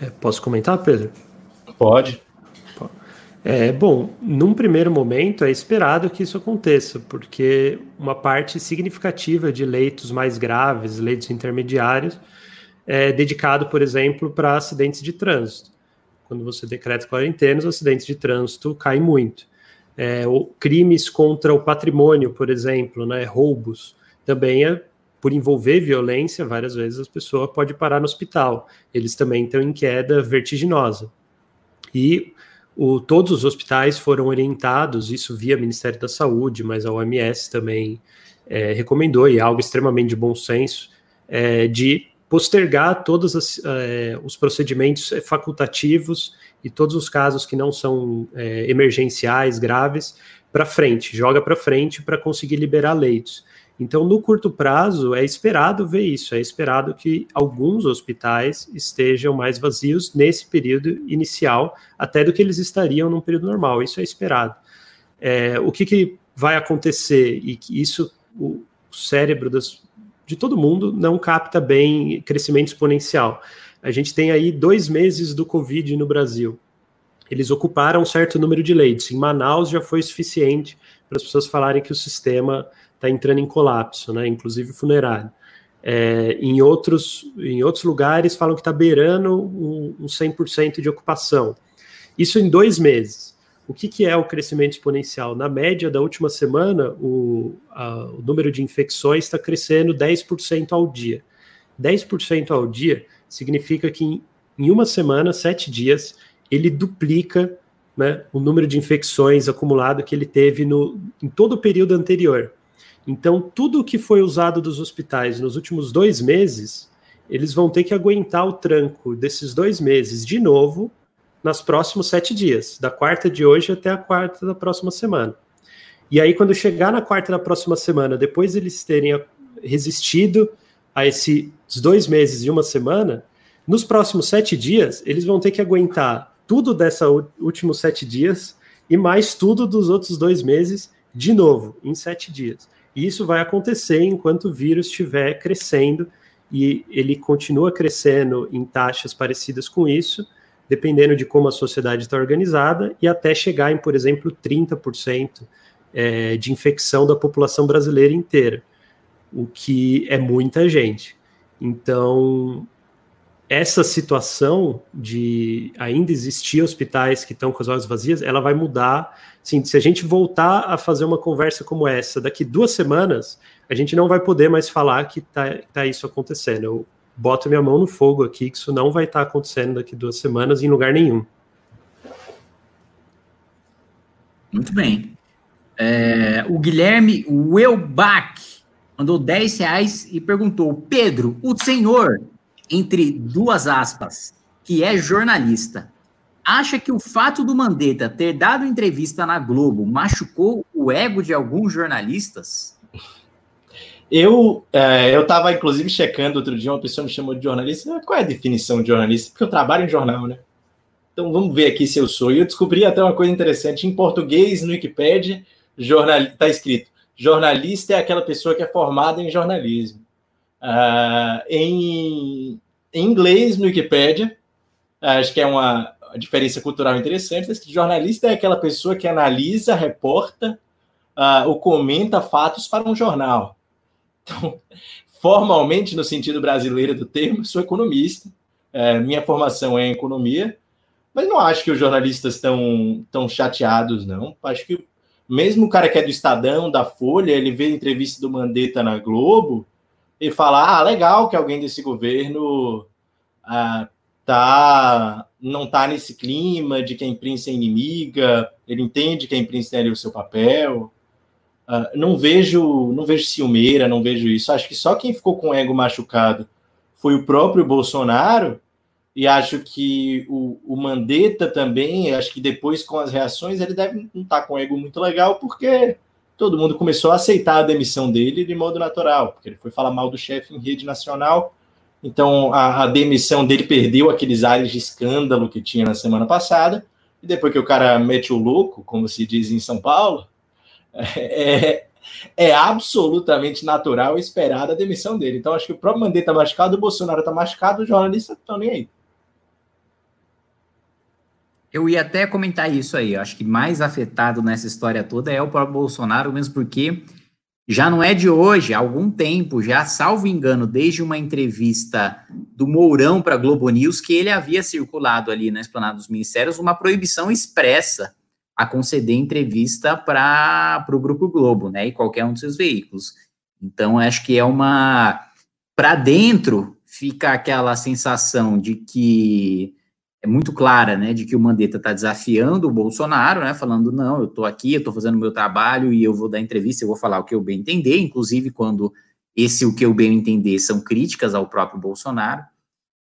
É, posso comentar, Pedro? Pode. É, bom, num primeiro momento é esperado que isso aconteça, porque uma parte significativa de leitos mais graves, leitos intermediários, é dedicado, por exemplo, para acidentes de trânsito. Quando você decreta quarentena, os acidentes de trânsito caem muito é, crimes contra o patrimônio, por exemplo, né, roubos, também é por envolver violência, várias vezes a pessoa pode parar no hospital. Eles também estão em queda vertiginosa. E o, todos os hospitais foram orientados, isso via Ministério da Saúde, mas a OMS também é, recomendou, e é algo extremamente de bom senso, é, de postergar todos as, é, os procedimentos facultativos e todos os casos que não são é, emergenciais, graves, para frente, joga para frente para conseguir liberar leitos. Então, no curto prazo, é esperado ver isso, é esperado que alguns hospitais estejam mais vazios nesse período inicial, até do que eles estariam num período normal, isso é esperado. É, o que, que, vai acontecer, e que isso, o cérebro das, de todo mundo não capta bem crescimento exponencial a gente tem aí dois meses do Covid no Brasil. Eles ocuparam um certo número de leitos. Em Manaus já foi suficiente para as pessoas falarem que o sistema está entrando em colapso, né? inclusive funerário. É, em, outros, em outros lugares falam que está beirando um, um 100% de ocupação. Isso em dois meses. O que, que, é o crescimento exponencial? Na média da última semana, o, a, o número de infecções está crescendo 10% ao dia. 10% ao dia significa que em, em, uma semana, sete dias, ele duplica né, o número de infecções acumulado que ele teve no, em todo o período anterior. Então, tudo que foi usado dos hospitais nos últimos dois meses, eles vão ter que aguentar o tranco desses dois meses de novo nos próximos sete dias, da quarta de hoje até a quarta da próxima semana. E aí, quando chegar na quarta da próxima semana, depois eles terem resistido a esses dois meses e uma semana, nos próximos sete dias, eles vão ter que aguentar tudo dessa últimos sete dias e mais tudo dos outros dois meses de novo, em sete dias. E isso vai acontecer enquanto o vírus estiver crescendo e ele continua crescendo em taxas parecidas com isso, dependendo de como a sociedade está organizada, e até chegar em, por exemplo, 30% é, de infecção da população brasileira inteira, o que é muita gente. Então, essa situação de ainda existir hospitais que estão com as vagas vazias, ela vai mudar. Se a gente voltar a fazer uma conversa como essa daqui duas semanas, a gente não vai poder mais falar que está tá isso acontecendo. Eu boto minha mão no fogo aqui que isso não vai estar tá acontecendo daqui duas semanas em lugar nenhum. Muito bem. É, o Guilherme Welbach mandou 10 reais e perguntou: Pedro, o senhor entre duas aspas, que é jornalista, acha que o fato do Mandetta ter dado entrevista na Globo machucou o ego de alguns jornalistas? Eu é, eu estava inclusive checando outro dia uma pessoa me chamou de jornalista. Qual é a definição de jornalista? Porque eu trabalho em jornal, né? Então vamos ver aqui se eu sou. E eu descobri até uma coisa interessante em português no Wikipedia, jornal está escrito: jornalista é aquela pessoa que é formada em jornalismo. Uh, em, em, inglês, no Wikipedia, acho que é uma diferença cultural interessante, que jornalista é aquela pessoa que analisa, reporta uh, ou comenta fatos para um jornal. Então, formalmente, no sentido brasileiro do termo, sou economista, uh, minha formação é em economia, mas não acho que os jornalistas estão tão chateados, não. Acho que mesmo o cara que é do Estadão, da Folha, ele vê a entrevista do Mandetta na Globo, e falar, ah, legal que alguém desse governo ah, tá, não tá nesse clima de que a imprensa é inimiga, ele entende que a imprensa tem ali o seu papel. Ah, não vejo, não vejo ciumeira, não vejo isso. Acho que só quem ficou com o ego machucado foi o próprio Bolsonaro, e acho que o, o Mandetta também, acho que depois com as reações, ele deve não estar tá com o ego muito legal, porque todo mundo começou a aceitar a demissão dele de modo natural, porque ele foi falar mal do chefe em rede nacional. Então a, a, demissão dele perdeu aqueles ares de escândalo que tinha na semana passada. E depois que o cara mete o louco, como se diz em São Paulo, é, é absolutamente natural esperar a demissão dele. Então acho que o próprio Mandetta está machucado, o Bolsonaro está machucado, os jornalistas estão nem aí. Eu ia até comentar isso aí. Acho que mais afetado nessa história toda é o próprio Bolsonaro, mesmo porque já não é de hoje, há algum tempo, já salvo engano, desde uma entrevista do Mourão para a Globo News, que ele havia circulado ali na Esplanada dos Ministérios uma proibição expressa a conceder entrevista para o Grupo Globo, né, e qualquer um dos seus veículos. Então, acho que é uma. Para dentro fica aquela sensação de que é muito clara, né, de que o Mandetta está desafiando o Bolsonaro, né, falando, não, eu estou aqui, eu estou fazendo o meu trabalho e eu vou dar entrevista, eu vou falar o que eu bem entender, inclusive quando esse o que eu bem entender são críticas ao próprio Bolsonaro,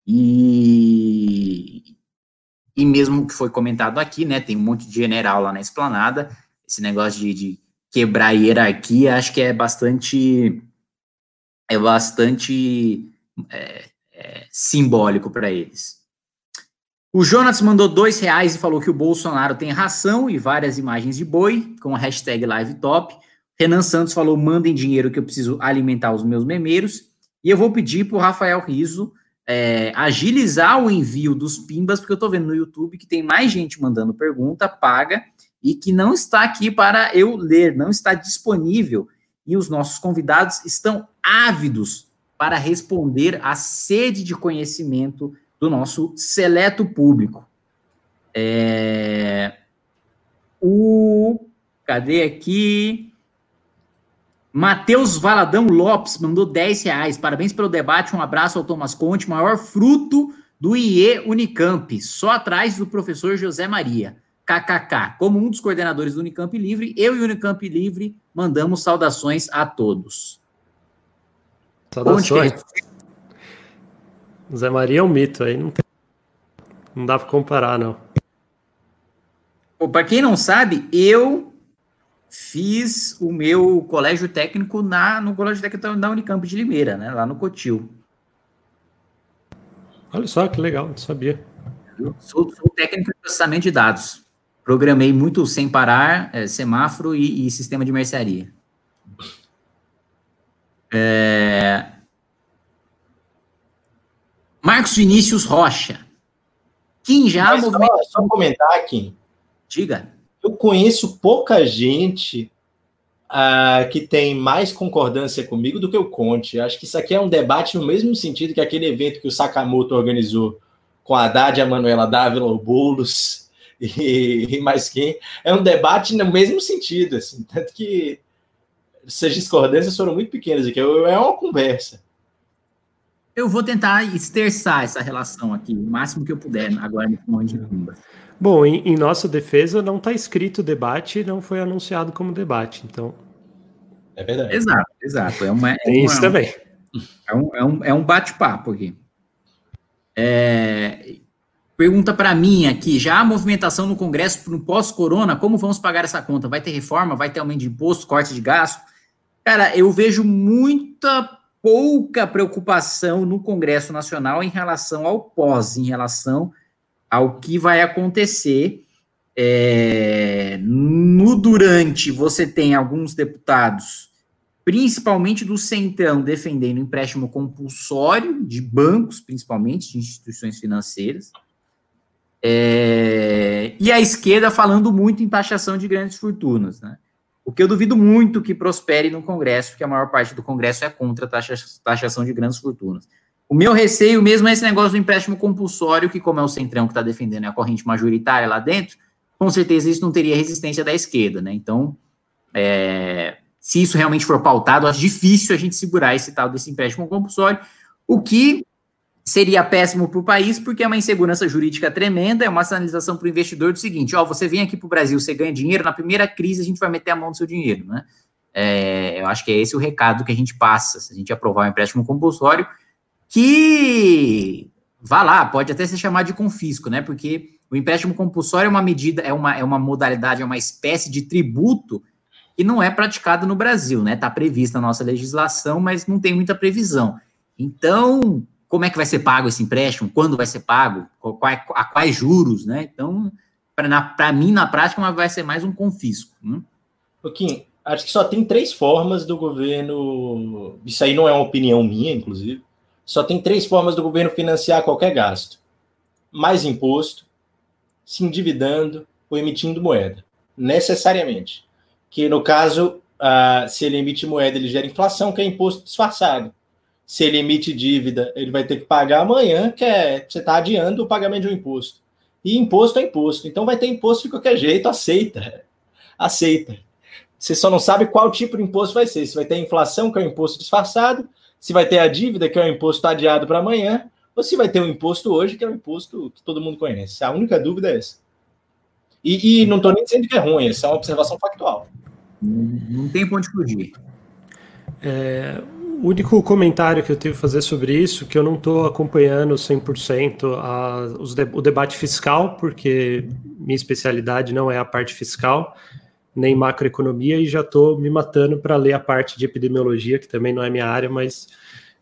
e, e mesmo que foi comentado aqui, né, tem um monte de general lá na esplanada, esse negócio de, de quebrar hierarquia, acho que é bastante, é bastante é, é, simbólico para eles. O Jonas mandou dois reais e falou que o Bolsonaro tem ração e várias imagens de boi, com a hashtag LiveTop. Renan Santos falou: mandem dinheiro que eu preciso alimentar os meus memeiros. E eu vou pedir para o Rafael Riso é, agilizar o envio dos pimbas, porque eu estou vendo no YouTube que tem mais gente mandando pergunta, paga, e que não está aqui para eu ler, não está disponível. E os nossos convidados estão ávidos para responder à sede de conhecimento do nosso seleto público. É... O. Cadê aqui? Matheus Valadão Lopes mandou 10 reais. Parabéns pelo debate. Um abraço ao Thomas Conte, maior fruto do IE Unicamp, só atrás do professor José Maria. KKK. Como um dos coordenadores do Unicamp Livre, eu e o Unicamp Livre mandamos saudações a todos. Saudações. Zé Maria é um mito aí, não, tem... não dá para comparar, não. Para quem não sabe, eu fiz o meu colégio técnico na, no colégio técnico da Unicamp de Limeira, né, lá no Cotil. Olha só que legal, não sabia. sou, sou técnico em processamento de dados. Programei muito sem parar, é, semáforo e, e, sistema de mercearia. É... Marcos Vinícius Rocha. Quem já Mas movimenta... só, só comentar aqui. Diga. Eu conheço pouca gente uh, que tem mais concordância comigo do que o Conte. Acho que isso aqui é um debate no mesmo sentido que aquele evento que o Sakamoto organizou com a Haddad a Manuela Dávila, o Boulos e, e mais quem. É um debate no mesmo sentido, assim, tanto que essas discordâncias foram muito pequenas aqui, é uma conversa. Eu vou tentar esterçar essa relação aqui, o máximo que eu puder, agora no momento de Pumba. Bom, em, em, nossa defesa não está escrito debate, não foi anunciado como debate, então. É verdade. Exato, exato. É uma, é Tem isso também. É um, é um, é um bate-papo aqui. É, pergunta para mim aqui: já há movimentação no Congresso no pós-corona? Como vamos pagar essa conta? Vai ter reforma? Vai ter aumento de imposto, corte de gasto? Cara, eu vejo muita pouca preocupação no Congresso Nacional em relação ao pós, em relação ao que vai acontecer. É, no durante, você tem alguns deputados, principalmente do Centrão, defendendo empréstimo compulsório de bancos, principalmente, de instituições financeiras. É, e a esquerda falando muito em taxação de grandes fortunas, né? O que eu duvido muito que prospere no Congresso, porque a maior parte do Congresso é contra a taxa, taxação de grandes fortunas. O meu receio mesmo é esse negócio do empréstimo compulsório, que como é o Centrão que está defendendo a corrente majoritária lá dentro, com certeza isso não teria resistência da esquerda, né? Então, é, se isso realmente for pautado, acho difícil a gente segurar esse tal desse empréstimo compulsório, o que seria péssimo para o país, porque é uma insegurança jurídica tremenda, é uma sinalização para o investidor do seguinte, ó, você vem aqui para o Brasil, você ganha dinheiro, na primeira crise a gente vai meter a mão no seu dinheiro, né? É, eu acho que é esse o recado que a gente passa, se a gente aprovar o um empréstimo compulsório, que, vá lá, pode até ser chamado de confisco, né? Porque o empréstimo compulsório é uma medida, é uma, é uma modalidade, é uma espécie de tributo que não é praticado no Brasil, né? Está prevista na nossa legislação, mas não tem muita previsão. Então, como é que vai ser pago esse empréstimo, quando vai ser pago, a quais juros, né? Então, para mim, na prática, vai ser mais um confisco. Pouquinho, acho que só tem três formas do governo. Isso aí não é uma opinião minha, inclusive. Só tem três formas do governo financiar qualquer gasto: mais imposto, se endividando ou emitindo moeda. Necessariamente. Que no caso, uh, se ele emite moeda, ele gera inflação, que é imposto disfarçado se ele emite dívida, ele vai ter que pagar amanhã, que é você está adiando o pagamento de um imposto. E imposto é imposto. Então vai ter imposto de qualquer jeito, aceita. Aceita. Você só não sabe qual tipo de imposto vai ser. Se vai ter inflação, que é um imposto disfarçado, se vai ter a dívida, que é um imposto adiado para amanhã, ou se vai ter um imposto hoje, que é um imposto que todo mundo conhece. A única dúvida é essa. E, e não estou nem dizendo que é ruim, essa é uma observação factual. Não, tem ponto de fugir. É, o único comentário que eu tive a fazer sobre isso, que eu não estou acompanhando 100% a, os de, o debate fiscal, porque minha especialidade não é a parte fiscal, nem macroeconomia, e já estou me matando para ler a parte de epidemiologia, que também não é minha área, mas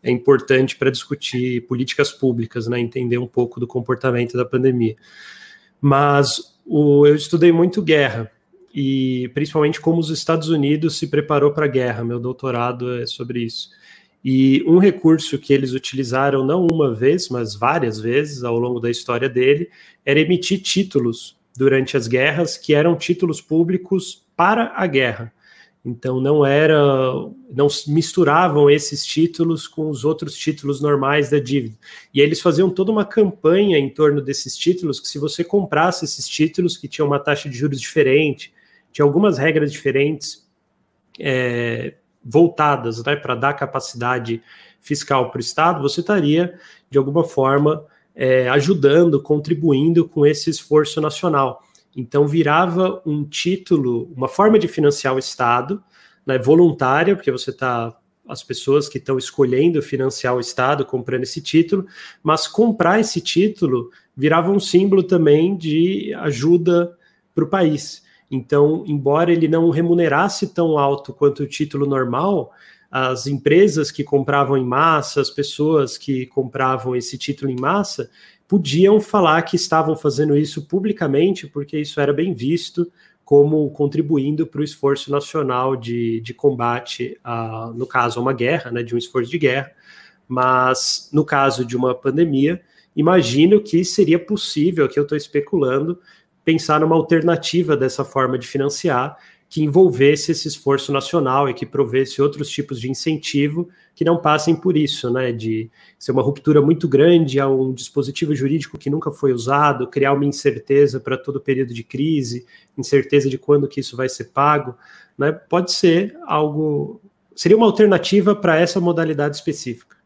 é importante para discutir políticas públicas, né, entender um pouco do comportamento da pandemia. Mas o, eu estudei muito guerra, e principalmente como os Estados Unidos se preparou para a guerra. Meu doutorado é sobre isso. E um recurso que eles utilizaram não uma vez, mas várias vezes ao longo da história dele, era emitir títulos durante as guerras, que eram títulos públicos para a guerra. Então não era, não misturavam esses títulos com os outros títulos normais da dívida. E eles faziam toda uma campanha em torno desses títulos, que se você comprasse esses títulos que tinham uma taxa de juros diferente, tinha algumas regras diferentes é, voltadas né, para dar capacidade fiscal para o Estado, você estaria de alguma forma é, ajudando, contribuindo com esse esforço nacional. Então virava um título, uma forma de financiar o Estado, né, voluntária, porque você está as pessoas que estão escolhendo financiar o Estado comprando esse título, mas comprar esse título virava um símbolo também de ajuda para o país. Então, embora ele não remunerasse tão alto quanto o título normal, as empresas que compravam em massa, as pessoas que compravam esse título em massa, podiam falar que estavam fazendo isso publicamente, porque isso era bem visto como contribuindo para o esforço nacional de, de combate, a, no caso, a uma guerra, né, de um esforço de guerra, mas no caso de uma pandemia, imagino que seria possível, aqui eu estou especulando, pensar numa alternativa dessa forma de financiar, que envolvesse esse esforço nacional e que provesse outros tipos de incentivo que não passem por isso, né? De ser uma ruptura muito grande a um dispositivo jurídico que nunca foi usado, criar uma incerteza para todo o período de crise, incerteza de quando que isso vai ser pago, né? Pode ser algo, seria uma alternativa para essa modalidade específica.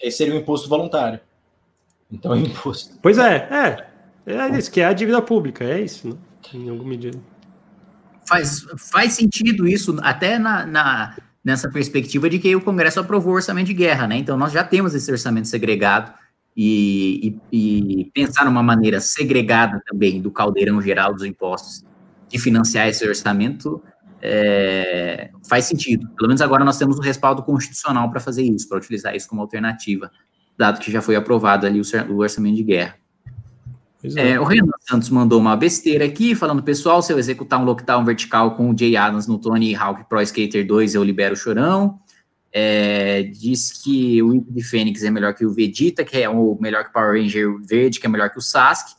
Esse seria um imposto voluntário. Então é imposto. Pois é, é, é isso que é a dívida pública, é isso, né? em alguma medida faz, faz sentido isso, até na, na, nessa perspectiva de que o Congresso aprovou o orçamento de guerra, né? Então, nós já temos esse orçamento segregado e, e, e pensar numa maneira segregada também do caldeirão geral dos impostos de financiar esse orçamento é, faz sentido. Pelo menos agora nós temos um respaldo constitucional para fazer isso, para utilizar isso como alternativa, dado que já foi aprovado ali o orçamento de guerra. É. É, o Renan Santos mandou uma besteira aqui, falando, pessoal, se eu executar um lockdown vertical com o Jay Adams no Tony Hawk Pro Skater 2, eu libero o chorão. É, diz que o Imp de Fênix é melhor que o Vegeta, que é o melhor que o Power Ranger Verde, que é melhor que o Sasuke.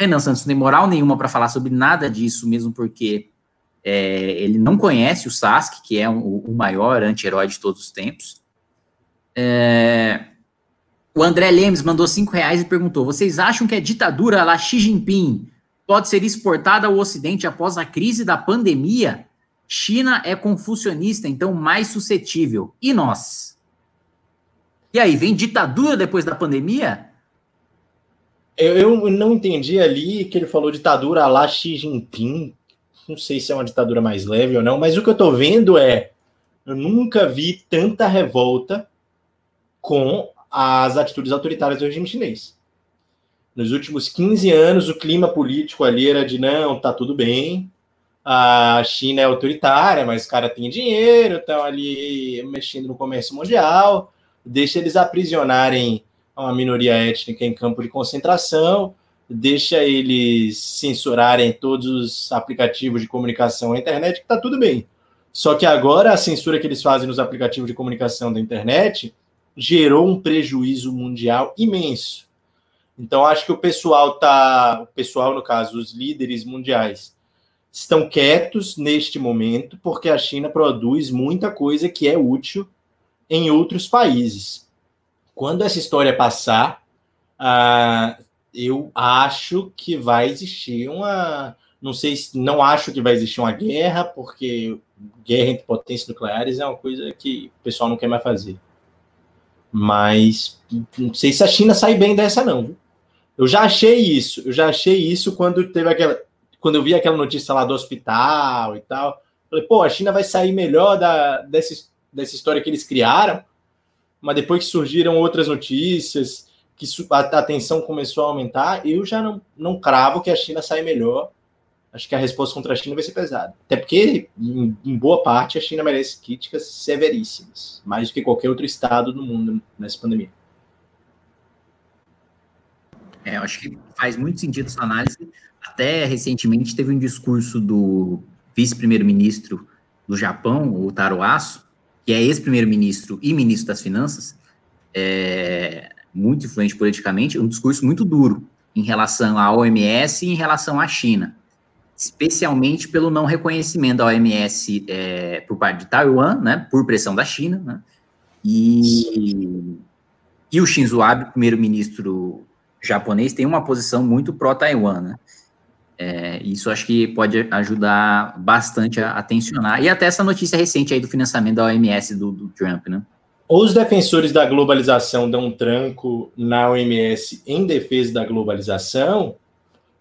Renan Santos não tem moral nenhuma para falar sobre nada disso, mesmo porque é, ele não conhece o Sasuke, que é um, o maior anti-herói de todos os tempos. É, o André Lemes mandou cinco reais e perguntou: vocês acham que a ditadura lá Xi Jinping pode ser exportada ao Ocidente após a crise da pandemia? China é confucionista, então mais suscetível. E nós? E aí, vem ditadura depois da pandemia? Eu, eu não entendi ali que ele falou ditadura lá Xi Jinping. Não sei se é uma ditadura mais leve ou não, mas o que eu tô vendo é. Eu nunca vi tanta revolta com as atitudes autoritárias do regime chinês. Nos últimos 15 anos, o clima político ali era de não, tá tudo bem, a China é autoritária, mas o cara tem dinheiro, estão ali mexendo no comércio mundial, deixa eles aprisionarem uma minoria étnica em campo de concentração, deixa eles censurarem todos os aplicativos de comunicação na internet, que tá tudo bem. Só que agora a censura que eles fazem nos aplicativos de comunicação da internet gerou um prejuízo mundial imenso. Então, acho que o pessoal tá, o pessoal, no caso, os líderes mundiais, estão quietos neste momento, porque a China produz muita coisa que é útil em outros países. Quando essa história passar, uh, eu acho que vai existir uma. Não sei se não acho que vai existir uma guerra, porque guerra entre potências nucleares é uma coisa que o pessoal não quer mais fazer. Mas não sei se a China sai bem dessa, não. Eu já achei isso. Eu já achei isso quando teve aquela. Quando eu vi aquela notícia lá do hospital e tal. Falei, pô, a China vai sair melhor da, dessa, dessa história que eles criaram. Mas depois que surgiram outras notícias, que a, a tensão começou a aumentar, eu já não, não cravo que a China sai melhor acho que a resposta contra a China vai ser pesada. Até porque, em, em, boa parte, a China merece críticas severíssimas, mais do que qualquer outro estado do mundo nessa pandemia. É, eu acho que faz muito sentido essa análise. Até recentemente teve um discurso do vice-primeiro-ministro do Japão, o Taro Aso, que é ex-primeiro-ministro e ministro das Finanças, é, muito influente politicamente, um discurso muito duro em relação à OMS e em relação à China, especialmente pelo não reconhecimento da OMS é, por parte de Taiwan, né, por pressão da China, né, e, e o Shinzo Abe, primeiro-ministro japonês, tem uma posição muito pró-Taiwan, né, é, isso acho que pode ajudar bastante a, a, tensionar. E até essa notícia recente aí do financiamento da OMS do, do Trump, né? Os defensores da globalização dão um tranco na OMS em defesa da globalização,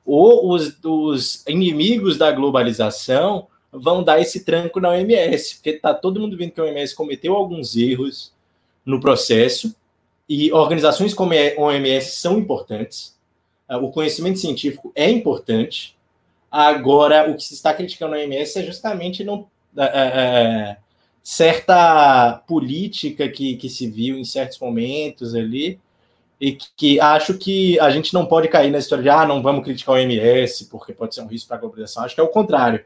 ou os, os inimigos da globalização vão dar esse tranco na OMS, porque está todo mundo vendo que a OMS cometeu alguns erros no processo, e organizações como a OMS são importantes, é, o conhecimento científico é importante. Agora, o que se está criticando na OMS é justamente não, é, é, é, certa política que, que se viu em certos momentos ali, e que, que, acho que a gente não pode cair na história de ah, não vamos criticar o OMS, porque pode ser um risco para a globalização. Acho que é o contrário.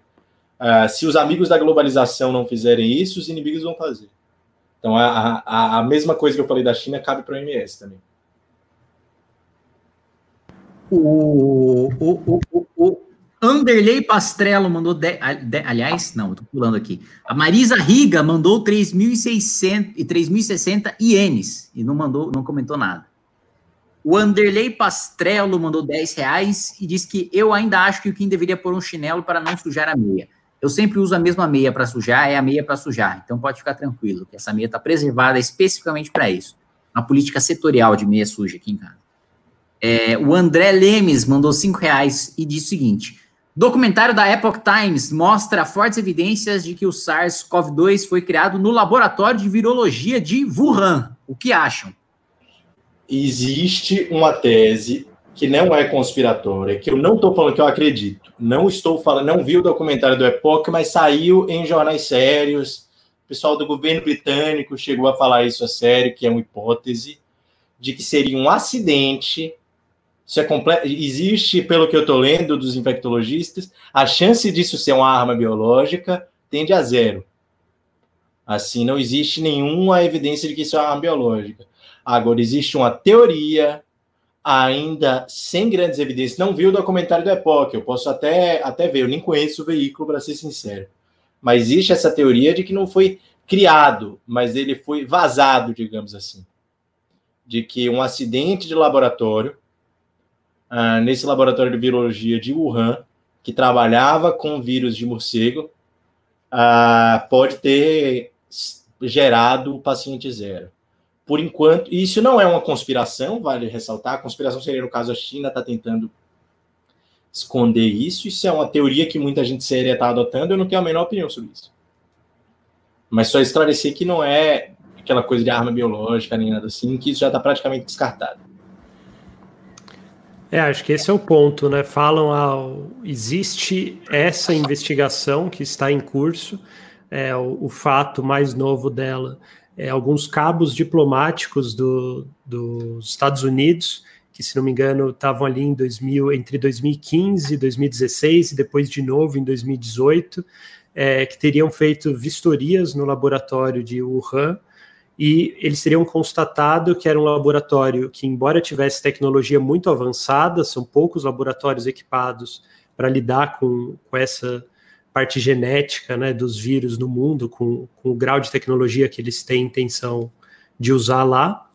Uh, se os amigos da globalização não fizerem isso, os inimigos vão fazer. Então, a, a, a mesma coisa que eu falei da China cabe para o OMS também. O, o, o, o, Anderley Pastrello mandou. De, de, aliás, não, estou pulando aqui. A Marisa Riga mandou 3.600 e 3.060 ienes e não mandou, não comentou nada. O Anderley Pastrello mandou 10 reais e disse que eu ainda acho que o Kim deveria pôr um chinelo para não sujar a meia. Eu sempre uso a mesma meia para sujar, é a meia para sujar. Então pode ficar tranquilo, que essa meia está preservada especificamente para isso. Uma política setorial de meia suja aqui em casa. É, o André Lemes mandou cinco reais e disse o seguinte: documentário da Epoch Times mostra fortes evidências de que o SARS-CoV-2 foi criado no laboratório de virologia de Wuhan. O que acham? Existe uma tese que não é conspiratória, que eu não estou falando que eu acredito. Não estou falando, não vi o documentário do Epoch, mas saiu em jornais sérios. O pessoal do governo britânico chegou a falar isso a sério, que é uma hipótese de que seria um acidente isso é completo. Existe, pelo que eu estou lendo dos infectologistas, a chance disso ser uma arma biológica tende a zero. Assim, não existe nenhuma evidência de que isso é uma arma biológica. Agora, existe uma teoria, ainda sem grandes evidências. Não vi o documentário do Epoch, eu posso até, até ver, eu nem conheço o veículo, para ser sincero. Mas existe essa teoria de que não foi criado, mas ele foi vazado, digamos assim. De que um acidente de laboratório uh, nesse laboratório de virologia de Wuhan, que trabalhava com vírus de morcego, uh, pode ter gerado o paciente zero. Por enquanto, isso não é uma conspiração, vale ressaltar. A conspiração seria, no caso, a China está tentando esconder isso. Isso é uma teoria que muita gente séria está adotando. Eu não tenho a menor opinião sobre isso. Mas só esclarecer que não é aquela coisa de arma biológica nem nada assim, que isso já está praticamente descartado. É, acho que esse é o ponto, né? Falam, ah, existe essa investigação que está em curso, é, o, o fato mais novo dela é alguns cabos diplomáticos do, dos Estados Unidos, que, se não me engano, estavam ali em 2000, entre 2015 e 2016, e depois de novo em 2018, é, que teriam feito vistorias no laboratório de Wuhan, e eles teriam constatado que era um laboratório que, embora tivesse tecnologia muito avançada, são poucos laboratórios equipados para lidar com, com essa parte genética né, dos vírus no mundo, com, com o grau de tecnologia que eles têm intenção de usar lá.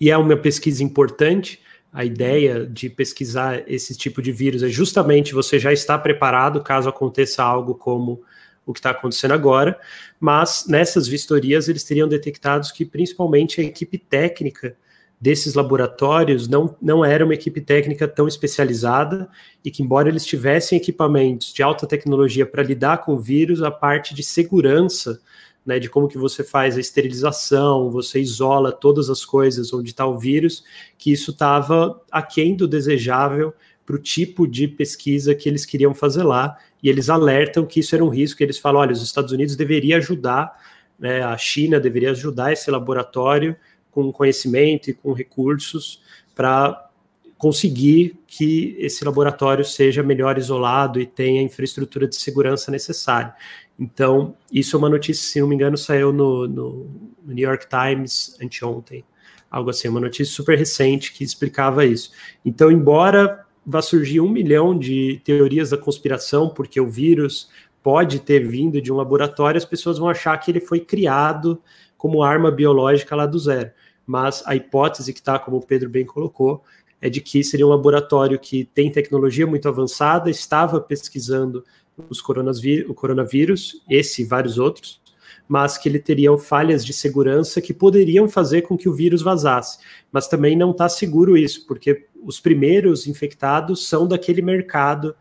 E é uma pesquisa importante. A ideia de pesquisar esse tipo de vírus é justamente você já estar preparado caso aconteça algo como o que está acontecendo agora, mas nessas vistorias eles teriam detectados que principalmente a equipe técnica desses laboratórios não, não era uma equipe técnica tão especializada e que, embora eles tivessem equipamentos de alta tecnologia para lidar com o vírus, a parte de segurança, né, de como que você faz a esterilização, você isola todas as coisas onde está o vírus, que isso estava aquém do desejável para o tipo de pesquisa que eles queriam fazer lá, e eles alertam que isso era um risco, eles falam, olha, os Estados Unidos deveria ajudar, né, a China deveria ajudar esse laboratório com conhecimento e com recursos para conseguir que esse laboratório seja melhor isolado e tenha a infraestrutura de segurança necessária. Então, isso é uma notícia, se não me engano, saiu no, no, New York Times anteontem, algo assim, uma notícia super recente que explicava isso. Então, embora vá surgir um milhão de teorias da conspiração, porque o vírus pode ter vindo de um laboratório, as pessoas vão achar que ele foi criado como arma biológica lá do zero. Mas a hipótese que está, como o Pedro bem colocou, é de que seria um laboratório que tem tecnologia muito avançada, estava pesquisando os o coronavírus, esse e vários outros, mas que ele teria falhas de segurança que poderiam fazer com que o vírus vazasse. Mas também não está seguro isso, porque os primeiros infectados são daquele mercado,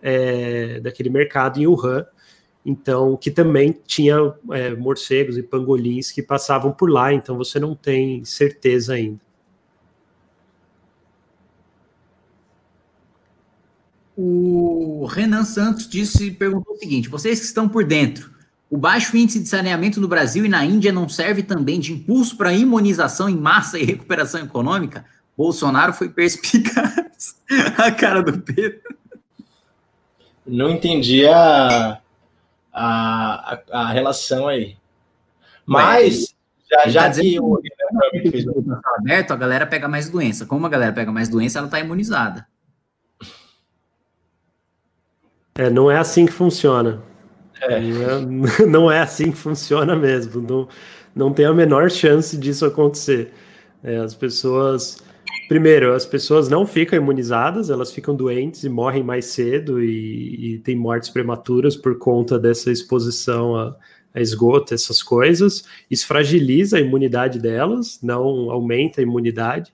é, daquele mercado em Wuhan, então que também tinha é, morcegos e pangolins que passavam por lá, então você não tem certeza ainda. O Renan Santos disse, perguntou o seguinte: vocês que estão por dentro, o baixo índice de saneamento no Brasil e na Índia não serve também de impulso para imunização em massa e recuperação econômica? Bolsonaro foi perspicaz. a cara do Pedro. Não entendi a, a, a, relação aí. Mas, já, já tá que o fez aberto, a galera pega mais doença. Como a galera pega mais doença, ela está imunizada. É, não é assim que funciona. É. Não, é, assim que funciona mesmo. Não, não tem a menor chance disso acontecer. É, as pessoas. Primeiro, as pessoas não ficam imunizadas, elas ficam doentes e morrem mais cedo e, e têm mortes prematuras por conta dessa exposição a, a esgoto, essas coisas. Isso fragiliza a imunidade delas, não aumenta a imunidade,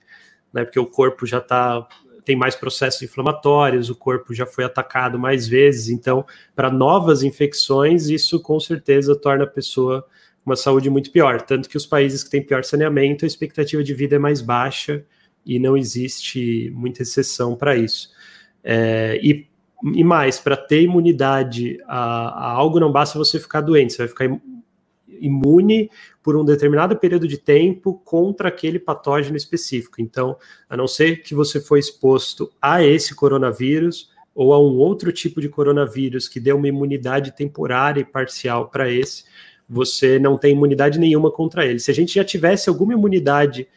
né, porque o corpo já está tem mais processos inflamatórios, o corpo já foi atacado mais vezes, então, para novas infecções, isso com certeza torna a pessoa uma saúde muito pior. Tanto que os países que têm pior saneamento, a expectativa de vida é mais baixa e não existe muita exceção para isso. É, e, e mais, para ter imunidade a, a algo, não basta você ficar doente, você vai ficar imune por um determinado período de tempo contra aquele patógeno específico. Então, a não ser que você foi exposto a esse coronavírus ou a um outro tipo de coronavírus que dê uma imunidade temporária e parcial para esse, você não tem imunidade nenhuma contra ele. Se a gente já tivesse alguma imunidade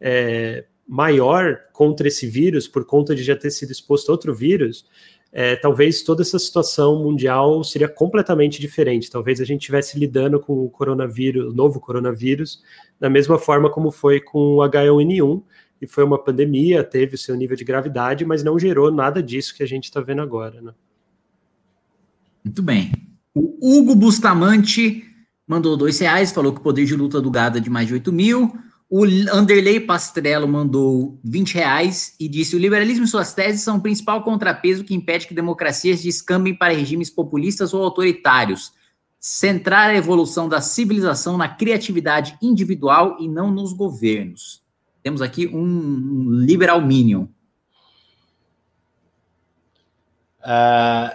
é, maior contra esse vírus, por conta de já ter sido exposto a outro vírus, é, talvez toda essa situação mundial seria completamente diferente. Talvez a gente estivesse lidando com o coronavírus, novo coronavírus, da mesma forma como foi com o H1N1, e foi uma pandemia, teve o seu nível de gravidade, mas não gerou nada disso que a gente está vendo agora. Né? Muito bem. O Hugo Bustamante mandou dois reais, falou que o poder de luta do gado é de mais de 8 mil. O Anderley Pastrello mandou 20 reais e disse: o liberalismo e suas teses são o principal contrapeso que impede que democracias descambem para regimes populistas ou autoritários. Centrar a evolução da civilização na criatividade individual e não nos governos. Temos aqui um liberal minion. Uh,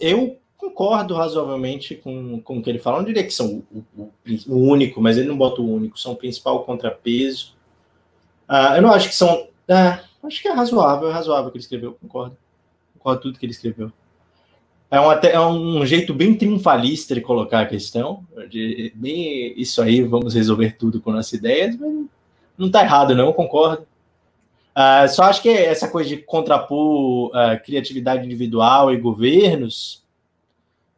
eu concordo razoavelmente com, com o que ele fala. Não diria que são o, o, o único, mas ele não bota o único, são o principal contrapeso. Uh, eu não acho que são. Uh, acho que é razoável, é razoável o que ele escreveu, concordo. Concordo tudo que ele escreveu. É um, até, é um jeito bem triunfalista de colocar a questão. De, bem, isso aí, vamos resolver tudo com nossas ideias, mas não está errado, não, concordo. Uh, só acho que essa coisa de contrapor uh, criatividade individual e governos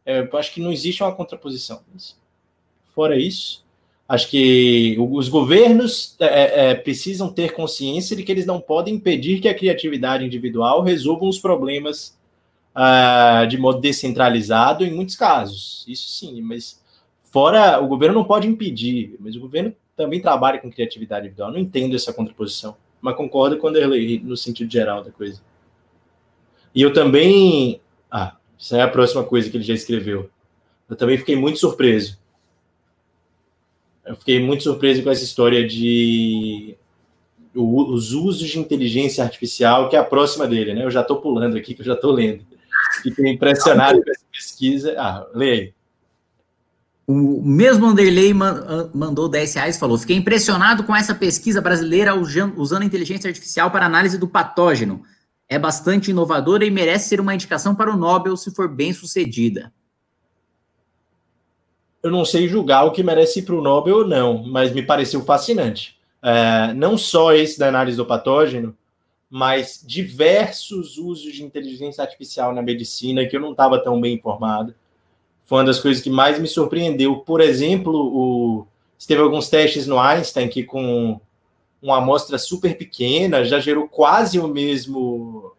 é, acho que não existe uma contraposição. Fora isso, acho que os governos é, é, é, precisam ter consciência de que eles não podem impedir que a criatividade individual resolva os problemas uh, de modo descentralizado em muitos casos. Isso sim, mas fora o governo não pode impedir, mas o governo também trabalha com criatividade individual. Não entendo essa contraposição, mas concordo com o Anderley no sentido geral da coisa. E eu também. Ah, isso é a próxima coisa que ele já escreveu. Eu também fiquei muito surpreso. Eu fiquei muito surpreso com essa história de os usos de inteligência artificial, que é a próxima dele, né? Eu já estou pulando aqui, que eu já estou lendo. Fiquei impressionado com essa pesquisa. Ah, leia aí. O mesmo Anderley mandou 10 reais falou: Fiquei impressionado com essa pesquisa brasileira usando inteligência artificial para análise do patógeno. É bastante inovadora e merece ser uma indicação para o Nobel se for bem sucedida. Eu não sei julgar o que merece ir para o Nobel ou não, mas me pareceu fascinante. É, não só esse da análise do patógeno, mas diversos usos de inteligência artificial na medicina que eu não estava tão bem informado foi uma das coisas que mais me surpreendeu. Por exemplo, o, teve alguns testes no Einstein que com uma amostra super pequena já gerou quase o mesmo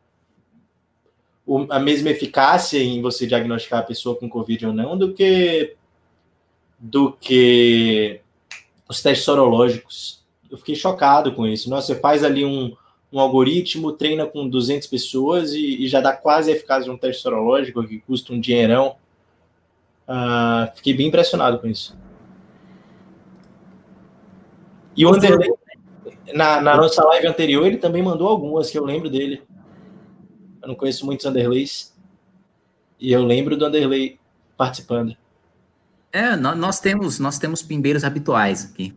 a mesma eficácia em você diagnosticar a pessoa com Covid ou não do que do que os testes sorológicos. Eu fiquei chocado com isso. Nossa, você faz ali um, um algoritmo, treina com 200 pessoas e, e já dá quase a eficácia de um teste sorológico que custa um dinheirão. Uh, fiquei bem impressionado com isso. E o Anderley, na, na, nossa live anterior, ele também mandou algumas que eu lembro dele. Eu não conheço muitos Anderleys. E eu lembro do Anderley participando. É, nós temos, nós temos pimbeiros habituais aqui.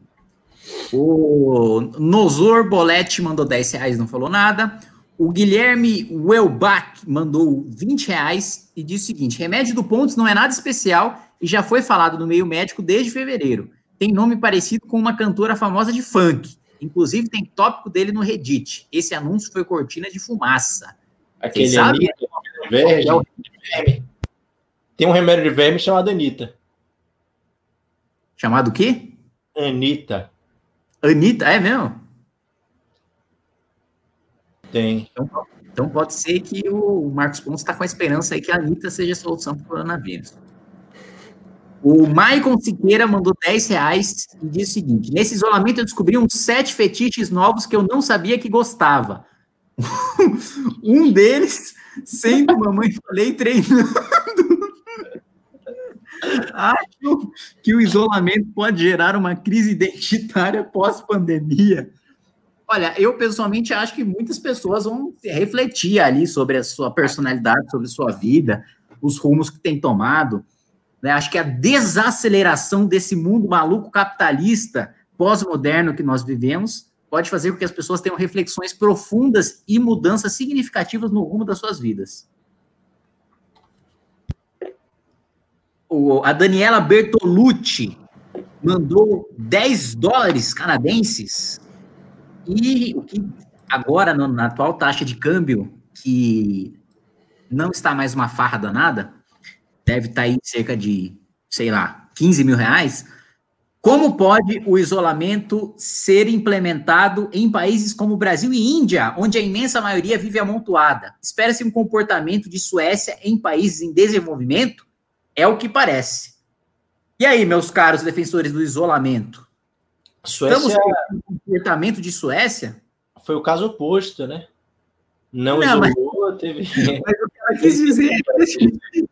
O Nosor Bolete mandou 10 reais, não falou nada. O Guilherme Welbach mandou 20 reais e disse o seguinte: remédio do Pontos não é nada especial e já foi falado no meio médico desde fevereiro. Tem nome parecido com uma cantora famosa de funk. Inclusive tem tópico dele no Reddit. Esse anúncio foi cortina de fumaça. Aquele sabe? verde. É tem um remédio de verme chamado Anitta. Chamado o quê? Anitta. Anitta, é mesmo? Tem. Então, então pode ser que o Marcos Pontes está com a esperança aí que a Anitta seja a solução para o coronavírus. O Maicon Siqueira mandou 10 reais e disse o seguinte: nesse isolamento eu descobri uns sete fetiches novos que eu não sabia que gostava. um deles sendo mamãe falei treinando. Acho que o isolamento pode gerar uma crise identitária pós-pandemia. Olha, eu pessoalmente acho que muitas pessoas vão refletir ali sobre a sua personalidade, sobre a sua vida, os rumos que tem tomado. Né? Acho que a desaceleração desse mundo maluco capitalista pós-moderno que nós vivemos pode fazer com que as pessoas tenham reflexões profundas e mudanças significativas no rumo das suas vidas. O, a Daniela Bertolucci mandou 10 dólares canadenses e o que agora, na atual taxa de câmbio, que não está mais uma farra danada, deve estar aí cerca de, sei lá, 15 mil reais. Como pode o isolamento ser implementado em países como Brasil e Índia, onde a imensa maioria vive amontoada? Espera-se um comportamento de Suécia em países em desenvolvimento? É o que parece. E aí, meus caros defensores do isolamento? Suécia... Estamos com um comportamento de Suécia? Foi o caso oposto, né? Não, Não isolou, mas... teve. Mas o que ela quis dizer o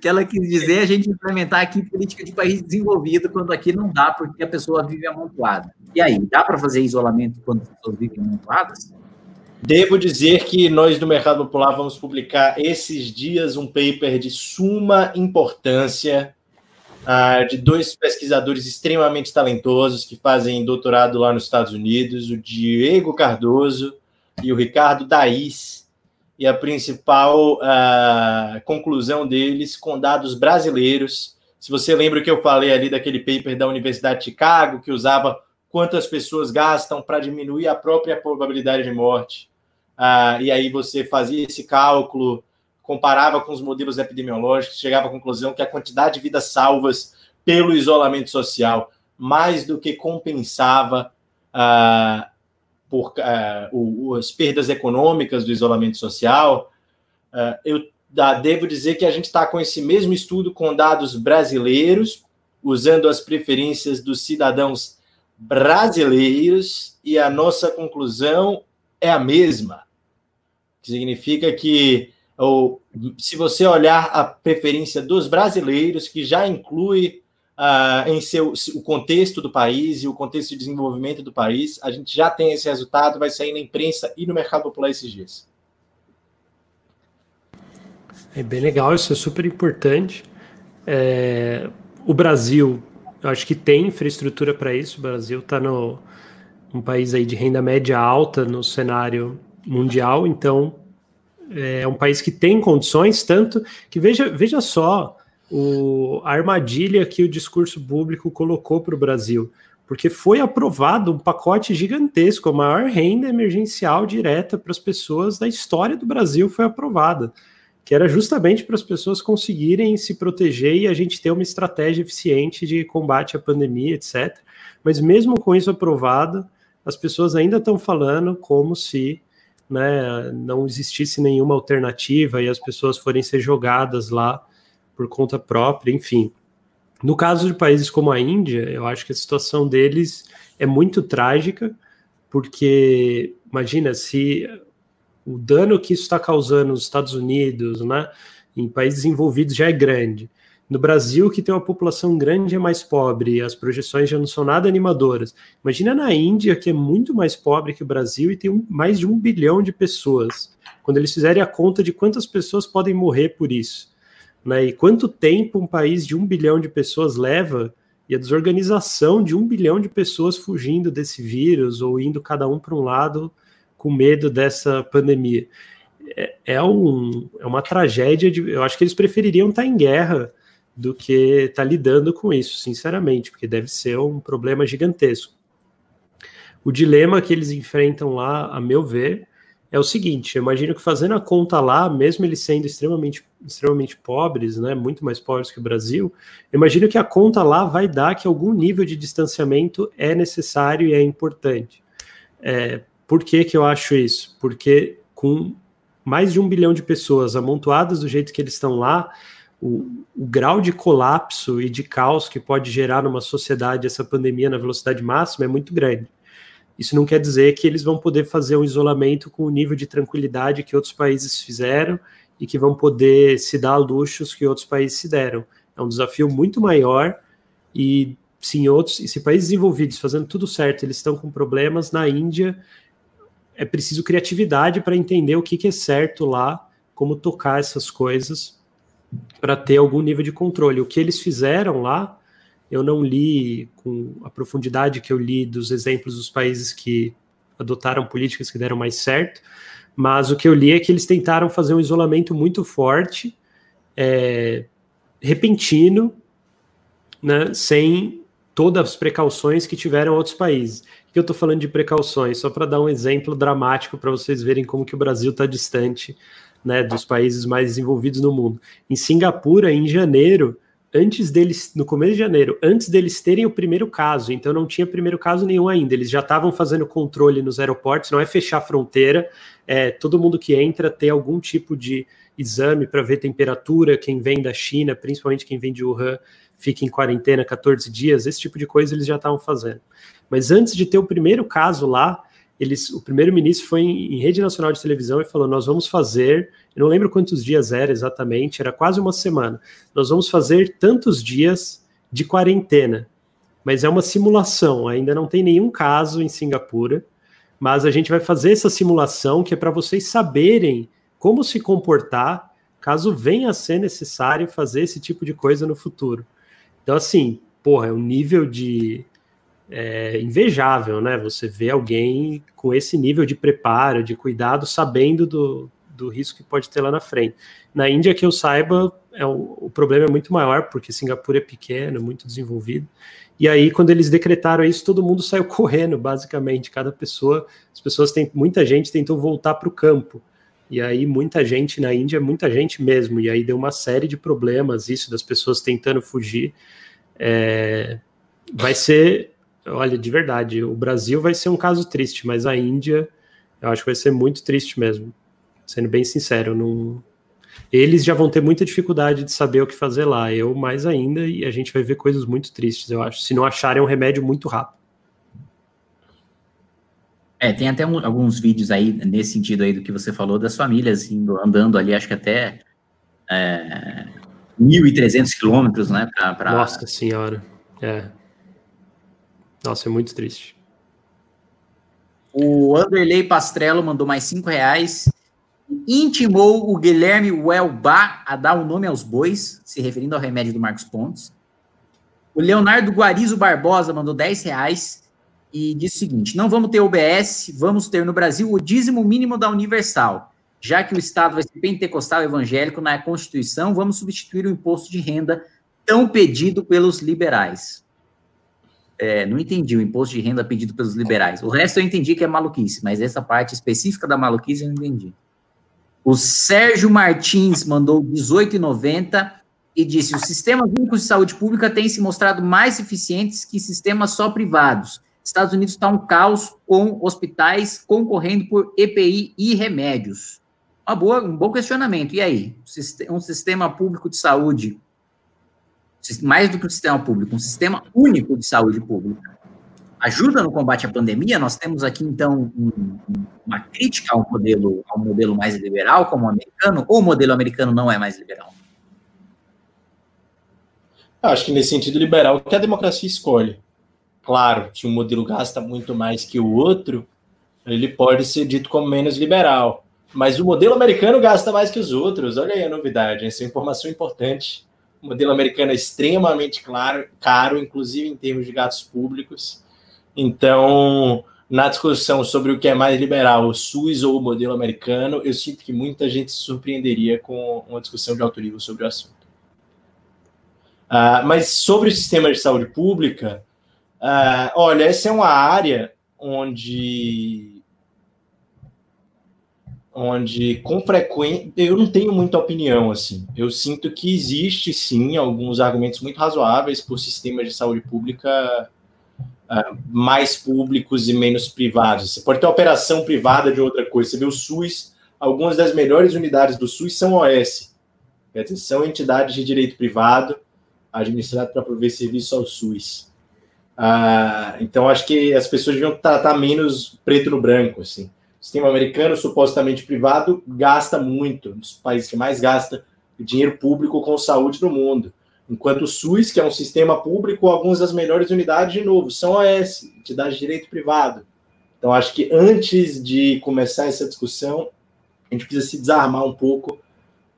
que ela quis dizer é a gente implementar aqui política de país desenvolvido quando aqui não dá, porque a pessoa vive amontoada. E aí, dá para fazer isolamento quando as pessoas vivem amontoadas? Devo dizer que nós do Mercado Popular vamos publicar esses dias um paper de suma importância ah, de dois pesquisadores extremamente talentosos que fazem doutorado lá nos Estados Unidos, o Diego Cardoso e o Ricardo Daiz. E a principal ah, conclusão deles com dados brasileiros. Se você lembra que eu falei ali daquele paper da Universidade de Chicago, que usava quantas pessoas gastam para diminuir a própria probabilidade de morte. Ah, e aí você fazia esse cálculo comparava com os modelos epidemiológicos, chegava à conclusão que a quantidade de vidas salvas pelo isolamento social mais do que compensava uh, por uh, o, as perdas econômicas do isolamento social. Uh, eu devo dizer que a gente está com esse mesmo estudo com dados brasileiros, usando as preferências dos cidadãos brasileiros, e a nossa conclusão é a mesma. Significa que ou se você olhar a preferência dos brasileiros, que já inclui uh, em seu o contexto do país e o contexto de desenvolvimento do país, a gente já tem esse resultado, vai sair na imprensa e no mercado popular esses dias. É bem legal, isso é super importante. É, o Brasil, eu acho que tem infraestrutura para isso. O Brasil está no um país aí de renda média alta no cenário mundial, então é um país que tem condições, tanto que veja, veja só o, a armadilha que o discurso público colocou para o Brasil, porque foi aprovado um pacote gigantesco, a maior renda emergencial direta para as pessoas da história do Brasil foi aprovada, que era justamente para as pessoas conseguirem se proteger e a gente ter uma estratégia eficiente de combate à pandemia, etc. Mas mesmo com isso aprovado, as pessoas ainda estão falando como se né, não existisse nenhuma alternativa e as pessoas forem ser jogadas lá por conta própria, enfim. No caso de países como a Índia, eu acho que a situação deles é muito trágica, porque imagina se o dano que isso está causando nos Estados Unidos, né, em países envolvidos já é grande. No Brasil, que tem uma população grande e mais pobre, as projeções já não são nada animadoras. Imagina na Índia, que é muito mais pobre que o Brasil e tem um, mais de um bilhão de pessoas. Quando eles fizerem a conta de quantas pessoas podem morrer por isso. Né? E quanto tempo um país de um bilhão de pessoas leva e a desorganização de um bilhão de pessoas fugindo desse vírus ou indo cada um para um lado com medo dessa pandemia. É, é, um, é uma tragédia. De, eu acho que eles prefeririam estar em guerra do que estar lidando com isso, sinceramente, porque deve ser um problema gigantesco. O dilema que eles enfrentam lá, a meu ver, é o seguinte: eu imagino que fazendo a conta lá, mesmo eles sendo extremamente, extremamente pobres, né, muito mais pobres que o Brasil, eu imagino que a conta lá vai dar que algum nível de distanciamento é necessário e é importante. É, por que, que eu acho isso? Porque com mais de um bilhão de pessoas amontoadas do jeito que eles estão lá, o, o, grau de colapso e de caos que pode gerar numa sociedade essa pandemia na velocidade máxima é muito grande. Isso não quer dizer que eles vão poder fazer um isolamento com o nível de tranquilidade que outros países fizeram e que vão poder se dar luxos que outros países se deram. É um desafio muito maior e se outros, e se países desenvolvidos fazendo tudo certo, eles estão com problemas na Índia, é preciso criatividade para entender o que, que é certo lá, como tocar essas coisas para ter algum nível de controle. O que eles fizeram lá eu não li com a profundidade que eu li dos exemplos dos países que adotaram políticas que deram mais certo, mas o que eu li é que eles tentaram fazer um isolamento muito forte, é, repentino, né, sem todas as precauções que tiveram outros países. Que eu estou falando de precauções? Só para dar um exemplo dramático para vocês verem como que o Brasil está distante né, dos países mais desenvolvidos no mundo. Em Singapura, em janeiro, antes deles, no começo de janeiro, antes deles terem o primeiro caso, então não tinha primeiro caso nenhum ainda, eles já estavam fazendo controle nos aeroportos, não é fechar a fronteira, é todo mundo que entra ter algum tipo de exame para ver temperatura, quem vem da China, principalmente quem vem de Wuhan, fica em quarentena 14 dias, esse tipo de coisa eles já estavam fazendo. Mas antes de ter o primeiro caso lá, eles, o primeiro-ministro foi em, em, rede nacional de televisão e falou: Nós vamos fazer, eu não lembro quantos dias era exatamente, era quase uma semana. Nós vamos fazer tantos dias de quarentena, mas é uma simulação, ainda não tem nenhum caso em Singapura, mas a gente vai fazer essa simulação que é para vocês saberem como se comportar caso venha a ser necessário fazer esse tipo de coisa no futuro. Então, assim, porra, é um nível de é, invejável, né? Você vê alguém com esse nível de preparo, de cuidado, sabendo do, do risco que pode ter lá na frente. Na Índia, que eu saiba, é o, o problema é muito maior, porque Singapura é pequeno, muito desenvolvido. E aí, quando eles decretaram isso, todo mundo saiu correndo, basicamente. Cada pessoa, as pessoas têm, muita gente tentou voltar para o campo. E aí, muita gente na Índia, muita gente mesmo. E aí deu uma série de problemas, isso das pessoas tentando fugir. É, vai ser olha, de verdade, o Brasil vai ser um caso triste, mas a Índia, eu acho que vai ser muito triste mesmo. Sendo bem sincero, não... eles já vão ter muita dificuldade de saber o que fazer lá, eu mais ainda, e a gente vai ver coisas muito tristes, eu acho, se não acharem um remédio muito rápido. É, tem até um, alguns vídeos aí nesse sentido aí do que você falou das famílias indo, andando ali, acho que até é, 1.300 quilômetros, né? Pra, pra... Nossa senhora, é. Nossa, é muito triste. O Anderley Pastrello mandou mais cinco reais. Intimou o Guilherme Welbach a dar o nome aos bois, se referindo ao remédio do Marcos Pontes. O Leonardo Guarizo Barbosa mandou 10 reais e disse o seguinte: não vamos ter OBS, vamos ter no Brasil o dízimo mínimo da Universal. Já que o Estado vai ser pentecostal evangélico na Constituição, vamos substituir o imposto de renda tão pedido pelos liberais. É, não entendi o imposto de renda pedido pelos liberais. O resto eu entendi que é maluquice, mas essa parte específica da maluquice eu não entendi. O Sérgio Martins mandou 18,90 e disse: os sistemas únicos de saúde pública têm se mostrado mais eficientes que sistemas só privados. Estados Unidos está um caos com hospitais concorrendo por EPI e remédios. Uma boa, um bom questionamento. E aí? Um sistema público de saúde, mais do que um sistema público, um sistema único de saúde pública, ajuda no combate à pandemia? Nós temos aqui, então, um, uma crítica ao modelo, ao modelo mais liberal, como o americano, ou o modelo americano não é mais liberal? Acho que nesse sentido liberal que a democracia escolhe. Claro, se um modelo gasta muito mais que o outro, ele pode ser dito como menos liberal. Mas o modelo americano gasta mais que os outros. Olha aí a novidade, essa é informação importante. O modelo americano é extremamente claro, caro, inclusive em termos de gastos públicos. Então, na discussão sobre o que é mais liberal, o SUS ou o modelo americano, eu sinto que muita gente se surpreenderia com uma discussão de alto nível sobre o assunto. Uh, mas sobre o sistema de saúde pública, uh, olha, essa é uma área onde onde com frequência eu não tenho muita opinião assim. Eu sinto que existe sim alguns argumentos muito razoáveis por sistemas de saúde pública uh, mais públicos e menos privados. Você pode ter operação privada de outra coisa. Você vê o SUS, algumas das melhores unidades do SUS são OS, quer dizer, são entidades de direito privado administrado para prover serviço ao SUS. Ah, então, acho que as pessoas deviam tratar menos preto no branco. Assim. Sistema americano, supostamente privado, gasta muito, um dos países que mais gasta dinheiro público com saúde no mundo. Enquanto o SUS, que é um sistema público, algumas das melhores unidades, de novo, são OS, entidade de direito privado. Então, acho que antes de começar essa discussão, a gente precisa se desarmar um pouco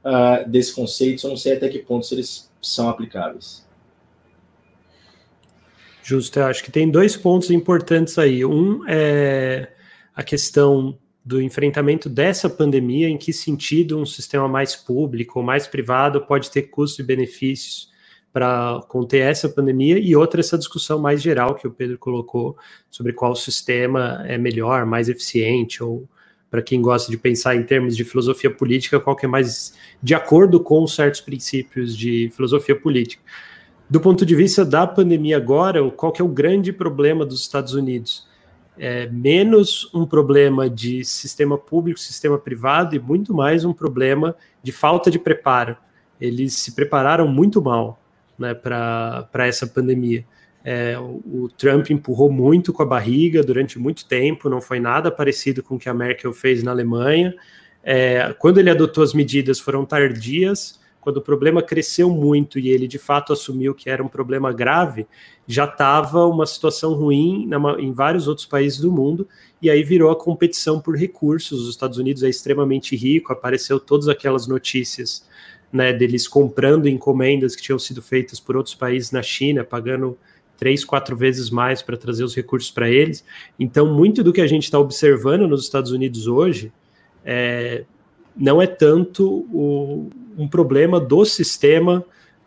uh, desse conceito. Eu não sei até que ponto eles são aplicáveis. Justo, eu acho que tem dois pontos importantes aí. Um é a questão do enfrentamento dessa pandemia, em que sentido um sistema mais público ou mais privado pode ter custos e benefícios para conter essa pandemia, e outra, essa discussão mais geral que o Pedro colocou sobre qual sistema é melhor, mais eficiente ou para quem gosta de pensar em termos de filosofia política, qual que é mais de acordo com certos princípios de filosofia política. Do ponto de vista da pandemia agora, qual que é o grande problema dos Estados Unidos? É menos um problema de sistema público, sistema privado, e muito mais um problema de falta de preparo. Eles se prepararam muito mal né, para essa pandemia. É, o, Trump empurrou muito com a barriga durante muito tempo, não foi nada parecido com o que a Merkel fez na Alemanha. É, quando ele adotou as medidas foram tardias, quando o problema cresceu muito e ele de fato assumiu que era um problema grave, já estava uma situação ruim em vários outros países do mundo, e aí virou a competição por recursos. Os Estados Unidos é extremamente rico, apareceu todas aquelas notícias né, deles comprando encomendas que tinham sido feitas por outros países na China, pagando três, quatro vezes mais para trazer os recursos para eles. Então, muito do que a gente está observando nos Estados Unidos hoje é, não é tanto o, um problema do sistema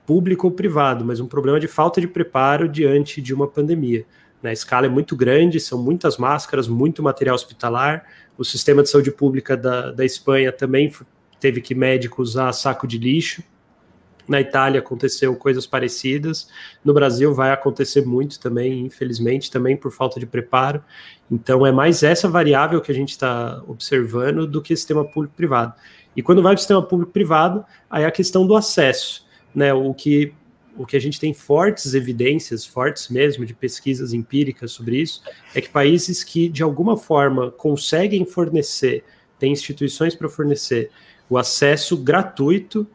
público ou privado, mas um problema de falta de preparo diante de uma pandemia. Né? A escala é muito grande, são muitas máscaras, muito material hospitalar. O sistema de saúde pública da, da Espanha também teve que médico usar saco de lixo. Na Itália aconteceu coisas parecidas. No Brasil vai acontecer muito também, infelizmente, também por falta de preparo. Então é mais essa variável que a gente está observando do que sistema público-privado. E quando vai para o sistema público-privado, aí é a questão do acesso, né? O que o que a gente tem fortes evidências, fortes mesmo, de pesquisas empíricas sobre isso, é que países que de alguma forma conseguem fornecer, têm instituições para fornecer o acesso gratuito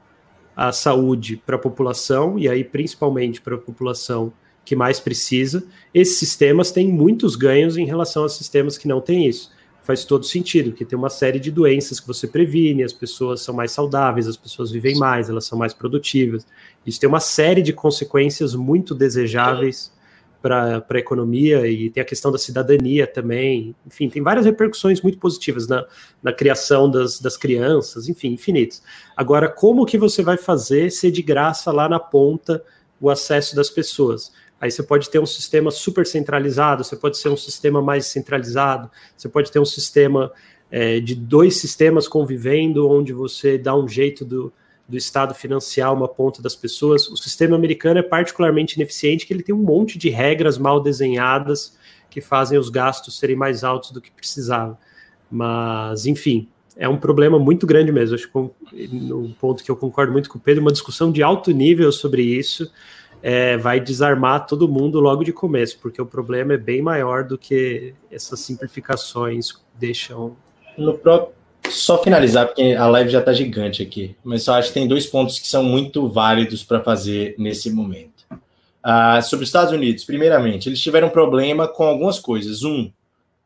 a saúde para a população, e aí principalmente para a população que mais precisa, esses sistemas têm muitos ganhos em relação a sistemas que não têm isso. faz todo sentido, porque tem uma série de doenças que você previne, as pessoas são mais saudáveis, as pessoas vivem mais, elas são mais produtivas. Isso tem uma série de consequências muito desejáveis para a economia e tem a questão da cidadania também. Enfim, tem várias repercussões muito positivas na, na criação das, das crianças, enfim, infinitas. Agora, como que você vai fazer ser de graça lá na ponta o acesso das pessoas? Aí você pode ter um sistema super centralizado, você pode ser um sistema mais centralizado, você pode ter um sistema é, de dois sistemas convivendo, onde você dá um jeito do, do Estado financiar uma ponta das pessoas. O sistema americano é particularmente ineficiente, que ele tem um monte de regras mal desenhadas que fazem os gastos serem mais altos do que precisava. Mas, enfim, é um problema muito grande mesmo. Acho que no ponto que eu concordo muito com o Pedro, uma discussão de alto nível sobre isso é, vai desarmar todo mundo logo de começo, porque o problema é bem maior do que essas simplificações deixam. No próprio, só finalizar, porque a live já está gigante aqui, mas só acho que tem dois pontos que são muito válidos para fazer nesse momento. Uh, sobre os Estados Unidos, primeiramente, eles tiveram problema com algumas coisas. Um,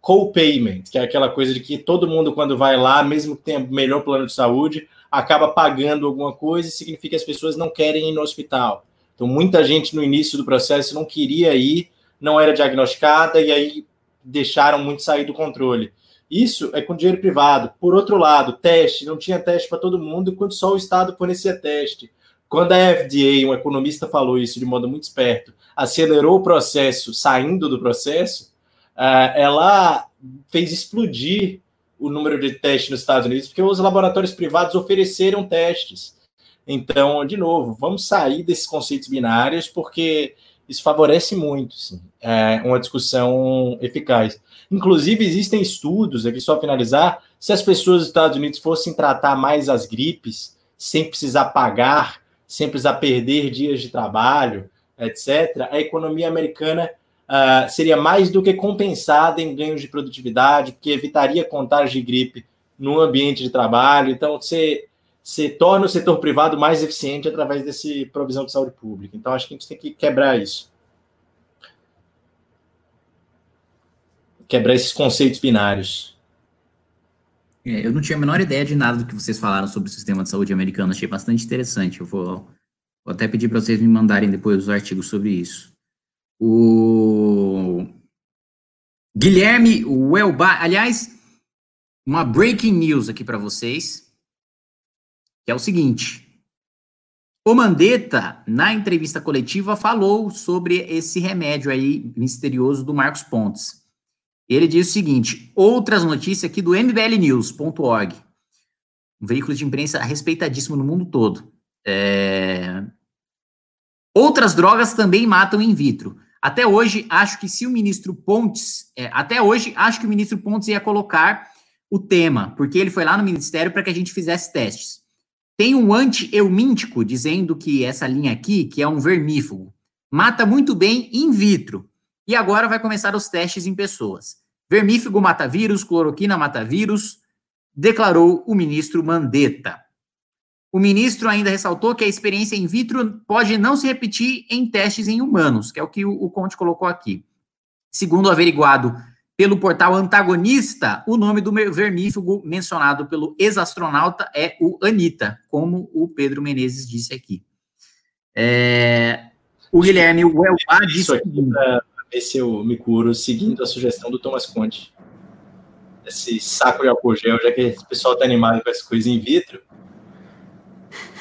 co-payment, que é aquela coisa de que todo mundo, quando vai lá, mesmo que tenha melhor plano de saúde, acaba pagando alguma coisa e significa que as pessoas não querem ir no hospital. Então, muita gente no início do processo não queria ir, não era diagnosticada e aí deixaram muito sair do controle. Isso é com dinheiro privado. Por outro lado, teste, não tinha teste para todo mundo, enquanto só o Estado fornecia teste. Quando a FDA, um economista falou isso de modo muito esperto, acelerou o processo, saindo do processo, eh, ela fez explodir o número de testes nos Estados Unidos, porque os laboratórios privados ofereceram testes. Então, de novo, vamos sair desses conceitos binários, porque isso favorece muito sim, é, uma discussão eficaz. Inclusive, existem estudos, aqui só finalizar, se as pessoas dos Estados Unidos fossem tratar mais as gripes, sem precisar pagar, sem precisar perder dias de trabalho, etc., a economia americana uh, seria mais do que compensada em ganhos de produtividade, porque evitaria contágio de gripe no ambiente de trabalho. Então, você se torna o setor privado mais eficiente através desse provisão de saúde pública. Então, acho que a gente tem que quebrar isso. Quebrar esses conceitos binários. É, eu não tinha a menor ideia de nada do que vocês falaram sobre o sistema de saúde americano. Achei bastante interessante. Eu vou, vou até pedir para vocês me mandarem depois os artigos sobre isso. O Guilherme Welba, aliás, uma breaking news aqui para vocês que é o seguinte. O Mandetta, na entrevista coletiva, falou sobre esse remédio aí misterioso do Marcos Pontes. Ele diz o seguinte: outras notícias aqui do mblnews.org, um veículo de imprensa respeitadíssimo no mundo todo. É... Outras drogas também matam in vitro. Até hoje, acho que se o ministro Pontes, é, até hoje, acho que o ministro Pontes ia colocar o tema, porque ele foi lá no ministério para que a gente fizesse testes. Tem um anti-eumíntico dizendo que essa linha aqui, que é um vermífugo, mata muito bem in vitro. E agora vai começar os testes em pessoas. Vermífugo mata vírus, cloroquina mata vírus, declarou o ministro Mandetta. O ministro ainda ressaltou que a experiência in vitro pode não se repetir em testes em humanos, que é o que o, Conte colocou aqui. Segundo o averiguado pelo portal Antagonista, o nome do vermífugo mencionado pelo ex-astronauta é o Anitta, como o Pedro Menezes disse aqui. É, o Guilherme Welbá disse... Isso aqui para ver se eu me curo seguindo a sugestão do Thomas Conte. Esse saco de álcool gel, já que o pessoal está animado com essa coisa in vitro.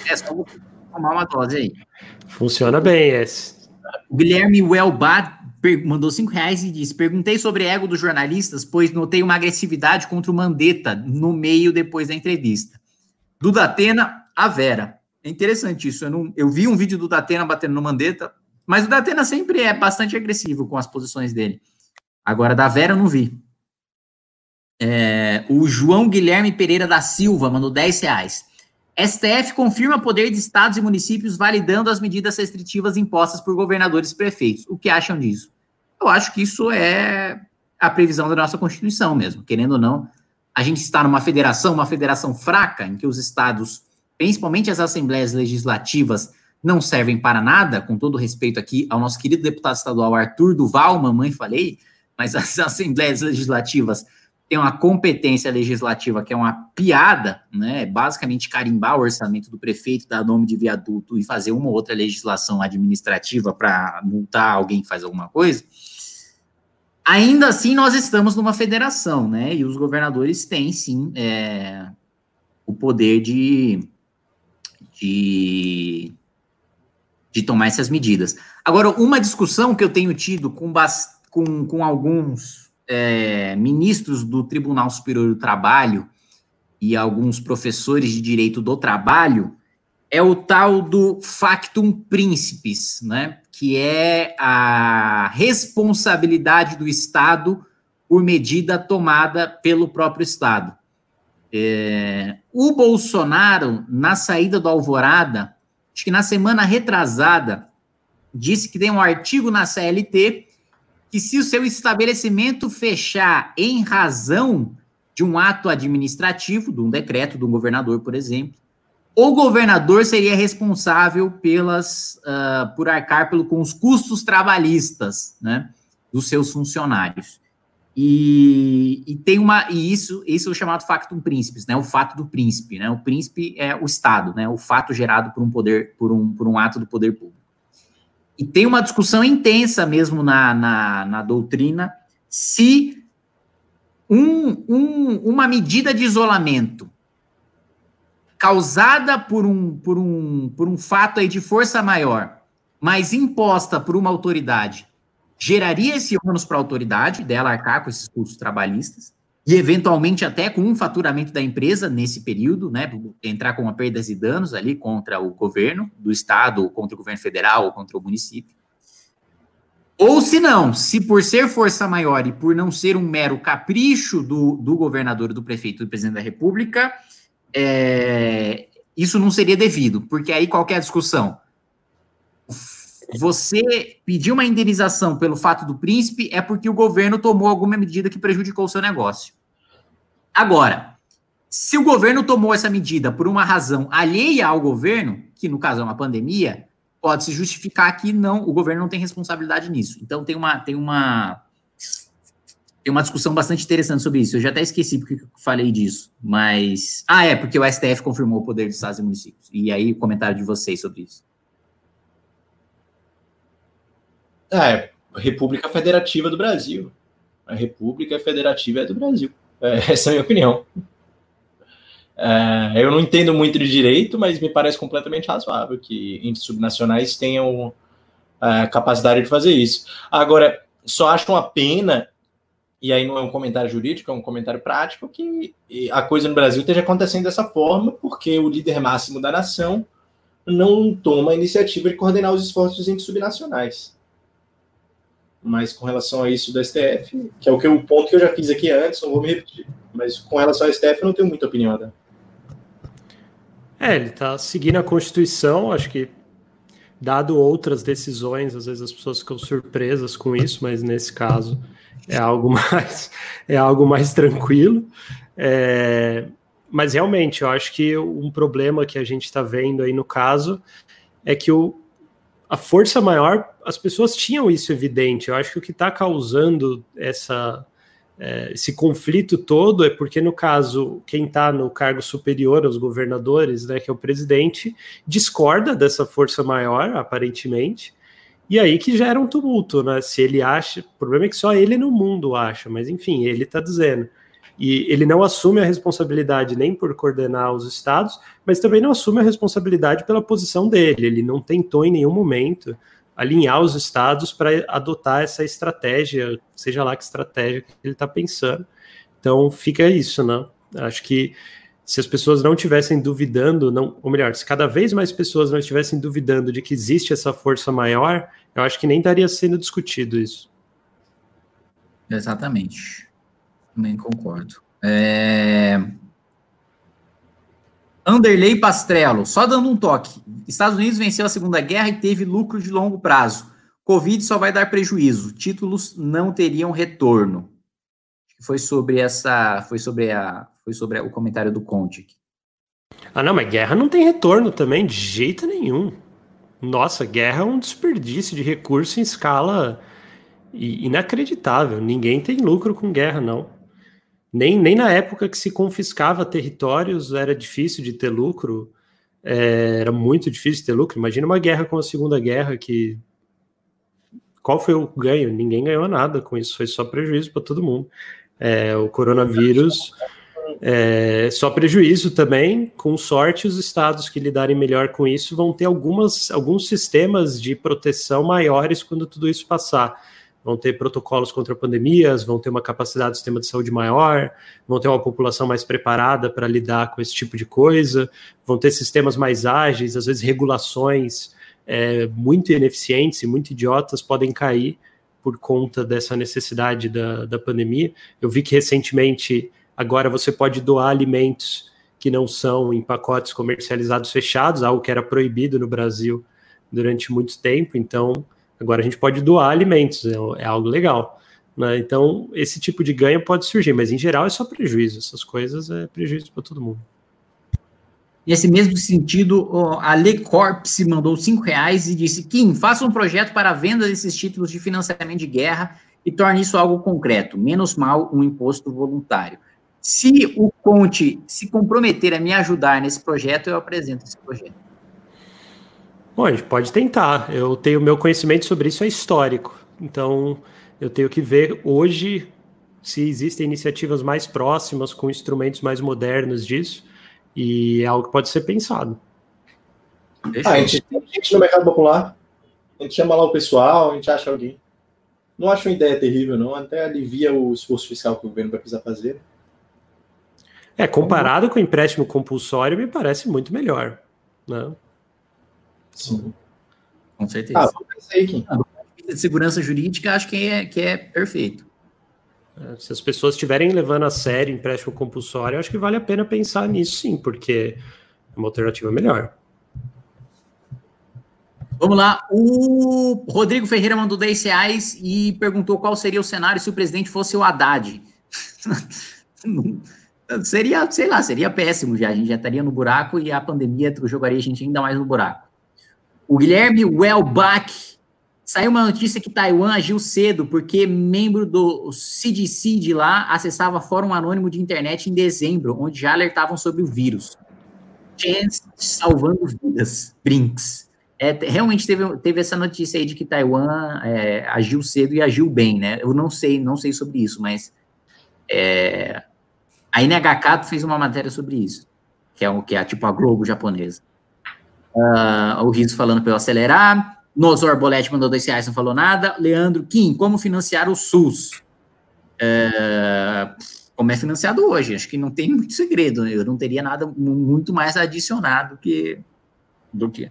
É, só vou tomar uma dose aí. Funciona bem esse. O Guilherme Welbá mandou cinco reais e disse: Perguntei sobre ego dos jornalistas, pois notei uma agressividade contra o Mandetta no meio depois da entrevista. Do Datena, a Vera. É interessante isso. Eu, não, eu vi um vídeo do Datena batendo no Mandetta, mas o Datena sempre é bastante agressivo com as posições dele. Agora, da Vera eu não vi. É, o João Guilherme Pereira da Silva mandou 10 reais. STF confirma poder de estados e municípios validando as medidas restritivas impostas por governadores e prefeitos. O que acham disso? Eu acho que isso é a previsão da nossa Constituição mesmo. Querendo ou não, a gente está numa federação, uma federação fraca, em que os estados, principalmente as assembleias legislativas, não servem para nada, com todo respeito aqui ao nosso querido deputado estadual Arthur Duval, mamãe falei, mas as assembleias legislativas tem uma competência legislativa que é uma piada, né? Basicamente carimbar o orçamento do prefeito, dar nome de viaduto e fazer uma ou outra legislação administrativa para multar alguém que faz alguma coisa. Ainda assim, nós estamos numa federação, né? E os governadores têm, sim, é, o poder de, de, de tomar essas medidas. Agora, uma discussão que eu tenho tido com, com, com alguns é, ministros do Tribunal Superior do Trabalho e alguns professores de direito do trabalho é o tal do factum principis, né? Que é a responsabilidade do Estado por medida tomada pelo próprio Estado. É, o Bolsonaro, na saída do Alvorada, acho que na semana retrasada, disse que tem um artigo na CLT que se o seu estabelecimento fechar em razão de um ato administrativo, de um decreto de um governador, por exemplo, o governador seria responsável pelas uh, por arcar pelo, com os custos trabalhistas, né, dos seus funcionários. E, e, tem uma e isso isso é o chamado factum príncipes, né? O fato do príncipe, né? O príncipe é o Estado, né? O fato gerado por um poder por um, por um ato do poder público. E tem uma discussão intensa mesmo na, na, na doutrina se um, um, uma medida de isolamento causada por um, por um, por um fato aí de força maior, mas imposta por uma autoridade, geraria esse ônus para a autoridade dela arcar com esses custos trabalhistas, e eventualmente até com um faturamento da empresa nesse período, né, entrar com perdas e danos ali contra o governo do estado, ou contra o governo federal, ou contra o município. Ou se não, se por ser força maior e por não ser um mero capricho do, do governador, do prefeito, do presidente da república, é, isso não seria devido, porque aí qualquer discussão, você pedir uma indenização pelo fato do príncipe é porque o governo tomou alguma medida que prejudicou o seu negócio. Agora, se o governo tomou essa medida por uma razão alheia ao governo, que no caso é uma pandemia, pode se justificar que não, o governo não tem responsabilidade nisso. Então tem uma tem uma tem uma discussão bastante interessante sobre isso. Eu já até esqueci porque falei disso, mas ah, é porque o STF confirmou o poder dos estados e municípios. E aí o comentário de vocês sobre isso. É, República Federativa do Brasil. A República Federativa é do Brasil. É, essa é a minha opinião. É, eu não entendo muito de direito, mas me parece completamente razoável que entes subnacionais tenham a capacidade de fazer isso. Agora, só acho uma pena, e aí não é um comentário jurídico, é um comentário prático, que a coisa no Brasil esteja acontecendo dessa forma, porque o líder máximo da nação não toma a iniciativa de coordenar os esforços entes subnacionais mas com relação a isso do STF, que é o, que, o ponto que eu já fiz aqui antes, não vou me repetir. Mas com relação ao STF, eu não tenho muita opinião. Né? É, ele está seguindo a Constituição, acho que, dado outras decisões, às vezes as pessoas ficam surpresas com isso, mas nesse caso é algo mais, é algo mais tranquilo. É, mas realmente, eu acho que um problema que a gente está vendo aí no caso é que o, a força maior, as pessoas tinham isso evidente. Eu acho que o que está causando essa, é, esse conflito todo é porque, no caso, quem está no cargo superior aos governadores, né, que é o presidente, discorda dessa força maior, aparentemente, e aí que gera um tumulto, né? Se ele acha, o problema é que só ele no mundo acha, mas enfim, ele está dizendo. E ele não assume a responsabilidade nem por coordenar os estados, mas também não assume a responsabilidade pela posição dele. Ele não tentou em nenhum momento alinhar os estados para adotar essa estratégia, seja lá que estratégia que ele está pensando. Então fica isso, né? Acho que se as pessoas não estivessem duvidando, não, ou melhor, se cada vez mais pessoas não estivessem duvidando de que existe essa força maior, eu acho que nem estaria sendo discutido isso. Exatamente. Também concordo. É... Anderley Pastrello, só dando um toque. Estados Unidos venceu a Segunda Guerra e teve lucro de longo prazo. Covid só vai dar prejuízo. Títulos não teriam retorno. Foi sobre essa, foi sobre a, foi sobre o comentário do Conte. Ah, não, mas guerra não tem retorno também de jeito nenhum. Nossa, guerra é um desperdício de recurso em escala inacreditável. Ninguém tem lucro com guerra, não. Nem, nem na época que se confiscava territórios era difícil de ter lucro, é, era muito difícil ter lucro. Imagina uma guerra como a Segunda Guerra, que. Qual foi o ganho? Ninguém ganhou nada com isso, foi só prejuízo para todo mundo. É, o coronavírus é só prejuízo também. Com sorte, os estados que lidarem melhor com isso vão ter algumas, alguns sistemas de proteção maiores quando tudo isso passar vão ter protocolos contra pandemias, vão ter uma capacidade do sistema de saúde maior, vão ter uma população mais preparada para lidar com esse tipo de coisa, vão ter sistemas mais ágeis, às vezes regulações é, muito ineficientes e muito idiotas podem cair por conta dessa necessidade da, da pandemia. Eu vi que recentemente agora você pode doar alimentos que não são em pacotes comercializados fechados, algo que era proibido no Brasil durante muito tempo, então Agora a gente pode doar alimentos, é, é algo legal. Né? Então, esse tipo de ganho pode surgir, mas em geral é só prejuízo. Essas coisas é prejuízo para todo mundo. Nesse mesmo sentido, a Lecorps mandou cinco reais e disse: Kim, faça um projeto para a venda desses títulos de financiamento de guerra e torne isso algo concreto. Menos mal um imposto voluntário. Se o Conte se comprometer a me ajudar nesse projeto, eu apresento esse projeto. Bom, a gente pode tentar. Eu tenho meu conhecimento sobre isso é histórico. Então, eu tenho que ver hoje se existem iniciativas mais próximas com instrumentos mais modernos disso e é algo que pode ser pensado. Ah, a gente tem gente no mercado popular, a gente chama lá o pessoal, a gente acha alguém. Não acho uma ideia terrível, não. Até alivia o esforço fiscal que o governo vai precisar fazer. É, comparado com o empréstimo compulsório, me parece muito melhor. Né? Sim. Com certeza. Ah, aí, ah, de segurança jurídica, acho que é, que é perfeito. É, se as pessoas estiverem levando a sério empréstimo compulsório, acho que vale a pena pensar nisso sim, porque é uma alternativa melhor. Vamos lá. O Rodrigo Ferreira mandou 10 reais e perguntou qual seria o cenário se o presidente fosse o Haddad. seria, sei lá, seria péssimo já. A gente já estaria no buraco e a pandemia jogaria a gente ainda mais no buraco. O Guilherme Wellbach saiu uma notícia que Taiwan agiu cedo porque membro do CDC de lá acessava fórum anônimo de internet em dezembro, onde já alertavam sobre o vírus. Chance salvando vidas. Brinks. É, realmente teve, teve essa notícia aí de que Taiwan é, agiu cedo e agiu bem, né? Eu não sei, não sei sobre isso, mas é, a NHK fez uma matéria sobre isso, que é, que é tipo a Globo japonesa. Uh, o Riso falando para eu acelerar. Nosor Bolete mandou dois reais, não falou nada. Leandro Kim, como financiar o SUS? Uh, como é financiado hoje? Acho que não tem muito segredo. Né? Eu não teria nada muito mais adicionado que, do que.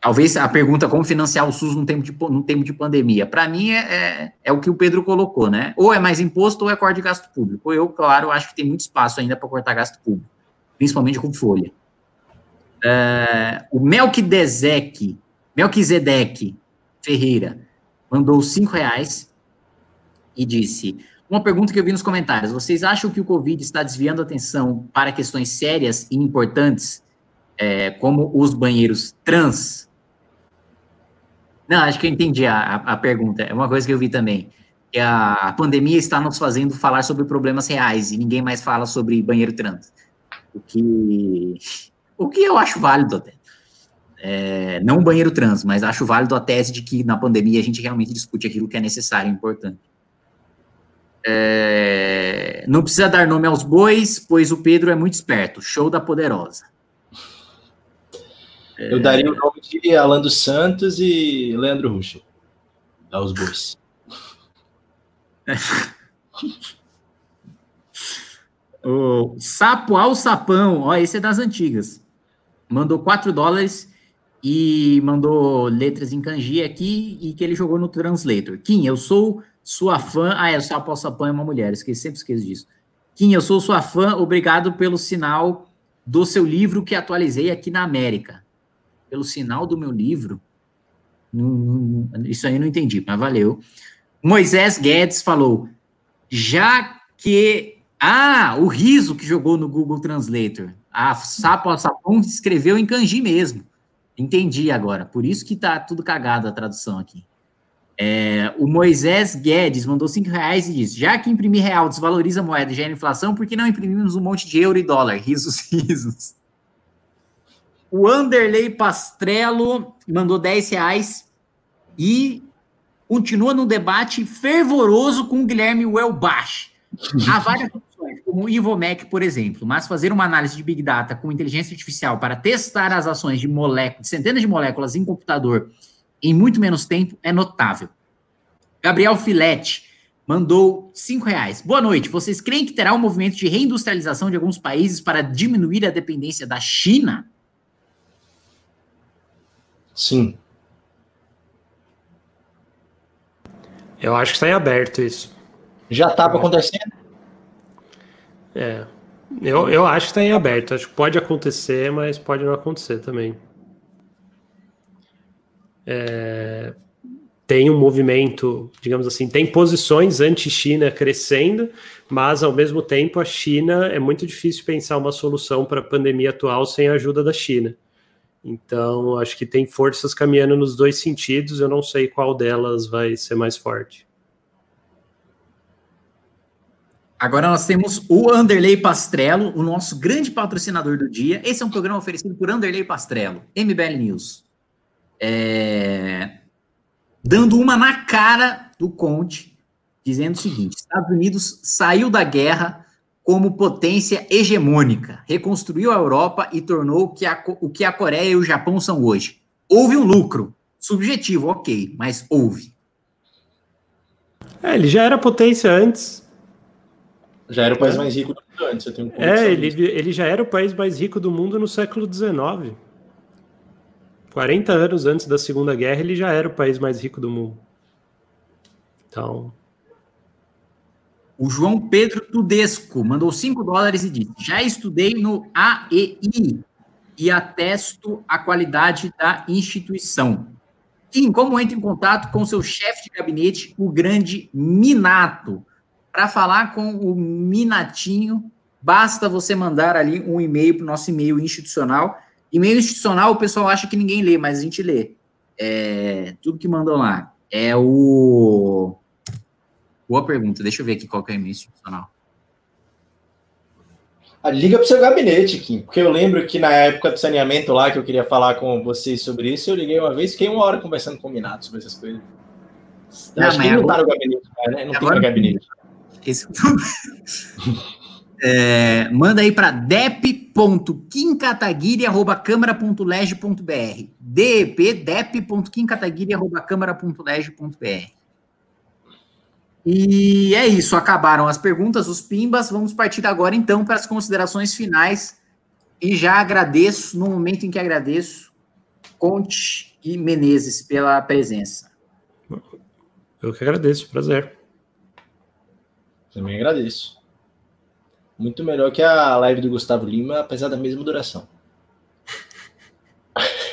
Talvez a pergunta como financiar o SUS num tempo de, num tempo de pandemia. Para mim, é, é, é, o que o Pedro colocou, né? Ou é mais imposto ou é corte de gasto público. Eu, claro, acho que tem muito espaço ainda para cortar gasto público, principalmente com folha. Uh, o Melquisedec, Melquisedeque Ferreira mandou cinco reais e disse: Uma pergunta que eu vi nos comentários. Vocês acham que o Covid está desviando a atenção para questões sérias e importantes, é, como os banheiros trans? Não, acho que eu entendi a, a, pergunta. É uma coisa que eu vi também. Que a pandemia está nos fazendo falar sobre problemas reais e ninguém mais fala sobre banheiro trans. O que o que eu acho válido até. É, não um banheiro trans, mas acho válido a tese de que na pandemia a gente realmente discute aquilo que é necessário e importante. É, não precisa dar nome aos bois, pois o Pedro é muito esperto. Show da poderosa. Eu daria o nome de Alan dos Santos e Leandro Russo. Aos bois. o sapo ao sapão, ó, esse é das antigas mandou 4 dólares e mandou letras em kanji aqui e que ele jogou no translator. Kim, eu sou sua fã. Ah, é, o Sapo Sapão é uma mulher, esqueci, sempre esqueço disso. Kim, eu sou sua fã, obrigado pelo sinal do seu livro que atualizei aqui na América. Pelo sinal do meu livro? isso aí não entendi, mas valeu. Moisés Guedes falou: já que. Ah, o riso que jogou no Google Translator. A Sapo Sapão escreveu em kanji mesmo. Entendi agora. Por isso que tá tudo cagado a tradução aqui. É, o Moisés Guedes mandou 5 reais e disse: já que imprimir real desvaloriza a moeda e gera inflação, por que não imprimimos um monte de euro e dólar? Risos, risos. O Anderley Pastrello mandou 10 reais e continua no debate fervoroso com o Guilherme Welbach. Há várias como o Ivomec, por exemplo, mas fazer uma análise de Big Data com inteligência artificial para testar as ações de, moléculas, de centenas de moléculas em computador em muito menos tempo é notável. Gabriel Filete mandou cinco reais. Boa noite. Vocês creem que terá um movimento de reindustrialização de alguns países para diminuir a dependência da China? Sim. Eu acho que está em aberto isso. Já estava acontecendo? É. Eu, eu acho que está em aberto. Acho que pode acontecer, mas pode não acontecer também. É, tem um movimento, digamos assim, tem posições anti-China crescendo, mas ao mesmo tempo a China é muito difícil pensar uma solução para a pandemia atual sem a ajuda da China. Então, acho que tem forças caminhando nos dois sentidos, eu não sei qual delas vai ser mais forte. Agora nós temos o Anderley Pastrello, o nosso grande patrocinador do dia. Esse é um programa oferecido por Anderley Pastrello, MBL News é, dando uma na cara do Conte, dizendo o seguinte: Estados Unidos saiu da guerra como potência hegemônica, reconstruiu a Europa e tornou o que a, o que a Coreia e o Japão são hoje. Houve um lucro, subjetivo, ok, mas houve. É, ele já era potência antes. Já era o país é. mais rico do mundo antes. Eu tenho é, ele, ele já era o país mais rico do mundo no século XIX. 40 anos antes da Segunda Guerra, ele já era o país mais rico do mundo. Então. O João Pedro Tudesco mandou 5 dólares e disse: Já estudei no AEI e atesto a qualidade da instituição. Kim, como entra em contato com seu chefe de gabinete, o grande Minato? Para falar com o Minatinho, basta você mandar ali um e-mail para o nosso e-mail institucional e-mail institucional, o pessoal acha que ninguém lê, mas a gente lê. É, tudo que mandam lá. É o. Boa pergunta. Deixa eu ver aqui qual que é o e-mail institucional. Ah, liga para o seu gabinete, Kim, porque eu lembro que na época do saneamento lá, que eu queria falar com vocês sobre isso, eu liguei uma vez, fiquei uma hora conversando com o Minato sobre essas coisas. Não, Acho que não agora... tá no gabinete, né? Não agora... tem gabinete. Esse... É, manda aí para dep.quincataguiri.câmara.lege.br dep, dep.quincataguiri.câmara.lege.br E é isso, acabaram as perguntas, os pimbas. Vamos partir agora então para as considerações finais. E já agradeço, no momento em que agradeço, Conte e Menezes pela presença. Eu que agradeço, prazer. Também agradeço. Muito melhor que a live do Gustavo Lima, apesar da mesma duração.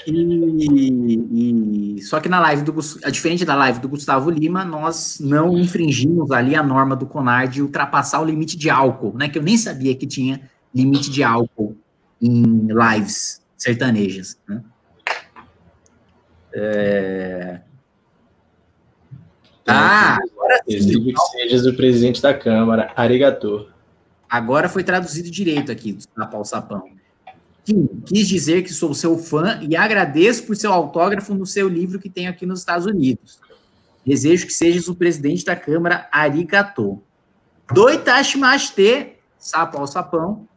E, e, só que na live do diferente da live do Gustavo Lima, nós não infringimos ali a norma do Conar de ultrapassar o limite de álcool, né? Que eu nem sabia que tinha limite de álcool em lives sertanejas. Né? É... Ah, agora sim. Que sejas o presidente da Câmara. Arigato. Agora foi traduzido direito aqui, Sapão. Kim, quis dizer que sou seu fã e agradeço por seu autógrafo no seu livro que tem aqui nos Estados Unidos. Desejo que sejas o presidente da Câmara Arigato. Doitashimashite, Sapão Sapão.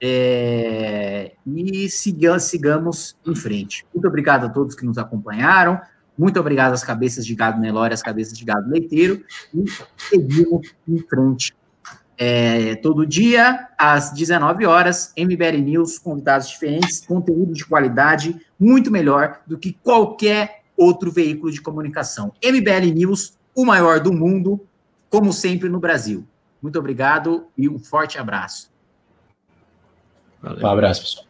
É, e sigamos, sigamos em frente. Muito obrigado a todos que nos acompanharam. Muito obrigado às cabeças de gado Nelore, às cabeças de gado leiteiro. E seguimos em frente é, todo dia, às 19 horas, MBL News, convidados diferentes, conteúdo de qualidade, muito melhor do que qualquer outro veículo de comunicação. MBL News, o maior do mundo, como sempre no Brasil. Muito obrigado e um forte abraço. Valeu. Um abraço, pessoal.